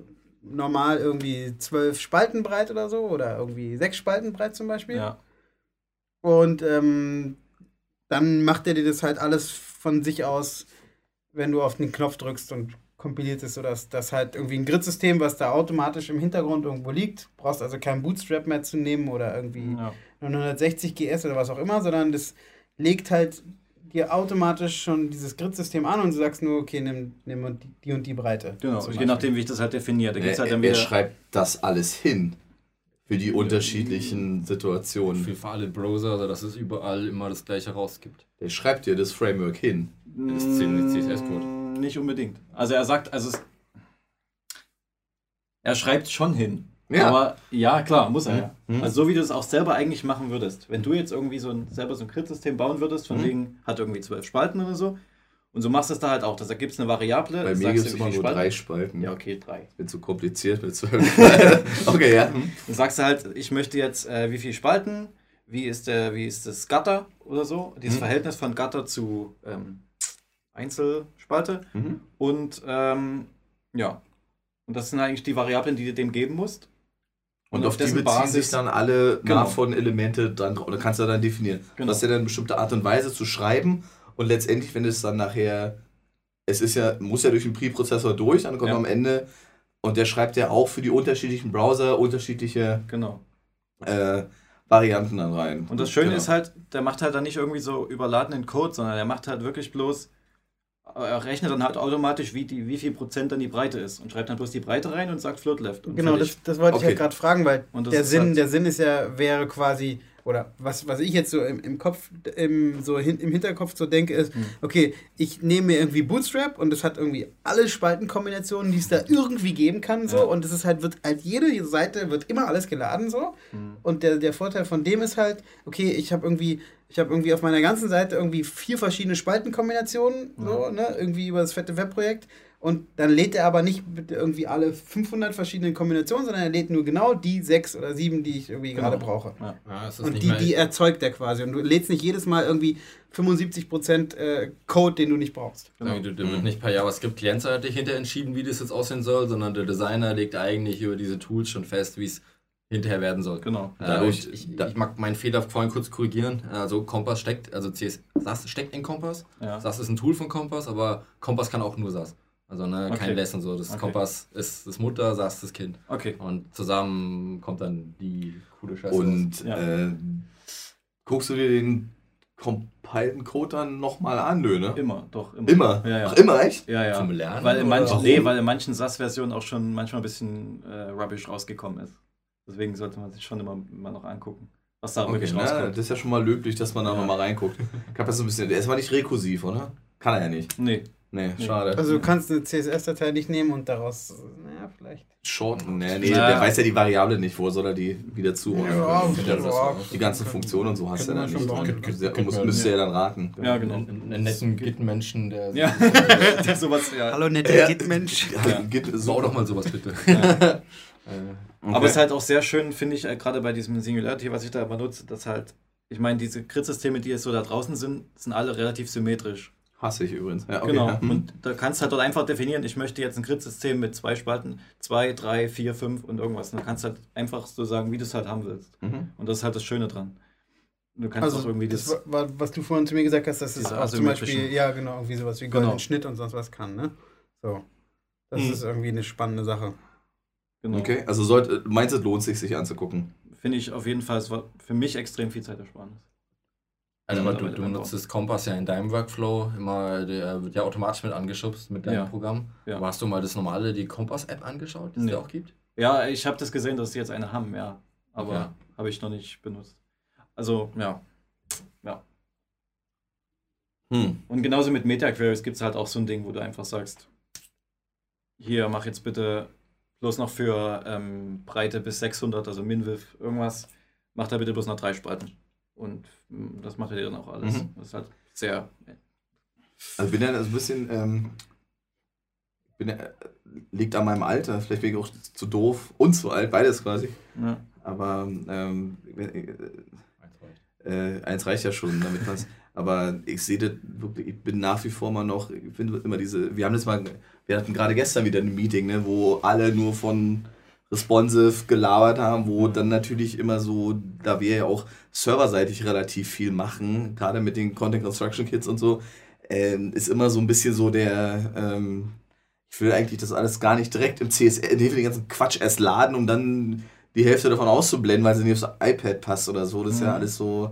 normal irgendwie zwölf Spalten breit oder so oder irgendwie sechs Spalten breit zum Beispiel. Ja. Und ähm, dann macht er dir das halt alles von sich aus, wenn du auf den Knopf drückst und kompiliert es, sodass das halt irgendwie ein Grid-System, was da automatisch im Hintergrund irgendwo liegt. Brauchst also keinen Bootstrap mehr zu nehmen oder irgendwie ja. 960 GS oder was auch immer, sondern das legt halt dir automatisch schon dieses Grid-System an und du sagst nur, okay, nimm, nimm die- und die Breite. Genau, je nachdem, wie ich das halt definiere. Da gibt's Er, halt dann er wieder. schreibt das alles hin für die unterschiedlichen Situationen. für alle Browser, also dass es überall immer das gleiche rausgibt. Der schreibt dir das Framework hin. Das ist CSS-Code. Mm, Nicht unbedingt. Also er sagt, also es, er schreibt schon hin. Ja. Aber ja, klar, muss er ja. Mhm. Also so wie du es auch selber eigentlich machen würdest. Wenn du jetzt irgendwie so ein, selber so ein Grid-System bauen würdest, von Mhm. wegen, hat irgendwie zwölf Spalten oder so, und so machst du es da halt auch. Da gibt es eine Variable. Bei mir gibt es immer nur Spalten. drei Spalten. Ja, okay, drei. Wird zu kompliziert mit zwölf. okay, ja. Hm. Dann sagst du halt, ich möchte jetzt äh, wie viele Spalten, wie ist, der, wie ist das Gatter oder so, dieses Mhm. Verhältnis von Gatter zu ähm, Einzelspalte Mhm. und ähm, ja, und das sind eigentlich die Variablen, die du dem geben musst. Und, auf die beziehen sich dann alle Genau. NAV-Elemente dann drauf. Oder kannst du dann definieren. Genau. Das ist ja dann eine bestimmte Art und Weise zu schreiben. Und letztendlich, wenn es dann nachher, es ist ja, muss ja durch den Pre-Prozessor durch, dann kommt Ja. am Ende, und der schreibt ja auch für die unterschiedlichen Browser unterschiedliche Genau. äh, Varianten dann rein. Und das Schöne Genau. ist halt, der macht halt dann nicht irgendwie so überladenen Code, sondern er macht halt wirklich bloß, er rechnet dann halt automatisch, wie, die, wie viel Prozent dann die Breite ist und schreibt dann bloß die Breite rein und sagt Float Left. Genau, das, das wollte ich Okay. ja gerade fragen, weil der Sinn, halt- der Sinn ist ja, wäre quasi, oder was, was ich jetzt so im, im Kopf, im, so hin, im Hinterkopf so denke, ist, Hm. okay, ich nehme mir irgendwie Bootstrap und es hat irgendwie alle Spaltenkombinationen, die es da irgendwie geben kann, so, Ja. und es ist halt, wird halt jede Seite wird immer alles geladen, so. Mhm. Und der, der Vorteil von dem ist halt, okay, ich habe irgendwie, ich habe irgendwie auf meiner ganzen Seite irgendwie vier verschiedene Spaltenkombinationen, so, ne, irgendwie über das fette Webprojekt. Und dann lädt er aber nicht irgendwie alle 500 verschiedenen Kombinationen, sondern er lädt nur genau die sechs oder sieben, die ich irgendwie gerade brauche. Ja. Ja, Und nicht die, mehr- die erzeugt er quasi. Und du lädst nicht jedes Mal irgendwie 75% äh, Code, den du nicht brauchst. Genau. Da wird nicht per JavaScript clientseitig hinter entschieden, wie das jetzt aussehen soll, sondern der Designer legt eigentlich über diese Tools schon fest, wie es hinterher werden soll. Genau. Äh, Dadurch- und ich, da- ich mag meinen Fehler vorhin kurz korrigieren. Also Kompass steckt, also CS, SAS steckt in Kompass. Ja. SAS ist ein Tool von Kompass, aber Kompass kann auch nur SAS. Also ne, Okay. kein Less und so. Das Okay. Kompass ist das Mutter, SAS das Kind. Okay. Und zusammen kommt dann die coole Scheiße. Und Ja. äh, guckst du dir den compileden Code dann nochmal an, Nö, ne? Immer, doch. Immer. Immer? Ja, ja. Ach, immer echt? Ja, ja. Zum Lernen, Weil in oder manchen, nee, weil in manchen SAS-Versionen auch schon manchmal ein bisschen äh, rubbish rausgekommen ist. Deswegen sollte man sich schon immer, immer noch angucken, was da Okay, wirklich na, rauskommt. das ist ja schon mal löblich, dass man da Ja. nochmal reinguckt. Ich hab das so ein bisschen, der ist mal nicht rekursiv, oder? Kann er ja nicht. Nee. Nee, Nee. schade. Also du kannst eine CSS-Datei nicht nehmen und daraus, naja, vielleicht. Short, nee, nee, Ja. der weiß ja die Variable nicht, wo soll er die wieder zuordnen? Ja, können? ja. die ganzen Funktionen und so hast du ja dann nicht. müsste ja dann raten. Ja, genau. einen, netten Git-Menschen, der Ja, sowas, ja. Hallo, netter Ja. Git-Mensch. Ja. Bau so doch mal sowas bitte. Aber es ist halt auch sehr schön, finde ich, äh, gerade bei diesem Singularity, was ich da benutze, dass halt, ich meine, diese Grid-Systeme, die jetzt so da draußen sind, sind alle relativ symmetrisch. Hasse ich übrigens. Ja, okay, genau. ja. Und da kannst du halt dort einfach definieren, ich möchte jetzt ein Grid-System mit zwei Spalten, zwei, drei, vier, fünf und irgendwas. Und dann kannst du halt einfach so sagen, wie du es halt haben willst. Mhm. Und das ist halt das Schöne dran. Du kannst Also, auch irgendwie das das. war, was du vorhin zu mir gesagt hast, dass es auch zum Beispiel, ja, genau, irgendwie sowas wie goldenen Genau. Schnitt und sonst was kann, ne? So. Das Mhm. ist irgendwie eine spannende Sache. Genau. Okay, also sollte, meinst du, es lohnt sich, sich anzugucken? finde ich auf jeden Fall, es war für mich extrem viel Zeitersparnis. Also Ja, aber du, du nutzt das Kompass ja in deinem Workflow immer, der wird ja automatisch mit angeschubst mit deinem Ja. Programm. Ja. Aber hast du mal das normale, die Kompass-App angeschaut, die es Nee. da auch gibt? Ja, ich habe das gesehen, dass sie jetzt eine haben, ja. Aber Okay. habe ich noch nicht benutzt. Also, ja. Hm. Und genauso mit Meta-Queries gibt es halt auch so ein Ding, wo du einfach sagst, hier, mach jetzt bitte bloß noch für ähm, Breite bis 600, also Minwidth, irgendwas, mach da bitte bloß noch drei Spalten. Und mm, das macht er dann auch alles. Mhm. Das ist halt sehr... Also bin ja so ein bisschen, ähm, bin ja, liegt an meinem Alter, vielleicht bin ich auch zu doof und zu alt, beides quasi. Ja. Aber ähm, äh, eins reicht ja schon, damit man es. Aber ich sehe das wirklich, ich bin nach wie vor mal noch, ich finde immer diese, wir haben das mal, wir hatten gerade gestern wieder ein Meeting, ne, wo alle nur von responsive gelabert haben, wo dann natürlich immer so, da wir ja auch serverseitig relativ viel machen, gerade mit den Content Construction Kits und so, ähm, ist immer so ein bisschen so der, ähm, ich will eigentlich das alles gar nicht direkt im CSS, nee, den ganzen Quatsch erst laden, um dann die Hälfte davon auszublenden, weil sie nicht aufs iPad passt oder so. Das ist ja Mhm. alles so,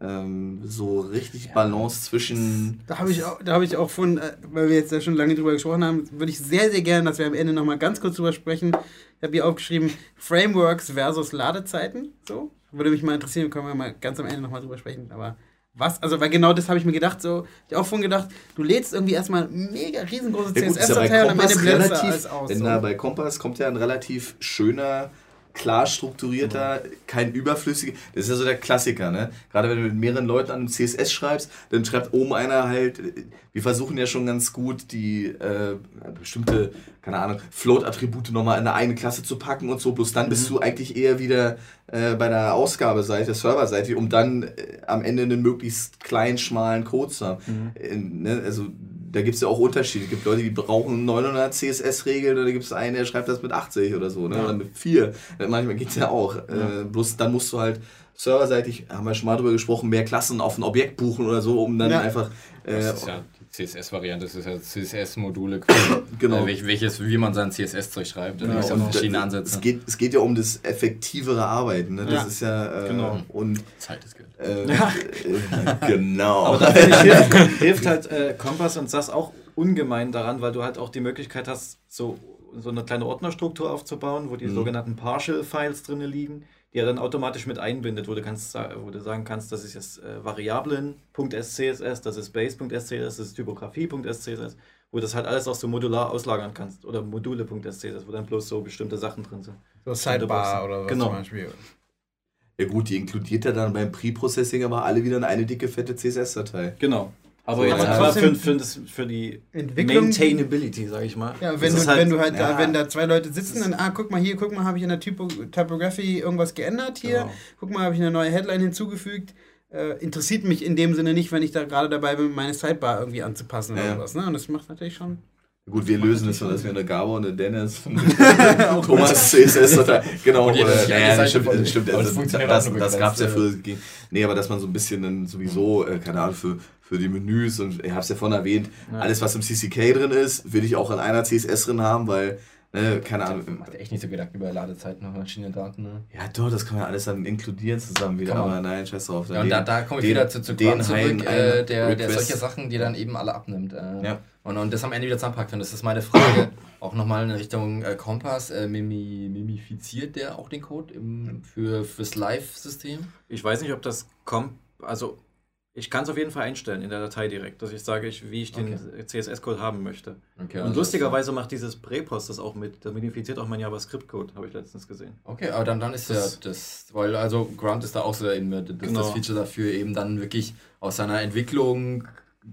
ähm, so richtig Balance zwischen. Da habe ich, auch- da hab ich auch von, äh, weil wir jetzt ja schon lange drüber gesprochen haben, würde ich sehr, sehr gerne, dass wir am Ende nochmal ganz kurz drüber sprechen. Ich habe hier aufgeschrieben, Frameworks versus Ladezeiten. So, würde mich mal interessieren, können wir mal ganz am Ende nochmal drüber sprechen. Aber was, also, weil genau das habe ich mir gedacht, so, ich auch vorhin gedacht, du lädst irgendwie erstmal mega riesengroße ist ja CSS-Datei und am Ende blendest alles aus. denn So. da bei Kompass kommt ja ein relativ schöner, klar strukturierter, kein überflüssiger, das ist ja so der Klassiker, ne? Gerade wenn du mit mehreren Leuten an einem CSS schreibst, dann schreibt oben einer halt, wir versuchen ja schon ganz gut die äh, bestimmte, keine Ahnung, Float-Attribute nochmal in eine eigene Klasse zu packen und so, bloß dann bist du eigentlich eher wieder äh, bei der Ausgabeseite, Serverseite, um dann äh, am Ende einen möglichst kleinen, schmalen Code zu haben. Äh, ne? Also da gibt es ja auch Unterschiede. Es gibt Leute, die brauchen 900 CSS-Regeln, oder gibt es einen, der schreibt das mit 80 oder so, ne? oder mit 4. Manchmal geht es ja auch. Äh, bloß dann musst du halt serverseitig, haben wir schon mal drüber gesprochen, mehr Klassen auf ein Objekt buchen oder so, um dann Ja. einfach. Äh, Das ist ja CSS-Variante, das ist ja CSS-Module, Genau. äh, welch- welches, wie man sein CSS-Zeug schreibt. Da Genau, gibt es ja und verschiedene Ansätze. Es geht, es geht ja um das effektivere Arbeiten. Ne? Das Ja. ist ja. Äh, Genau. Und Zeit ist Geld. äh, äh, genau. Aber da hilft, hilft halt äh, Kompass und SAS auch ungemein daran, weil du halt auch die Möglichkeit hast, so, so eine kleine Ordnerstruktur aufzubauen, wo die Mhm. sogenannten Partial-Files drin liegen, er dann automatisch mit einbindet, wo du, kannst, wo du sagen kannst, das ist jetzt äh, Variablen.scss, das ist Base.scss, das ist Typografie.scss, wo du das halt alles auch so modular auslagern kannst oder Module.scss, wo dann bloß so bestimmte Sachen drin sind. so Sidebar oder was Genau. zum Beispiel. ja, gut, die inkludiert ja dann beim Pre-Processing aber alle wieder in eine dicke, fette CSS-Datei. Genau. Aber So, jetzt aber aber für, trotzdem- für, das, für die Entwicklung- Maintainability, sag ich mal. Ja, Das wenn du, halt- wenn du halt ja. da, wenn da zwei Leute sitzen, dann, ah, guck mal hier, guck mal, habe ich in der Typo Typography irgendwas geändert hier, Genau. guck mal, habe ich eine neue Headline hinzugefügt. Äh, interessiert mich in dem Sinne nicht, wenn ich da gerade dabei bin, meine Sidebar irgendwie anzupassen oder Ja. sowas. Ne? Und das macht natürlich schon. Gut, wir lösen es so, dass wir eine Gabo und eine Dennis Thomas CSS-Datei. Genau, oder, naja, Seite stimmt, aber das Also, funktioniert das nur das gab es ja früher. Nee, aber dass man so ein bisschen dann sowieso, äh, keine Ahnung, für, für die Menüs und ich habe es ja vorhin erwähnt, Ja. alles, was im CCK drin ist, will ich auch in einer CSS drin haben, weil, ne, keine Ich Ahnung. macht echt nicht so Gedanken über Ladezeiten und Maschinendaten. Ne? Ja, doch, das kann man alles dann inkludieren zusammen wieder, aber nein, scheiß drauf. Ja, und da, da komme ich den- wieder zu, zu den zurück, einen- äh, der, der solche Sachen, die dann eben alle abnimmt. Äh, Ja. und, und das am Ende wieder zusammenpackt. Und das ist meine Frage, auch nochmal in Richtung äh, Kompass. Äh, mimi, mimifiziert der auch den Code im, für, fürs Live-System? Ich weiß nicht, ob das kommt. Also, ich kann es auf jeden Fall einstellen in der Datei direkt, dass ich sage, ich, wie ich den CSS-Code haben möchte. Okay, Und also lustigerweise macht dieses Prepost das auch mit. Da modifiziert auch mein JavaScript-Code, habe ich letztens gesehen. Okay, aber dann, dann ist Das- ja das, weil also Grunt ist da auch so eben das, Genau. das Feature dafür, eben dann wirklich aus seiner Entwicklung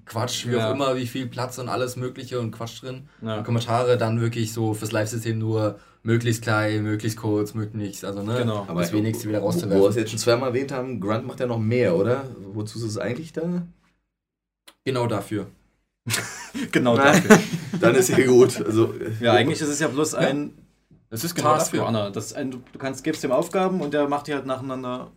Quatsch, wie Ja. auch immer, wie viel Platz und alles Mögliche und Quatsch drin. Ja. Und Kommentare dann wirklich so fürs Live-System nur möglichst klein, möglichst kurz, möglichst, also ne, Genau. das wenigste wieder Wo wir es rauszuwerfen. jetzt schon zweimal erwähnt haben, Grunt macht ja noch mehr, oder? Wozu ist es eigentlich da? Genau dafür. Genau dafür. Dann ist ja gut. Also, ja, eigentlich ist es ja bloß ein Das ist genau dafür. Task-Runner. Das ist ein, du du kannst, gibst ihm Aufgaben und der macht die halt nacheinander,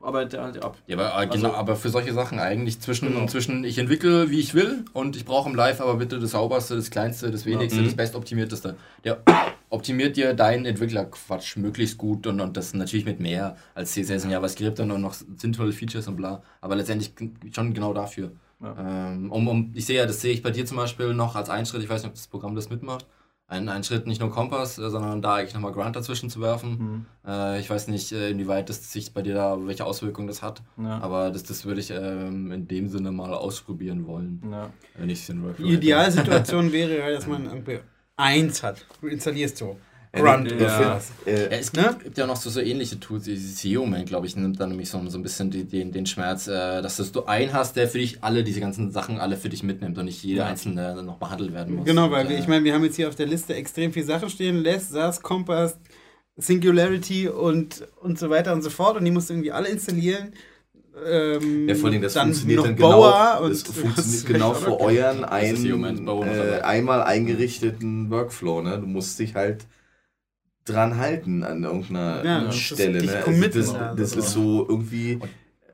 arbeitet er halt ab. Ja, aber, äh, genau, Also- aber für solche Sachen eigentlich zwischen, Genau. zwischen ich entwickle, wie ich will und ich brauche im Live aber bitte das sauberste, das kleinste, das wenigste, Mhm. das bestoptimierteste. Der optimiert dir deinen Entwicklerquatsch möglichst gut und, und das natürlich mit mehr als CSS und JavaScript und noch sinnvolle Features und bla. Aber letztendlich schon genau dafür. Ja. Ähm, um, um, ich sehe ja, das sehe ich bei dir zum Beispiel noch als Einschritt, ich weiß nicht, ob das Programm das mitmacht, einen, einen Schritt nicht nur Kompass, äh, sondern da eigentlich nochmal Grant dazwischen zu werfen. Mhm. Äh, ich weiß nicht, äh, inwieweit das sich bei dir da, welche Auswirkungen das hat, ja. aber das, das würde ich ähm, in dem Sinne mal ausprobieren wollen. Ja. Wenn ich Die Idealsituation wäre, dass man irgendwie eins hat. Du installierst so. Grunt ja. ja. Äh, es gibt, ne? gibt, ja noch so, so ähnliche Tools, wie SEO-Man, glaube ich, nimmt dann nämlich so, so ein bisschen die, den, den Schmerz, äh, dass du einen hast, der für dich alle diese ganzen Sachen alle für dich mitnimmt und nicht jeder ja. einzelne noch behandelt werden muss. Genau, weil und, wir, ich meine, wir haben jetzt hier auf der Liste extrem viele Sachen stehen, Less, SAS, Compass, Singularity und, und so weiter und so fort und die musst du irgendwie alle installieren. Ähm, ja, vor allem, das dann funktioniert dann genau, das funktioniert genau für euren ein, äh, einmal eingerichteten Workflow. Ne? Du musst dich halt dran halten an irgendeiner ja, Stelle. Ne? Also das, das ist so irgendwie.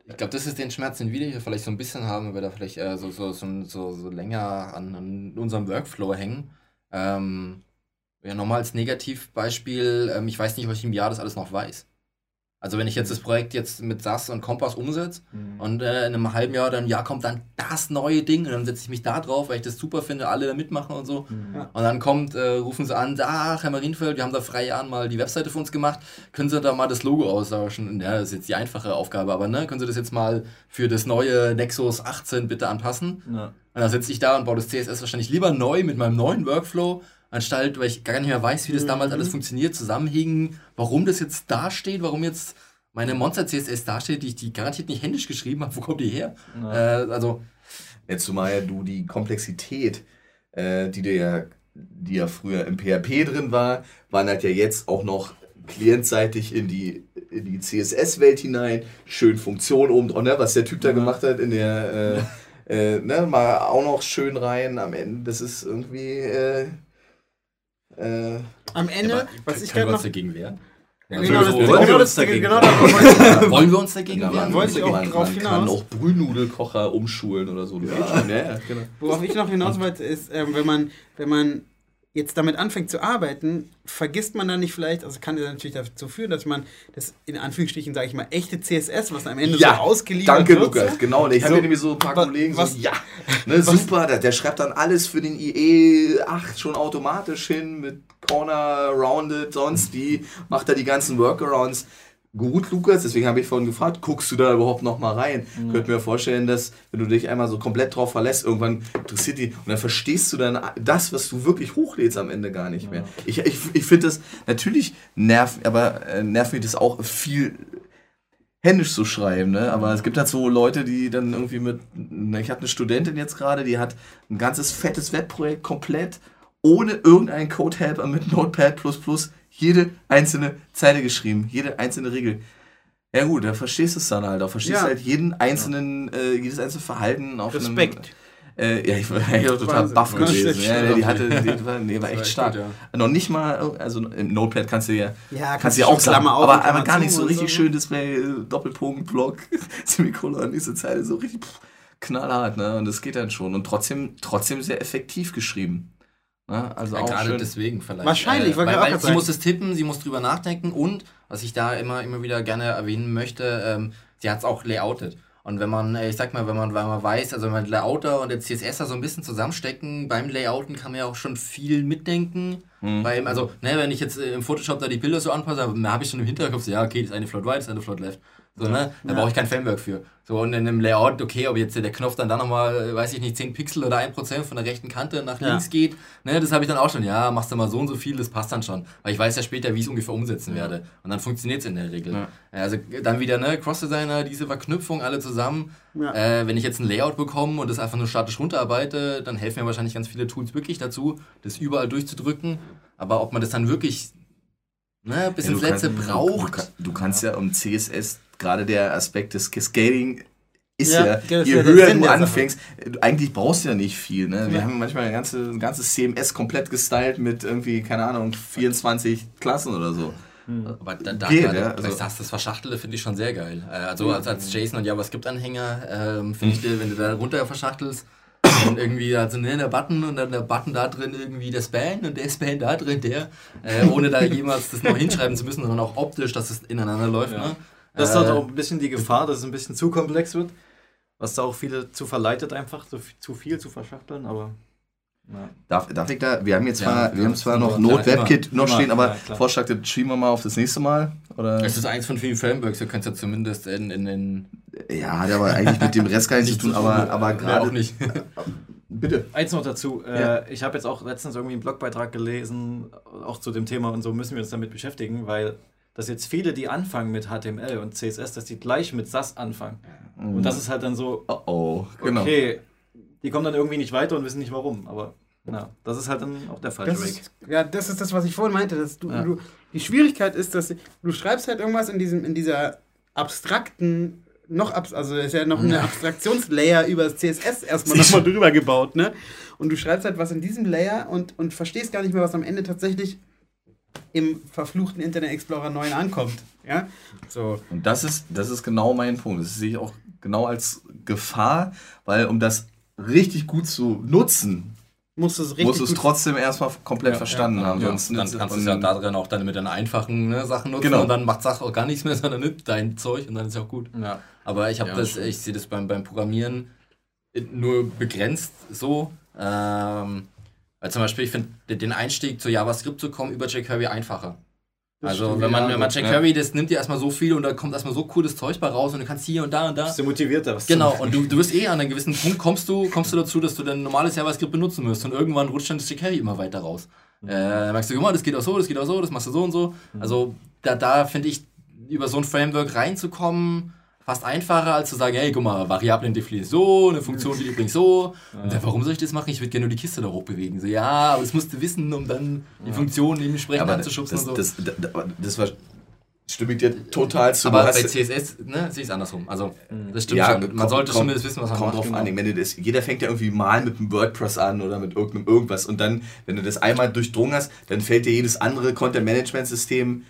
Ich glaube, das ist den Schmerz, den wir hier vielleicht so ein bisschen haben, weil wir da vielleicht äh, so, so, so, so, länger an, an unserem Workflow hängen. Ähm, ja, nochmal als Negativbeispiel, ähm, ich weiß nicht, was ich im Jahr das alles noch weiß. Also wenn ich jetzt das Projekt jetzt mit SAS und Kompass umsetze mhm. und äh, in einem halben Jahr oder einem Jahr kommt dann das neue Ding und dann setze ich mich da drauf, weil ich das super finde, alle da mitmachen und so. Mhm. Und dann kommt, äh, rufen sie an, ach Herr Marienfeld, wir haben da frei Jahren mal die Webseite für uns gemacht, können Sie da mal das Logo austauschen? Ja, das ist jetzt die einfache Aufgabe, aber ne, können Sie das jetzt mal für das neue Nexus 18 bitte anpassen? Ja. Und dann sitze ich da und baue das CSS wahrscheinlich lieber neu mit meinem neuen Workflow, anstatt, weil ich gar nicht mehr weiß, wie das mhm. damals alles funktioniert, zusammenhängen, warum das jetzt da steht, warum jetzt meine Monster CSS dasteht, die ich die garantiert nicht händisch geschrieben habe, wo kommt die her? Ja. Äh, also. Jetzt zumal ja du die Komplexität, äh, die dir ja, die ja früher im PHP drin war, wandert ja jetzt auch noch klientseitig in die, in die CSS-Welt hinein. Schön Funktion oben drauf, ne, was der Typ da ja. gemacht hat in der, äh, äh, ne, mal auch noch schön rein am Ende. Das ist irgendwie, äh, äh, Am Ende, ja, was ich gerade noch dagegen wehren. Ja, genau, das, wollen, wir uns dagegen genau wehren? wollen wir uns dagegen wehren? Wollte ich auch man, drauf man hinaus. kann auch Brühnudelkocher umschulen oder so. Ja. Ja, ja, genau. Worauf ich noch hinaus wollte, ist, äh, wenn man, wenn man jetzt damit anfängt zu arbeiten, vergisst man dann nicht vielleicht, also kann das natürlich dazu führen, dass man das in Anführungsstrichen, sage ich mal, echte CSS, was am Ende ja, so ausgeliefert danke, wird. Danke, Lukas, genau. Ich so, habe nämlich so ein paar was, Kollegen, was, so, ja, ne, super, der, der, schreibt dann alles für den IE 8 schon automatisch hin mit Corner, Rounded, sonst die, macht er die ganzen Workarounds gut, Lukas, deswegen habe ich vorhin gefragt, guckst du da überhaupt noch mal rein? Mhm. Könnte mir vorstellen, dass wenn du dich einmal so komplett drauf verlässt, irgendwann interessiert die und dann verstehst du dann das, was du wirklich hochlädst am Ende gar nicht mehr. Ich, ich, ich finde das natürlich nervt, aber äh, nervt mich das auch viel händisch zu schreiben, ne? Aber es gibt halt so Leute, die dann irgendwie mit, ich hatte eine Studentin jetzt gerade, die hat ein ganzes fettes Webprojekt komplett ohne irgendeinen Code-Helper mit Notepad++ jede einzelne Zeile geschrieben, jede einzelne Regel. Ja gut, da verstehst du es dann halt auch. Verstehst ja. halt jeden einzelnen, äh, jedes einzelne Verhalten auf Respekt. Einem, äh, ja, ich war ja total baff gewesen. Ja, die hatte, die war, nee, war echt stark. Gut, ja. Noch nicht mal, also im Notepad kannst du ja, ja kannst du ja auch Klammer sagen, aber, aber gar nicht so richtig so, schön Display, Doppelpunkt, Block, Semikolon, diese Zeile so richtig pff, knallhart, ne? Und das geht dann schon. Und trotzdem, trotzdem sehr effektiv geschrieben. Ne? Also ja, auch gerade schön. deswegen vielleicht. Wahrscheinlich, äh, weil, weil sie muss es tippen, sie muss drüber nachdenken und, was ich da immer, immer wieder gerne erwähnen möchte, ähm, sie hat es auch layoutet. Und wenn man, äh, ich sag mal, wenn man, wenn man weiß, also wenn man Layouter und der CSSer so ein bisschen zusammenstecken, beim Layouten kann man ja auch schon viel mitdenken. Mhm. Beim, also, ne, wenn ich jetzt äh, im Photoshop da die Bilder so anpasse, habe ich schon im Hinterkopf, so, ja, okay, das ist eine Float right, das ist eine Float left. So, ne? Da ja. brauche ich kein Framework für. So, und in einem Layout, okay, ob jetzt der Knopf dann da nochmal, weiß ich nicht, 10 Pixel oder 1% von der rechten Kante nach links geht, ne, das habe ich dann auch schon. Ja, machst du mal so und so viel, das passt dann schon. Weil ich weiß ja später, wie ich es ungefähr umsetzen werde. Und dann funktioniert es in der Regel. Ja. Also dann wieder, ne, Cross-Designer, diese Verknüpfung alle zusammen. Ja. Äh, wenn ich jetzt ein Layout bekomme und das einfach nur statisch runterarbeite, dann helfen mir wahrscheinlich ganz viele Tools wirklich dazu, das überall durchzudrücken. Aber ob man das dann wirklich ne, bis ins Letzte braucht. Du, du, kannst ja um CSS gerade der Aspekt des Scaling ist ja, ja je höher du anfängst, eigentlich brauchst du ja nicht viel. Ne? Wir ja. haben manchmal ein ganzes, ein ganzes CMS komplett gestylt mit irgendwie, keine Ahnung, 24 Klassen oder so. Hm. Aber da, da Geht, ja, also das, das Verschachtelte finde ich schon sehr geil. Äh, also als, als JSON und JavaScript-Anhänger ähm, finde ich, wenn du da runter verschachtelst, dann irgendwie da so ne, der Button und dann der Button da drin irgendwie der Span und der Span da drin der, äh, ohne da jemals das noch hinschreiben zu müssen, sondern auch optisch, dass es ineinander läuft. Ja. Ne? Das ist Äh, halt auch ein bisschen die Gefahr, dass es ein bisschen zu komplex wird. Was da auch viele zu verleitet, einfach so viel- zu viel zu verschachteln, aber. Ja. Darf, darf ich da, wir haben jetzt Ja, zwar, wir haben zwar noch Not-WebKit noch immer, stehen, aber ja. Vorschlag, das schieben wir mal auf das nächste Mal. Oder? Es ist eins von vielen Frameworks, könnt es ja zumindest in, in den. Ja, hat aber eigentlich mit dem Rest gar nichts zu tun, aber, aber gerade. auch nicht. Bitte. Eins noch dazu. Ja. Äh, ich habe jetzt auch letztens irgendwie einen Blogbeitrag gelesen, auch zu dem Thema und so müssen wir uns damit beschäftigen, weil dass jetzt viele, die anfangen mit HTML und CSS, dass die gleich mit SAS anfangen. Und das ist halt dann so, Oh, oh, genau. okay, die kommen dann irgendwie nicht weiter und wissen nicht warum. Aber na, das ist halt dann auch der falsche Weg. ja, das ist das, was ich vorhin meinte. Dass du, Ja. du, die Schwierigkeit ist, dass du schreibst halt irgendwas in, diesem, in dieser abstrakten, noch abs also ist ja noch eine Abstraktionslayer über das CSS erstmal nochmal drüber gebaut, ne? Und du schreibst halt was in diesem Layer und, und verstehst gar nicht mehr, was am Ende tatsächlich im verfluchten Internet Explorer 9 ankommt. Ja? So. Und das ist, das ist genau mein Punkt. Das sehe ich auch genau als Gefahr, weil um das richtig gut zu nutzen, Musst du es richtig musst du es trotzdem erstmal komplett Ja, verstanden haben. Ja, Sonst dann kannst du es ja da drin auch dann mit den einfachen ne, Sachen nutzen Genau. und dann macht Sache auch gar nichts mehr, sondern nimmt dein Zeug und dann ist ja auch gut. Ja. Aber ich habe Ja, das, ich sehe das beim, beim Programmieren nur begrenzt so. Ähm, weil zum Beispiel, ich finde den Einstieg zu JavaScript zu kommen über jQuery einfacher. Das also stimmt, wenn man, ja, wenn man jQuery, das nimmt dir erstmal so viel und da kommt erstmal so cooles Zeug bei raus und du kannst hier und da und da. Bist du motivierter? was Genau, und du, du wirst eh an einem gewissen Punkt kommst du, kommst du dazu, dass du dein normales JavaScript benutzen musst und irgendwann rutscht dann das jQuery immer weiter raus. Äh, dann merkst du, guck mal, das geht auch so, das geht auch so, das machst du so und so. Also da, da finde ich, über so ein Framework reinzukommen, fast einfacher, als zu sagen, hey, guck mal, Variablen definiert so, eine Funktion die übrigens so. Und dann, warum soll ich das machen? Ich würde gerne nur die Kiste da hochbewegen. So, ja, aber das musst du wissen, um dann die Funktion dementsprechend aber anzuschubsen das, und so. das, das, das, war, stimme ich dir total zu. aber bei CSS ne, sehe ich es andersrum. Also, das stimmt Ja, schon. Man kommt- sollte kommt- zumindest wissen, was man Kommt macht. drauf genau. an. Das, jeder fängt ja irgendwie mal mit einem WordPress an oder mit irgendeinem irgendwas. Und dann, wenn du das einmal durchdrungen hast, dann fällt dir jedes andere Content-Management-System,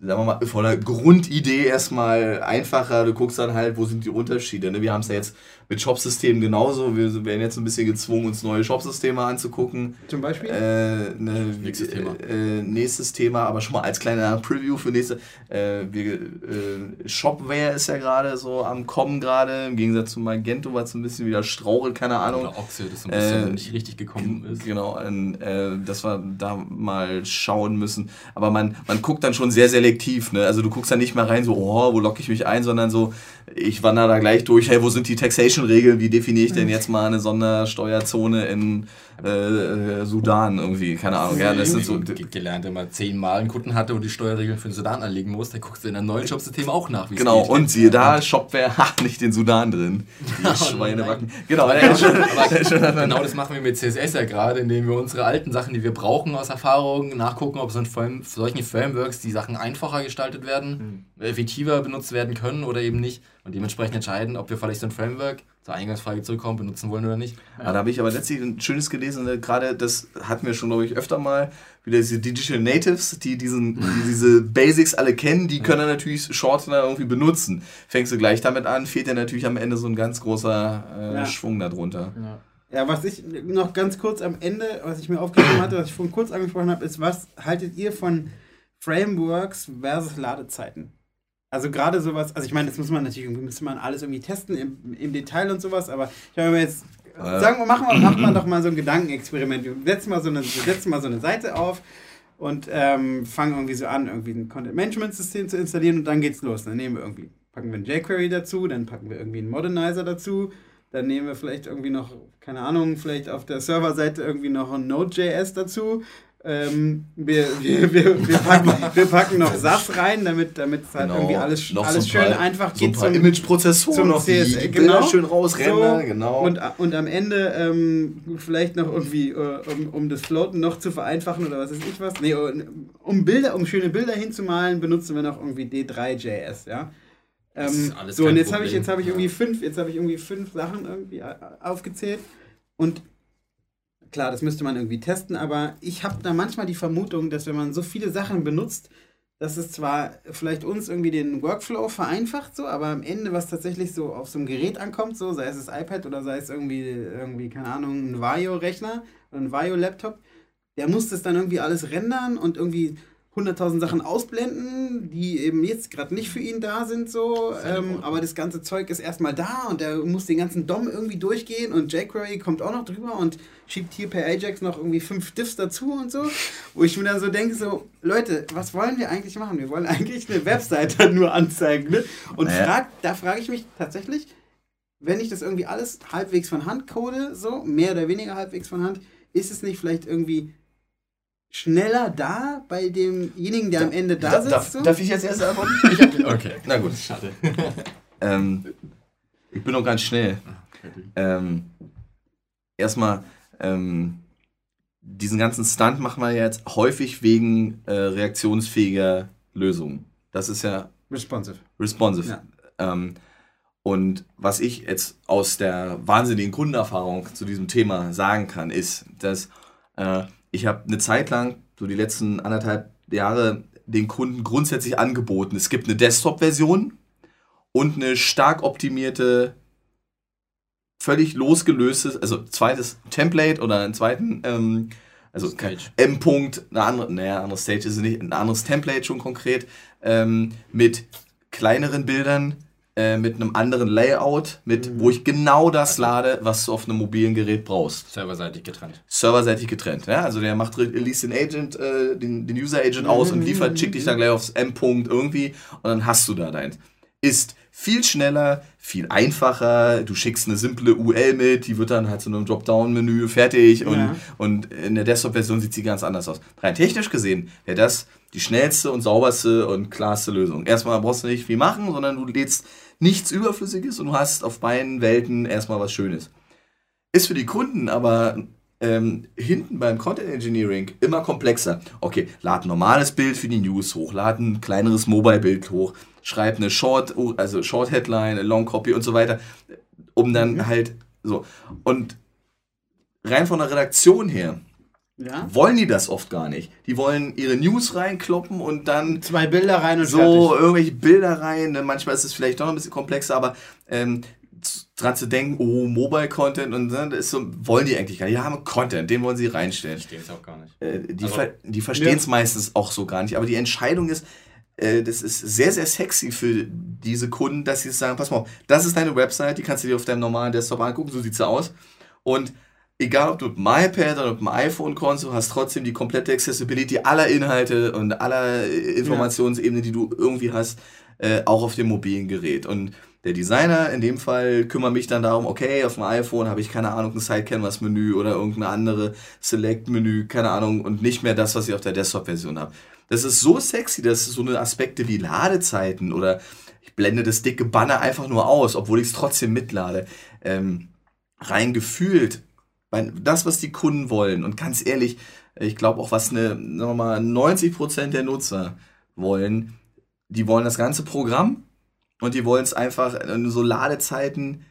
sagen wir mal, von der Grundidee erstmal einfacher. Du guckst dann halt, wo sind die Unterschiede. Ne? Wir haben es ja jetzt mit Shop-Systemen genauso. Wir werden jetzt ein bisschen gezwungen, uns neue Shop-Systeme anzugucken. Zum Beispiel? Äh, ne, Nächstes Thema. Äh, nächstes Thema, aber schon mal als kleiner Preview für nächste. Äh, wir, äh, Shopware ist ja gerade so am Kommen gerade, im Gegensatz zu Magento, was so ein bisschen wieder strauchelt, keine Ahnung. Oder Ochse, das so ein bisschen Äh, nicht richtig gekommen ist. Genau, äh, dass wir da mal schauen müssen. Aber man, man guckt dann schon sehr selektiv. Ne? Also du guckst da nicht mal rein, so, oh, wo locke ich mich ein, sondern so, ich wandere da gleich durch, hey, wo sind die Taxation-Regeln? Wie definiere ich denn jetzt mal eine Sondersteuerzone in äh, äh, Sudan irgendwie? Keine Ahnung. Ja, das sind so. Ge- gelernt, wenn man zehnmal einen Kunden hatte und die Steuerregeln für den Sudan anlegen muss, dann guckst du in einem neuen Jobsystem auch nach, wie es Genau, geht. und siehe da, Shopware hat nicht den Sudan drin. Die Oh Schweinebacken. Genau, Aber, ja, schon- genau das machen wir mit CSS ja gerade, indem wir unsere alten Sachen, die wir brauchen aus Erfahrung, nachgucken, ob so in solchen Frameworks die Sachen einfacher gestaltet werden, effektiver benutzt werden können oder eben nicht. Und dementsprechend entscheiden, ob wir vielleicht so ein Framework zur Eingangsfrage zurückkommen, benutzen wollen oder nicht. Ja, da habe ich aber letztlich ein schönes gelesen, ne, gerade das hatten wir schon, glaube ich, öfter mal, wieder diese Digital Natives, die diesen, die diese Basics alle kennen, die können dann natürlich Shortener irgendwie benutzen. Fängst du gleich damit an, fehlt dir natürlich am Ende so ein ganz großer äh, Ja. Schwung darunter. Ja. Ja, was ich noch ganz kurz am Ende, was ich mir aufgeschrieben hatte, was ich vorhin kurz angesprochen habe, ist, was haltet ihr von Frameworks versus Ladezeiten? Also gerade sowas, also ich meine, das muss man natürlich, irgendwie müsste man alles irgendwie testen im, im Detail und sowas, aber ich habe mir jetzt, Äh. sagen wir, machen wir, macht man doch mal so ein Gedankenexperiment. Wir setzen mal so eine, wir setzen mal so eine Seite auf und ähm, fangen irgendwie so an, irgendwie ein Content-Management-System zu installieren und dann geht's los. Dann nehmen wir irgendwie, packen wir einen jQuery dazu, dann packen wir irgendwie einen Modernizer dazu, dann nehmen wir vielleicht irgendwie noch, keine Ahnung, vielleicht auf der Serverseite irgendwie noch ein Node.js dazu. Ähm, wir, wir, wir, wir, packen, wir packen noch SAS rein, damit damit es halt irgendwie alles, Noch alles so schön paar, einfach so ein geht paar Image-Prozessoren zum noch, die, CS, die genau. Bilder schön rausrennen, So, genau. Und, und am Ende ähm, vielleicht noch irgendwie, äh, um, um das Floaten noch zu vereinfachen oder was weiß ich was. Nee, um Bilder, um schöne Bilder hinzumalen, benutzen wir noch irgendwie D3.js, ja. Das Ähm, ist alles so, und jetzt habe ich, jetzt habe ich irgendwie fünf, jetzt habe ich irgendwie fünf Sachen irgendwie äh, aufgezählt. Und klar, das müsste man irgendwie testen, aber ich habe da manchmal die Vermutung, dass wenn man so viele Sachen benutzt, dass es zwar vielleicht uns irgendwie den Workflow vereinfacht, so, aber am Ende, was tatsächlich so auf so einem Gerät ankommt, so, sei es das iPad oder sei es irgendwie, irgendwie keine Ahnung, ein Vario-Rechner oder ein Vario-Laptop, der muss das dann irgendwie alles rendern und irgendwie 100.000 Sachen ausblenden, die eben jetzt gerade nicht für ihn da sind, so. Ähm, aber das ganze Zeug ist erstmal da und er muss den ganzen DOM irgendwie durchgehen und jQuery kommt auch noch drüber und schiebt hier per Ajax noch irgendwie fünf Diffs dazu und so. Wo ich mir dann so denke, so, Leute, was wollen wir eigentlich machen? Wir wollen eigentlich eine Webseite nur anzeigen, ne? Und Naja. frag, da frage ich mich tatsächlich, wenn ich das irgendwie alles halbwegs von Hand code, so, mehr oder weniger halbwegs von Hand, ist es nicht vielleicht irgendwie schneller da bei demjenigen, der am Ende da, sitzt? darf, so? darf ich jetzt erst antworten? Okay. Na gut. Schade. Ähm, ich bin noch ganz schnell. Ähm, erstmal, ähm, diesen ganzen Stunt machen wir jetzt häufig wegen äh, reaktionsfähiger Lösungen. Das ist ja Responsive. responsive. Ja. Ähm, und was ich jetzt aus der wahnsinnigen Kundenerfahrung zu diesem Thema sagen kann, ist, dass äh, ich habe eine Zeit lang, so die letzten anderthalb Jahre, den Kunden grundsätzlich angeboten, es gibt eine Desktop-Version und eine stark optimierte, völlig losgelöstes, also zweites Template oder einen zweiten, ähm, also Stage. M-Punkt, eine andere, naja, andere Stage ist nicht, ein anderes Template schon konkret, ähm, mit kleineren Bildern, äh, mit einem anderen Layout, mit, wo ich genau das lade, was du auf einem mobilen Gerät brauchst. Serverseitig getrennt. Serverseitig getrennt. Ja? Also der macht, liest den Agent, äh, den, den User Agent aus und liefert, schickt dich dann gleich aufs M-Punkt irgendwie und dann hast du da deins. Ist viel schneller, viel einfacher. Du schickst eine simple UL mit, die wird dann halt zu einem Dropdown-Menü fertig und, Ja. und in der Desktop-Version sieht sie ganz anders aus. Rein technisch gesehen wäre das die schnellste und sauberste und klarste Lösung. Erstmal brauchst du nicht viel machen, sondern du lädst nichts Überflüssiges und du hast auf beiden Welten erstmal was Schönes. Ist für die Kunden aber ähm, hinten beim Content Engineering immer komplexer. Okay, lad ein normales Bild für die News hoch, lad ein kleineres Mobile-Bild hoch, schreib eine Short, also Short Headline, eine Long Copy und so weiter, um dann halt so. Und rein von der Redaktion her Ja? wollen die das oft gar nicht. Die wollen ihre News reinkloppen und dann Zwei Bilder rein und so fertig. irgendwelche Bilder rein. Ne? Manchmal ist es vielleicht doch noch ein bisschen komplexer, aber ähm, dran zu denken, oh, Mobile-Content und ne, das ist so, wollen die eigentlich gar nicht. Die haben Content, den wollen sie reinstellen. Verstehen es auch gar nicht. Äh, die, Also- ver die verstehen es meistens auch so gar nicht. Aber die Entscheidung ist, äh, das ist sehr, sehr sexy für diese Kunden, dass sie sagen, pass mal auf, das ist deine Website, die kannst du dir auf deinem normalen Desktop angucken, so sieht sie aus. Und egal, ob du mit dem iPad oder mit dem iPhone kommst, du hast trotzdem die komplette Accessibility aller Inhalte und aller äh, Informationsebene, die du irgendwie hast, äh, auch auf dem mobilen Gerät. Und der Designer in dem Fall kümmert mich dann darum, okay, auf dem iPhone habe ich keine Ahnung, ein Side-Canvas-Menü oder irgendeine andere Select-Menü, keine Ahnung, und nicht mehr das, was ich auf der Desktop-Version habe. Das ist so sexy, dass so eine Aspekte wie Ladezeiten oder ich blende das dicke Banner einfach nur aus, obwohl ich es trotzdem mitlade, ähm, rein gefühlt, das, was die Kunden wollen. Und ganz ehrlich, ich glaube auch, was eine, sagen wir mal, 90% der Nutzer wollen, die wollen das ganze Programm und die wollen es einfach, äh, so Ladezeiten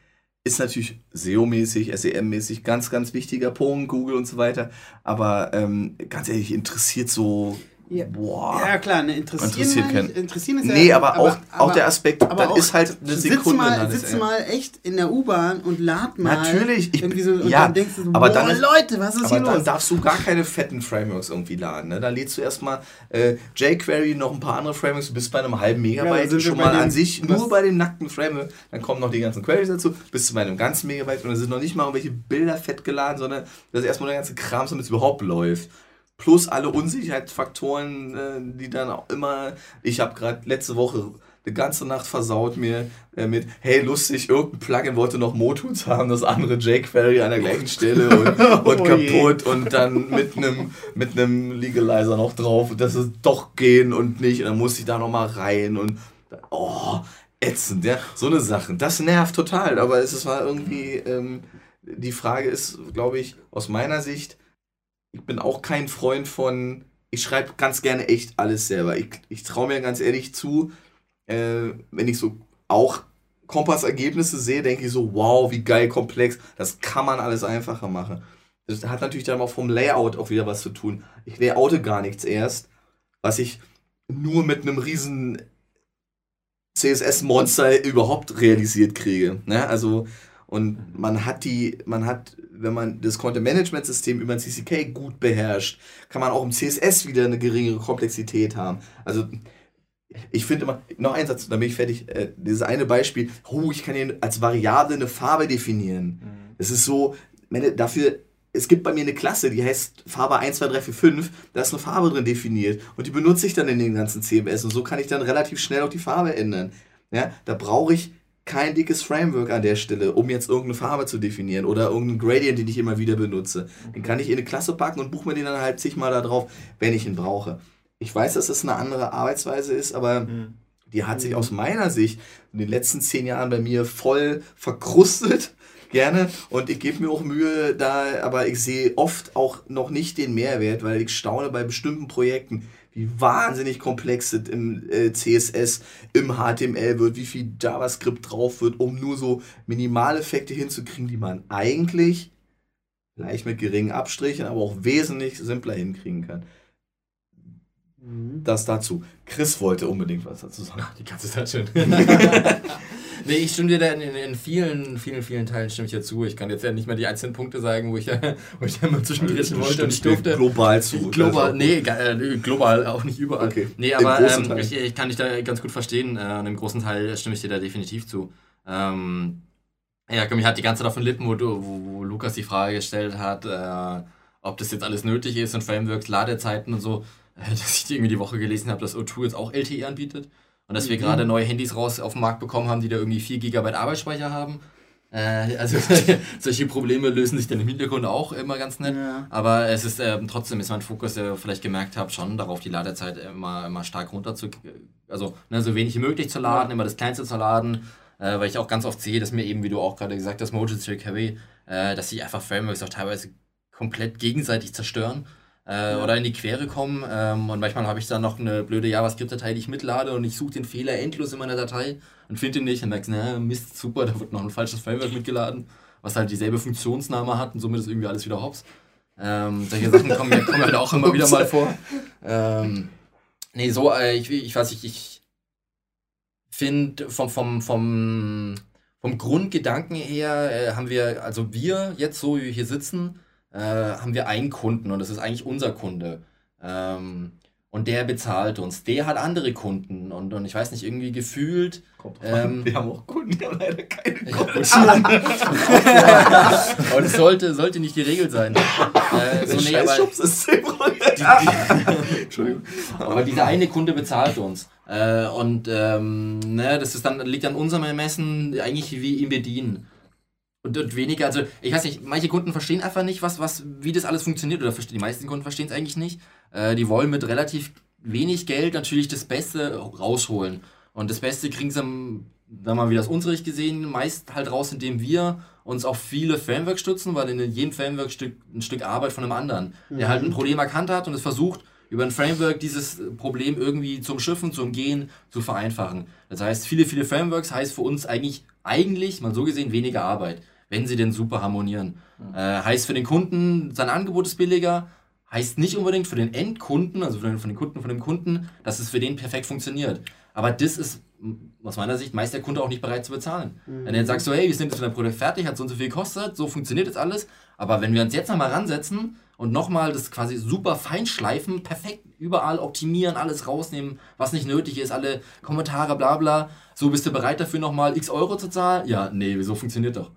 ist natürlich SEO-mäßig, SEM-mäßig ganz, ganz wichtiger Punkt, Google und so weiter. Aber ähm, ganz ehrlich, interessiert so, Ja. boah. Ja, klar, ne, interessieren, Interessiert meine ich- keinen. interessieren ist Nee, ja, aber, auch, auch der Aspekt, aber dann auch, ist halt eine sitz Sekunde. mal, dann ist sitz er- mal echt in der U-Bahn und lad mal. Natürlich, ich irgendwie so, und ja, dann denkst du so, aber boah, dann Leute, was ist Aber hier dann los? darfst du gar keine fetten Frameworks irgendwie laden. Ne? Da lädst du erstmal äh, jQuery, noch ein paar andere Frameworks, du bist bei einem halben Ja, Megabyte wir schon mal den- an sich, nur bei dem nackten Framework. Dann kommen noch die ganzen Queries dazu, bist du bei einem ganzen Megabyte und da sind noch nicht mal irgendwelche Bilder fett geladen, sondern das ist erstmal der ganze Kram, damit es überhaupt läuft. Plus alle Unsicherheitsfaktoren, äh, die dann auch immer. Ich habe gerade letzte Woche eine ganze Nacht versaut mir äh, mit, hey, lustig, irgendein Plugin wollte noch Motuns haben, das andere jQuery an der gleichen Stelle und, und Oh je. kaputt und dann mit einem mit einem Legalizer noch drauf und das ist doch gehen und nicht und dann musste ich da noch mal rein und oh, ätzend, ja, so eine Sache. Das nervt total, aber es ist mal irgendwie, ähm, die Frage ist, glaube ich, aus meiner Sicht, ich bin auch kein Freund von, ich schreibe ganz gerne echt alles selber. Ich, ich traue mir ganz ehrlich zu, äh, wenn ich so auch Kompassergebnisse sehe, denke ich so, wow, wie geil komplex, das kann man alles einfacher machen. Das hat natürlich dann auch vom Layout auch wieder was zu tun. Ich layoute gar nichts erst, was ich nur mit einem riesen CSS-Monster überhaupt realisiert kriege. Ne? Also, und man hat die, man hat, wenn man das Content-Management-System über ein CCK gut beherrscht, kann man auch im CSS wieder eine geringere Komplexität haben. Also, ich finde immer, noch ein Satz, dann bin ich fertig. Äh, dieses eine Beispiel, oh, ich kann hier als Variable eine Farbe definieren. Es ist so, meine, dafür, es gibt bei mir eine Klasse, die heißt Farbe 1, 2, 3, 4, 5, da ist eine Farbe drin definiert und die benutze ich dann in den ganzen CMS und so kann ich dann relativ schnell auch die Farbe ändern. Ja, da brauche ich kein dickes Framework an der Stelle, um jetzt irgendeine Farbe zu definieren oder irgendeinen Gradient, den ich immer wieder benutze. Den kann ich in eine Klasse packen und buche mir den dann halt zigmal da drauf, wenn ich ihn brauche. Ich weiß, dass das eine andere Arbeitsweise ist, aber Mhm. die hat sich aus meiner Sicht in den letzten zehn Jahren bei mir voll verkrustet. Gerne. Und ich gebe mir auch Mühe da, aber ich sehe oft auch noch nicht den Mehrwert, weil ich staune bei bestimmten Projekten, wie wahnsinnig komplex es im äh, CSS, im HTML wird, wie viel JavaScript drauf wird, um nur so Minimaleffekte hinzukriegen, die man eigentlich vielleicht mit geringen Abstrichen, aber auch wesentlich simpler hinkriegen kann. Das dazu. Chris wollte unbedingt was dazu sagen. Die Katze ist halt schön. nee, ich stimme dir da in, in, vielen, vielen, vielen Teilen stimme ich dir zu. Ich kann jetzt ja nicht mehr die einzelnen Punkte sagen, wo ich, wo ich da immer zwischengerissen wollte und ich durfte. global zu. Global, Also, nee, äh, global auch nicht überall. Okay. Nee, aber ähm, ich, ich kann dich da ganz gut verstehen. Äh, und im großen Teil stimme ich dir da definitiv zu. Ähm, ja, komm, ich hatte die ganze Zeit davon litten, wo, du, wo, wo Lukas die Frage gestellt hat, äh, ob das jetzt alles nötig ist und Frameworks, Ladezeiten und so, äh, dass ich irgendwie die Woche gelesen habe, dass O2 jetzt auch LTE anbietet und dass wir Mhm. gerade neue Handys raus auf den Markt bekommen haben, die da irgendwie 4 GB Arbeitsspeicher haben. Äh, also solche Probleme lösen sich dann im Hintergrund auch immer ganz nett. Ja. Aber es ist ähm, trotzdem ist mein Fokus, der ihr vielleicht gemerkt habt, schon darauf, die Ladezeit immer, immer stark runter zu, also ne, so wenig wie möglich zu laden, immer das Kleinste zu laden, äh, weil ich auch ganz oft sehe, dass mir eben, wie du auch gerade gesagt hast, Motion Carry, äh, dass sich einfach Frameworks auch teilweise komplett gegenseitig zerstören äh, oder in die Quere kommen. Ähm, und manchmal habe ich dann noch eine blöde JavaScript-Datei, die ich mitlade und ich suche den Fehler endlos in meiner Datei und finde ihn nicht und merke, na, Mist, super, da wird noch ein falsches Framework mitgeladen, was halt dieselbe Funktionsname hat und somit ist irgendwie alles wieder hops. Ähm, solche Sachen kommen, ja- kommen halt auch immer wieder mal vor. Ähm, nee, so, äh, ich, ich weiß nicht, ich finde vom, vom, vom, vom Grundgedanken her äh, haben wir, also wir jetzt so, wie wir hier sitzen, äh, haben wir einen Kunden und das ist eigentlich unser Kunde. Ähm, und der bezahlt uns. Der hat andere Kunden und, und ich weiß nicht, irgendwie gefühlt. Ähm, wir haben auch Kunden, die haben leider keine Kunden. aber das sollte, sollte nicht die Regel sein. Äh, so, nee, aber, Shopsystem. Entschuldigung. aber dieser eine Kunde bezahlt uns. Äh, und ähm, ne, das ist dann, liegt an unserem Ermessen, eigentlich wie wir ihn bedienen. Und, und weniger, also ich weiß nicht, manche Kunden verstehen einfach nicht, was, was, wie das alles funktioniert, oder verstehen, die meisten Kunden verstehen es eigentlich nicht. Äh, die wollen mit relativ wenig Geld natürlich das Beste rausholen. Und das Beste kriegen sie, wenn man wie das unsere gesehen, meist halt raus, indem wir uns auf viele Frameworks stützen, weil in jedem Framework Stück, ein Stück Arbeit von einem anderen, der halt ein Problem erkannt hat und es versucht, über ein Framework dieses Problem irgendwie zum Schiffen, zum Gehen, zu vereinfachen. Das heißt, viele, viele Frameworks heißt für uns eigentlich, eigentlich, mal so gesehen, weniger Arbeit, wenn sie denn super harmonieren. Äh, heißt für den Kunden, sein Angebot ist billiger, heißt nicht unbedingt für den Endkunden, also für den, für den Kunden von dem Kunden, dass es für den perfekt funktioniert. Aber das ist aus meiner Sicht meist der Kunde auch nicht bereit zu bezahlen. Wenn du jetzt sagst, so, hey, wir sind jetzt mit deinem Produkt fertig, hat so und so viel gekostet, so funktioniert jetzt alles, aber wenn wir uns jetzt nochmal ransetzen und nochmal das quasi super fein schleifen, perfekt überall optimieren, alles rausnehmen, was nicht nötig ist, alle Kommentare, bla bla, so bist du bereit dafür nochmal x Euro zu zahlen? Ja, nee, so funktioniert doch.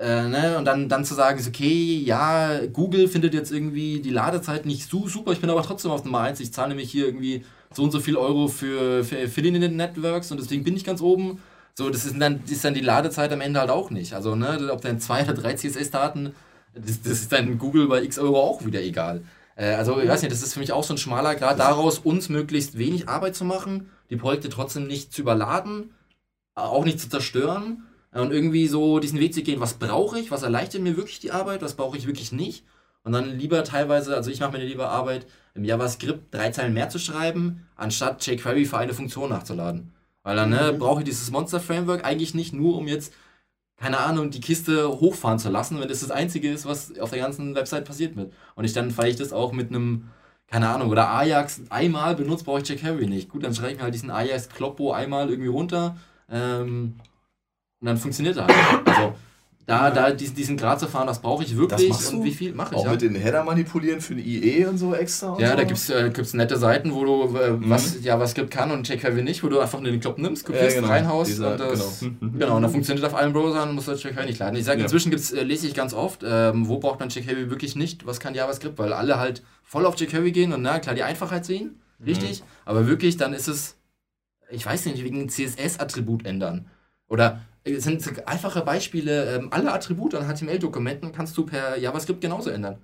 Äh, ne? Und dann, dann zu sagen, okay, ja, Google findet jetzt irgendwie die Ladezeit nicht so super, ich bin aber trotzdem auf Nummer 1, ich zahle nämlich hier irgendwie so und so viel Euro für, für Affiliate Networks und deswegen bin ich ganz oben. So, das ist dann, ist dann die Ladezeit am Ende halt auch nicht. Also, ne, ob dann zwei oder drei CSS-Daten, das, das ist dann Google bei x Euro auch wieder egal. Äh, also, ich weiß nicht, das ist für mich auch so ein schmaler Grad daraus, uns möglichst wenig Arbeit zu machen, die Projekte trotzdem nicht zu überladen, auch nicht zu zerstören und irgendwie so diesen Weg zu gehen, was brauche ich, was erleichtert mir wirklich die Arbeit, was brauche ich wirklich nicht. Und dann lieber teilweise, also ich mache mir lieber Arbeit, im JavaScript drei Zeilen mehr zu schreiben, anstatt jQuery für eine Funktion nachzuladen. Weil dann ne, brauche ich dieses Monster-Framework eigentlich nicht nur, um jetzt, keine Ahnung, die Kiste hochfahren zu lassen, wenn das das Einzige ist, was auf der ganzen Website passiert wird. Und ich dann ich das auch mit einem, keine Ahnung, oder Ajax einmal benutzt, brauche ich Harry nicht. Gut, dann schreibe ich mir halt diesen Ajax Kloppo einmal irgendwie runter ähm, und dann funktioniert er halt. Also, da, da diesen, Grad zu fahren, das brauche ich wirklich. und wie viel mache ich? Auch Ja, mit den Header manipulieren für eine IE und so extra? Und ja so? da gibt es äh, gibt's nette Seiten, wo du äh, was JavaScript kann und Jack Harry nicht, wo du einfach nur den Knopf nimmst, kopierst, Ja, genau. reinhaust Dieser- und das. genau. Genau, und dann funktioniert auf allen Browsern, musst du Jack Harry nicht laden. Ich sage, Ja. inzwischen gibt's, äh, lese ich ganz oft, ähm, wo braucht man Harry wirklich nicht, was kann JavaScript, weil alle halt voll auf Harry gehen und na klar die Einfachheit sehen, Mhm. richtig, aber wirklich dann ist es, ich weiß nicht, wegen CSS-Attribut ändern. Oder sind so einfache Beispiele, ähm, alle Attribute an HTML-Dokumenten kannst du per JavaScript genauso ändern.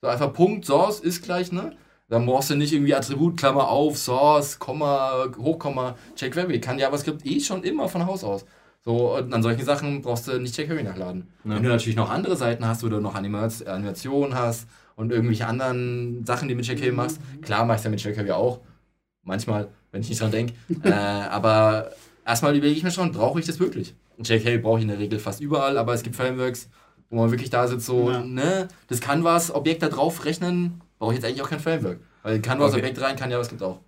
So einfach Punkt, Source ist gleich, ne? Dann brauchst du nicht irgendwie Attribut, Klammer auf, Source, Komma, Hochkomma, jQuery. Kann JavaScript eh schon immer von Haus aus. So, und an solchen Sachen brauchst du nicht jQuery nachladen. Ja. Wenn du natürlich noch andere Seiten hast, wo du noch Animationen hast und irgendwelche anderen Sachen, die mit jQuery machst, klar mach ich ja mit jQuery auch. Manchmal, wenn ich nicht dran denke. äh, aber erstmal überlege ich mir schon, brauche ich das wirklich? Und jQuery brauche ich in der Regel fast überall, aber es gibt Frameworks, wo man wirklich da sitzt, so, Ja. ne, das Canvas-Objekt da drauf rechnen, brauche ich jetzt eigentlich auch kein Framework. Weil Canvas-Objekt rein kann JavaScript auch.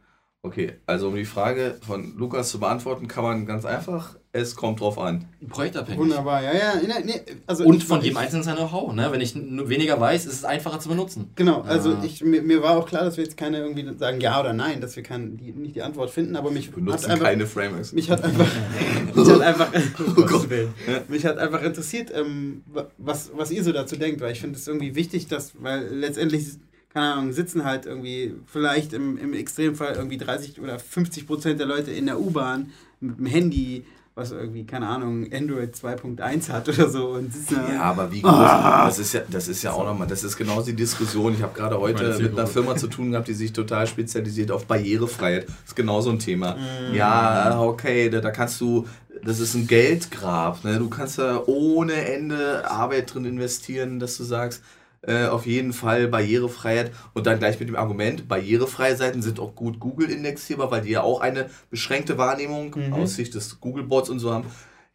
Okay, also um die Frage von Lukas zu beantworten, kann man ganz einfach, es kommt drauf an. Projektabhängig. Wunderbar, ja, ja. Nee, nee, also Und von jedem Einzelnen sein Know-how, ne? Wenn ich nur weniger weiß, ist es einfacher zu benutzen. Genau, also Ja. ich, mir, mir war auch klar, dass wir jetzt keine irgendwie sagen ja oder nein, dass wir kein, die, nicht die Antwort finden, aber mich benutzen hat einfach, keine Frameworks. mich hat einfach, mich hat einfach, Oh Gott. mich hat einfach interessiert, ähm, wa- was, was ihr so dazu denkt, weil ich finde es irgendwie wichtig, dass, weil letztendlich, keine Ahnung, sitzen halt irgendwie vielleicht im, im Extremfall irgendwie 30 oder 50 Prozent der Leute in der U-Bahn mit dem Handy, was irgendwie, keine Ahnung, Android 2.1 hat oder so und Ja, aber wie groß, das ist ja, das ist ja auch nochmal, das ist genauso die Diskussion. Ich habe gerade heute mit einer. Firma zu tun gehabt, die sich total spezialisiert auf Barrierefreiheit. Das ist genauso ein Thema. Ja, okay, da, da kannst du, das ist ein Geldgrab. Ne? Du kannst da ohne Ende Arbeit drin investieren, dass du sagst, äh, auf jeden Fall Barrierefreiheit und dann gleich mit dem Argument, barrierefreie Seiten sind auch gut Google indexierbar, weil die ja auch eine beschränkte Wahrnehmung Mhm. aus Sicht des Google-Bots und so haben.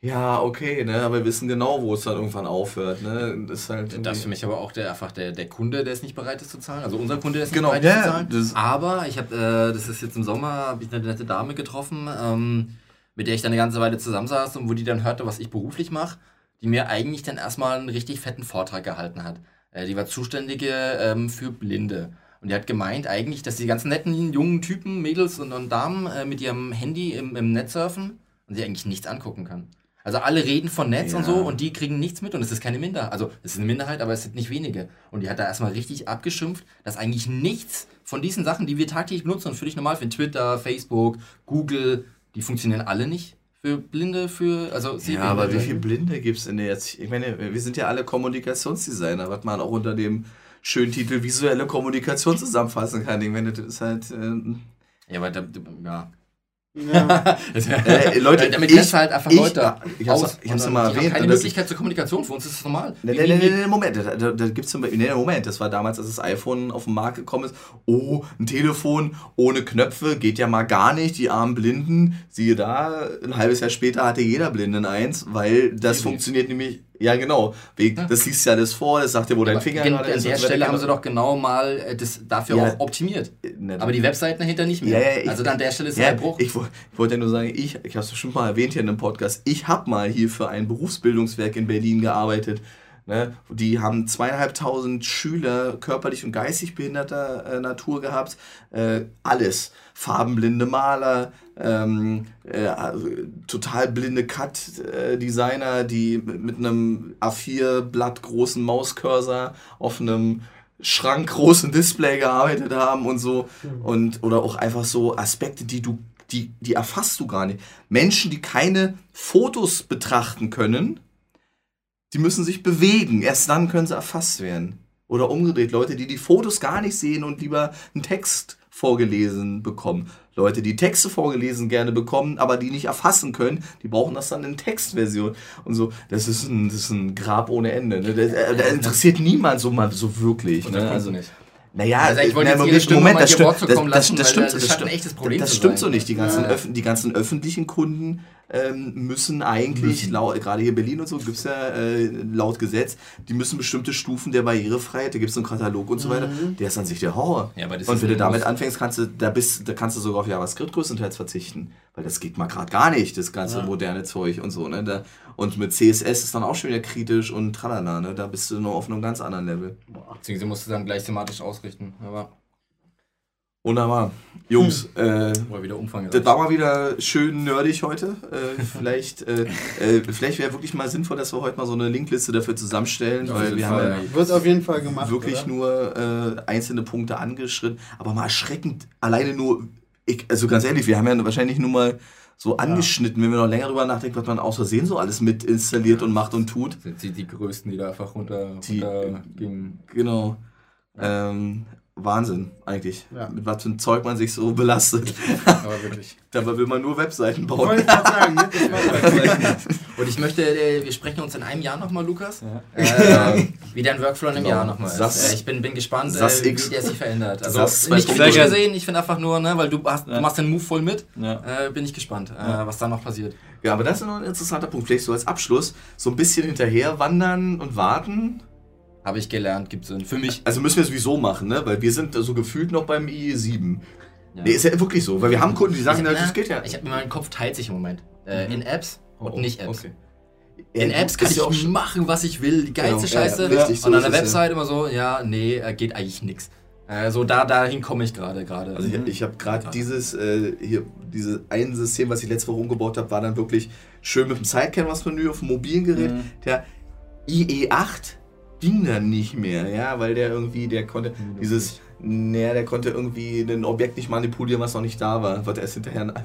Ja, okay, ne, aber wir wissen genau, wo es dann irgendwann aufhört. Ne? Das ist halt Das ist für mich aber auch der, einfach der, der Kunde, der es nicht bereit ist zu zahlen. Also unser Kunde, der ist Genau, nicht bereit ist ja, zu zahlen. das- aber ich habe, äh, das ist jetzt im Sommer, habe ich eine nette Dame getroffen, ähm, mit der ich dann eine ganze Weile zusammensaß und wo die dann hörte, was ich beruflich mache, die mir eigentlich dann erstmal einen richtig fetten Vortrag gehalten hat. Äh, die war zuständige ähm, für Blinde. Und die hat gemeint eigentlich, dass die ganzen netten jungen Typen, Mädels und, und Damen äh, mit ihrem Handy im, im Netz surfen und sie eigentlich nichts angucken kann. Also alle reden von Netz und Ja. so und die kriegen nichts mit und es ist keine Minderheit. Also es ist eine Minderheit, aber es sind nicht wenige. Und die hat da erstmal richtig abgeschimpft, dass eigentlich nichts von diesen Sachen, die wir tagtäglich benutzen und völlig normal finden, Twitter, Facebook, Google, die funktionieren alle nicht für Blinde, für, also Ja, aber wie viele Blinde gibt es denn jetzt? Ich meine, wir sind ja alle Kommunikationsdesigner, was man auch unter dem schönen Titel visuelle Kommunikation zusammenfassen kann. Ich meine, das ist halt. Ähm, Ja, aber da, ja. Ja. Äh, Leute, damit ich- halt einfach ich- Leute ich hab's- aus. ich hab's und ja mal die haben erwähnt, keine Möglichkeit zur Kommunikation, für uns ist das normal. Nee, nee, nee, nee, Moment, da, da, da gibt es zum Beispiel, nee, Moment, das war damals, als das iPhone auf den Markt gekommen ist. Oh, ein Telefon ohne Knöpfe geht ja mal gar nicht, die armen Blinden. Siehe da, ein halbes Jahr später hatte jeder Blinden eins, weil das funktioniert nämlich, ja genau, das liest ja alles vor, das sagt dir, wo dein Finger gen- gerade An ist. der so weiter. Stelle haben sie doch genau mal äh, das dafür Ja. auch optimiert. Ne, Aber die Webseiten dahinter nicht mehr. Ja, ja, ich- also an der Stelle ist der Bruch. ich, ich wollte ja nur sagen, ich, ich habe es bestimmt mal erwähnt hier in einem Podcast, ich habe mal hier für ein Berufsbildungswerk in Berlin gearbeitet. Ne? Die haben zweieinhalbtausend Schüler körperlich und geistig behinderter äh, Natur gehabt. Äh, alles. Farbenblinde Maler, ähm, äh, also total blinde Cut-Designer, die mit, mit einem A4-Blatt großen Mauscursor auf einem schrankgroßen Display gearbeitet haben und so. Und, oder auch einfach so Aspekte, die du, die, die erfasst du gar nicht. Menschen, die keine Fotos betrachten können, die müssen sich bewegen. Erst dann können sie erfasst werden. Oder umgedreht, Leute, die die Fotos gar nicht sehen und lieber einen Text vorgelesen bekommen. Leute, die Texte vorgelesen gerne bekommen, aber die nicht erfassen können, die brauchen das dann in Textversion und so. Das ist ein, das ist ein Grab ohne Ende. Ne? Da, da interessiert niemand so mal so wirklich. Ne? Also, nicht. naja, Also ich wollte na, jetzt Moment, das stimmt, das, stimmt, das stimmt, das stimmt so nicht. Die ganzen, Ja. öff die ganzen öffentlichen Kunden ähm, müssen eigentlich, laut, gerade hier in Berlin und so, gibt es ja äh, laut Gesetz, die müssen bestimmte Stufen der Barrierefreiheit, da gibt es so einen Katalog und so weiter, der ist an sich der Horror. Ja, aber das und wenn du damit anfängst, kannst du, da, bist, da kannst du sogar auf JavaScript größtenteils verzichten. Weil das geht mal gerade gar nicht, das ganze moderne Zeug und so. Ne? Da, und mit CSS ist dann auch schon wieder kritisch und tralala, ne? da bist du noch auf einem ganz anderen Level. Beziehungsweise musst du dann gleich thematisch ausrichten. Aber Wunderbar. Jungs, äh, war wieder Umfang. Das war mal wieder schön nerdig heute. Äh, vielleicht äh, äh, vielleicht wäre wirklich mal sinnvoll, dass wir heute mal so eine Linkliste dafür zusammenstellen, Ja, weil wir Fall. haben Wird auf jeden Fall gemacht. ja wirklich oder? nur äh, einzelne Punkte angeschritten, aber mal erschreckend, alleine nur, ich, also ganz ehrlich, wir haben ja wahrscheinlich nur mal so angeschnitten, wenn wir noch länger drüber nachdenken, was man aus Versehen so alles mit installiert und macht und tut. sind die, die größten, die da einfach runter, Die- runter gingen. Genau. Ähm, Wahnsinn, eigentlich. Ja. Mit was für ein Zeug man sich so belastet. Aber wirklich. Dabei will man nur Webseiten Ich bauen. wollte gerade sagen, ne? Und ich möchte, äh, wir sprechen uns in einem Jahr nochmal, Lukas. Ja. Äh, wie dein Workflow in einem Genau. Jahr nochmal ist. Äh, ich bin, bin gespannt, äh, SAS wie X. der sich verändert. Also SAS nicht 2.0. kritisch Sehr gesehen, ich finde einfach nur, ne, weil du, hast, Ja. du machst den Move voll mit. Ja. Äh, bin ich gespannt, äh, was da noch passiert. Ja, aber das ist noch ein interessanter Punkt. Vielleicht so als Abschluss, so ein bisschen hinterher wandern und warten. Habe ich gelernt, gibt Sinn. Für mich. Also müssen wir sowieso machen, ne? Weil wir sind so gefühlt noch beim IE7. Ja. Nee, ist ja wirklich so, weil wir haben Kunden, die sagen, ich, na, das geht ja. Ich habe mein Kopf teilt sich im Moment. Äh, Mhm. In Apps und Oh, nicht Apps. okay. In Apps kann ich auch machen, was ich will. Die geilste Genau, ja, ja, Scheiße. richtig, so und an der es. Website immer so, ja, nee, äh, geht eigentlich nichts. Äh, so da, dahin komme ich gerade gerade. Also ich, ich habe gerade dieses äh, hier dieses ein System, was ich letzte Woche umgebaut habe, war dann wirklich schön mit dem Sidecanvas-Menü auf dem mobilen Gerät. Mhm. Der IE8 ging dann nicht mehr, ja, weil der irgendwie, der konnte dieses, naja, der konnte irgendwie ein Objekt nicht manipulieren, was noch nicht da war, was erst hinterher das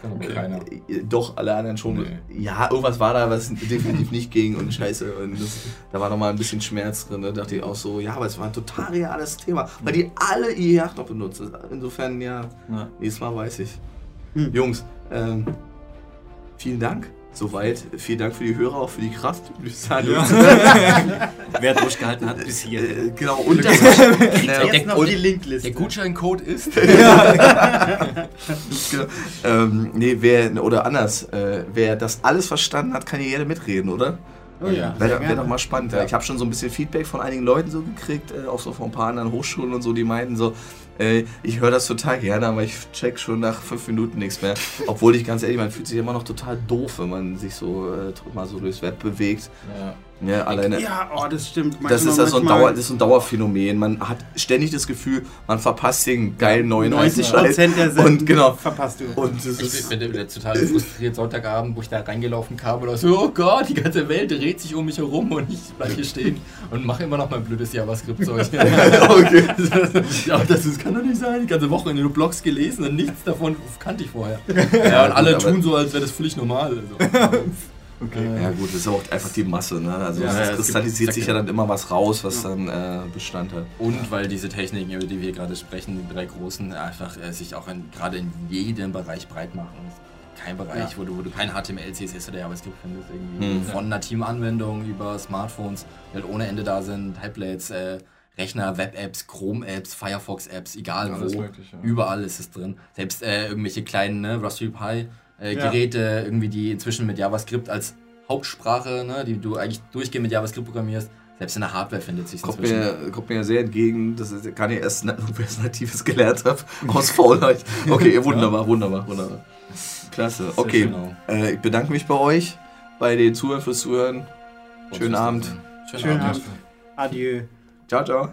kann doch keiner. Äh, Doch, alle anderen schon. Nee. Ja, irgendwas war da, was definitiv nicht ging und scheiße. Und das, da war nochmal ein bisschen Schmerz drin. Da dachte ich auch so, ja, aber es war ein total reales Thema. Weil die alle IE8 noch benutzen. Insofern, ja, Ja. nächstes Mal weiß ich. Hm. Jungs, ähm, vielen Dank. Soweit. Vielen Dank für die Hörer, auch für die Kraft. Wer durchgehalten hat bis hier. Äh, genau, und das, äh, noch und, die Linkliste. Der Gutscheincode ist. genau, ähm, nee, wer, oder anders, äh, wer das alles verstanden hat, kann hier gerne mitreden, oder? Oh ja, Wäre wär doch mal spannend. Ja. Ich habe schon so ein bisschen Feedback von einigen Leuten so gekriegt, äh, auch so von ein paar anderen Hochschulen und so, die meinten so, äh, ich höre das total gerne, aber ich check schon nach fünf Minuten nichts mehr. Obwohl ich ganz ehrlich, man fühlt sich immer noch total doof, wenn man sich so äh, mal so durchs Web bewegt. Ja. Ja, alleine. Ja, oh, das stimmt. Das ist Manchmal- ja so ein, manchmal Dauer, das ist ein Dauerphänomen. Man hat ständig das Gefühl, man verpasst den geilen neuen 90 heißen Prozent der. Sendung Und genau. verpasst du. Und das Ich ist, bin bin total frustriert Sonntagabend, wo ich da reingelaufen kam oder so, oh Gott, die ganze Welt dreht sich um mich herum und ich bleib hier stehen und mache immer noch mein blödes JavaScript-Zeug. okay. ja, das ist, kann doch nicht sein. Die ganze Woche in den Blogs gelesen und nichts davon kannte ich vorher. Ja, und alle tun so, als wäre das völlig normal. Also. Ja gut, das ist auch einfach die Masse. Ne? Also Ja, es ja, kristallisiert sich ja dann immer was raus, was dann äh, Bestand hat. Und weil diese Techniken, über die wir gerade sprechen, die drei großen, einfach äh, sich auch in, gerade in jedem Bereich breit machen. Kein Bereich, Ja. wo, du, wo du kein HTML, CSS oder JavaScript findest. Irgendwie. Hm. Von nativen Anwendungen über Smartphones, die halt ohne Ende da sind, Tablets, äh, Rechner, Web-Apps, Chrome-Apps, Firefox-Apps, egal wo. Mögliche, ja. Überall ist es drin. Selbst äh, irgendwelche kleinen ne, Raspberry Pi äh, Ja. Geräte, irgendwie die inzwischen mit JavaScript als Hauptsprache, ne, die du eigentlich durchgehend mit JavaScript programmierst, selbst in der Hardware findet sich Kommt inzwischen. mir, kommt mir ja sehr entgegen, das ist, kann ich erst, wo ich erst Natives gelernt habe, aus Faulheit. Okay, wunderbar, wunderbar, wunderbar. Klasse, okay. Genau. Äh, ich bedanke mich bei euch, bei den Zuhörern fürs Zuhören. Schönen Abend. Schönen, Schönen Abend. Abend. Adieu. Ciao, ciao.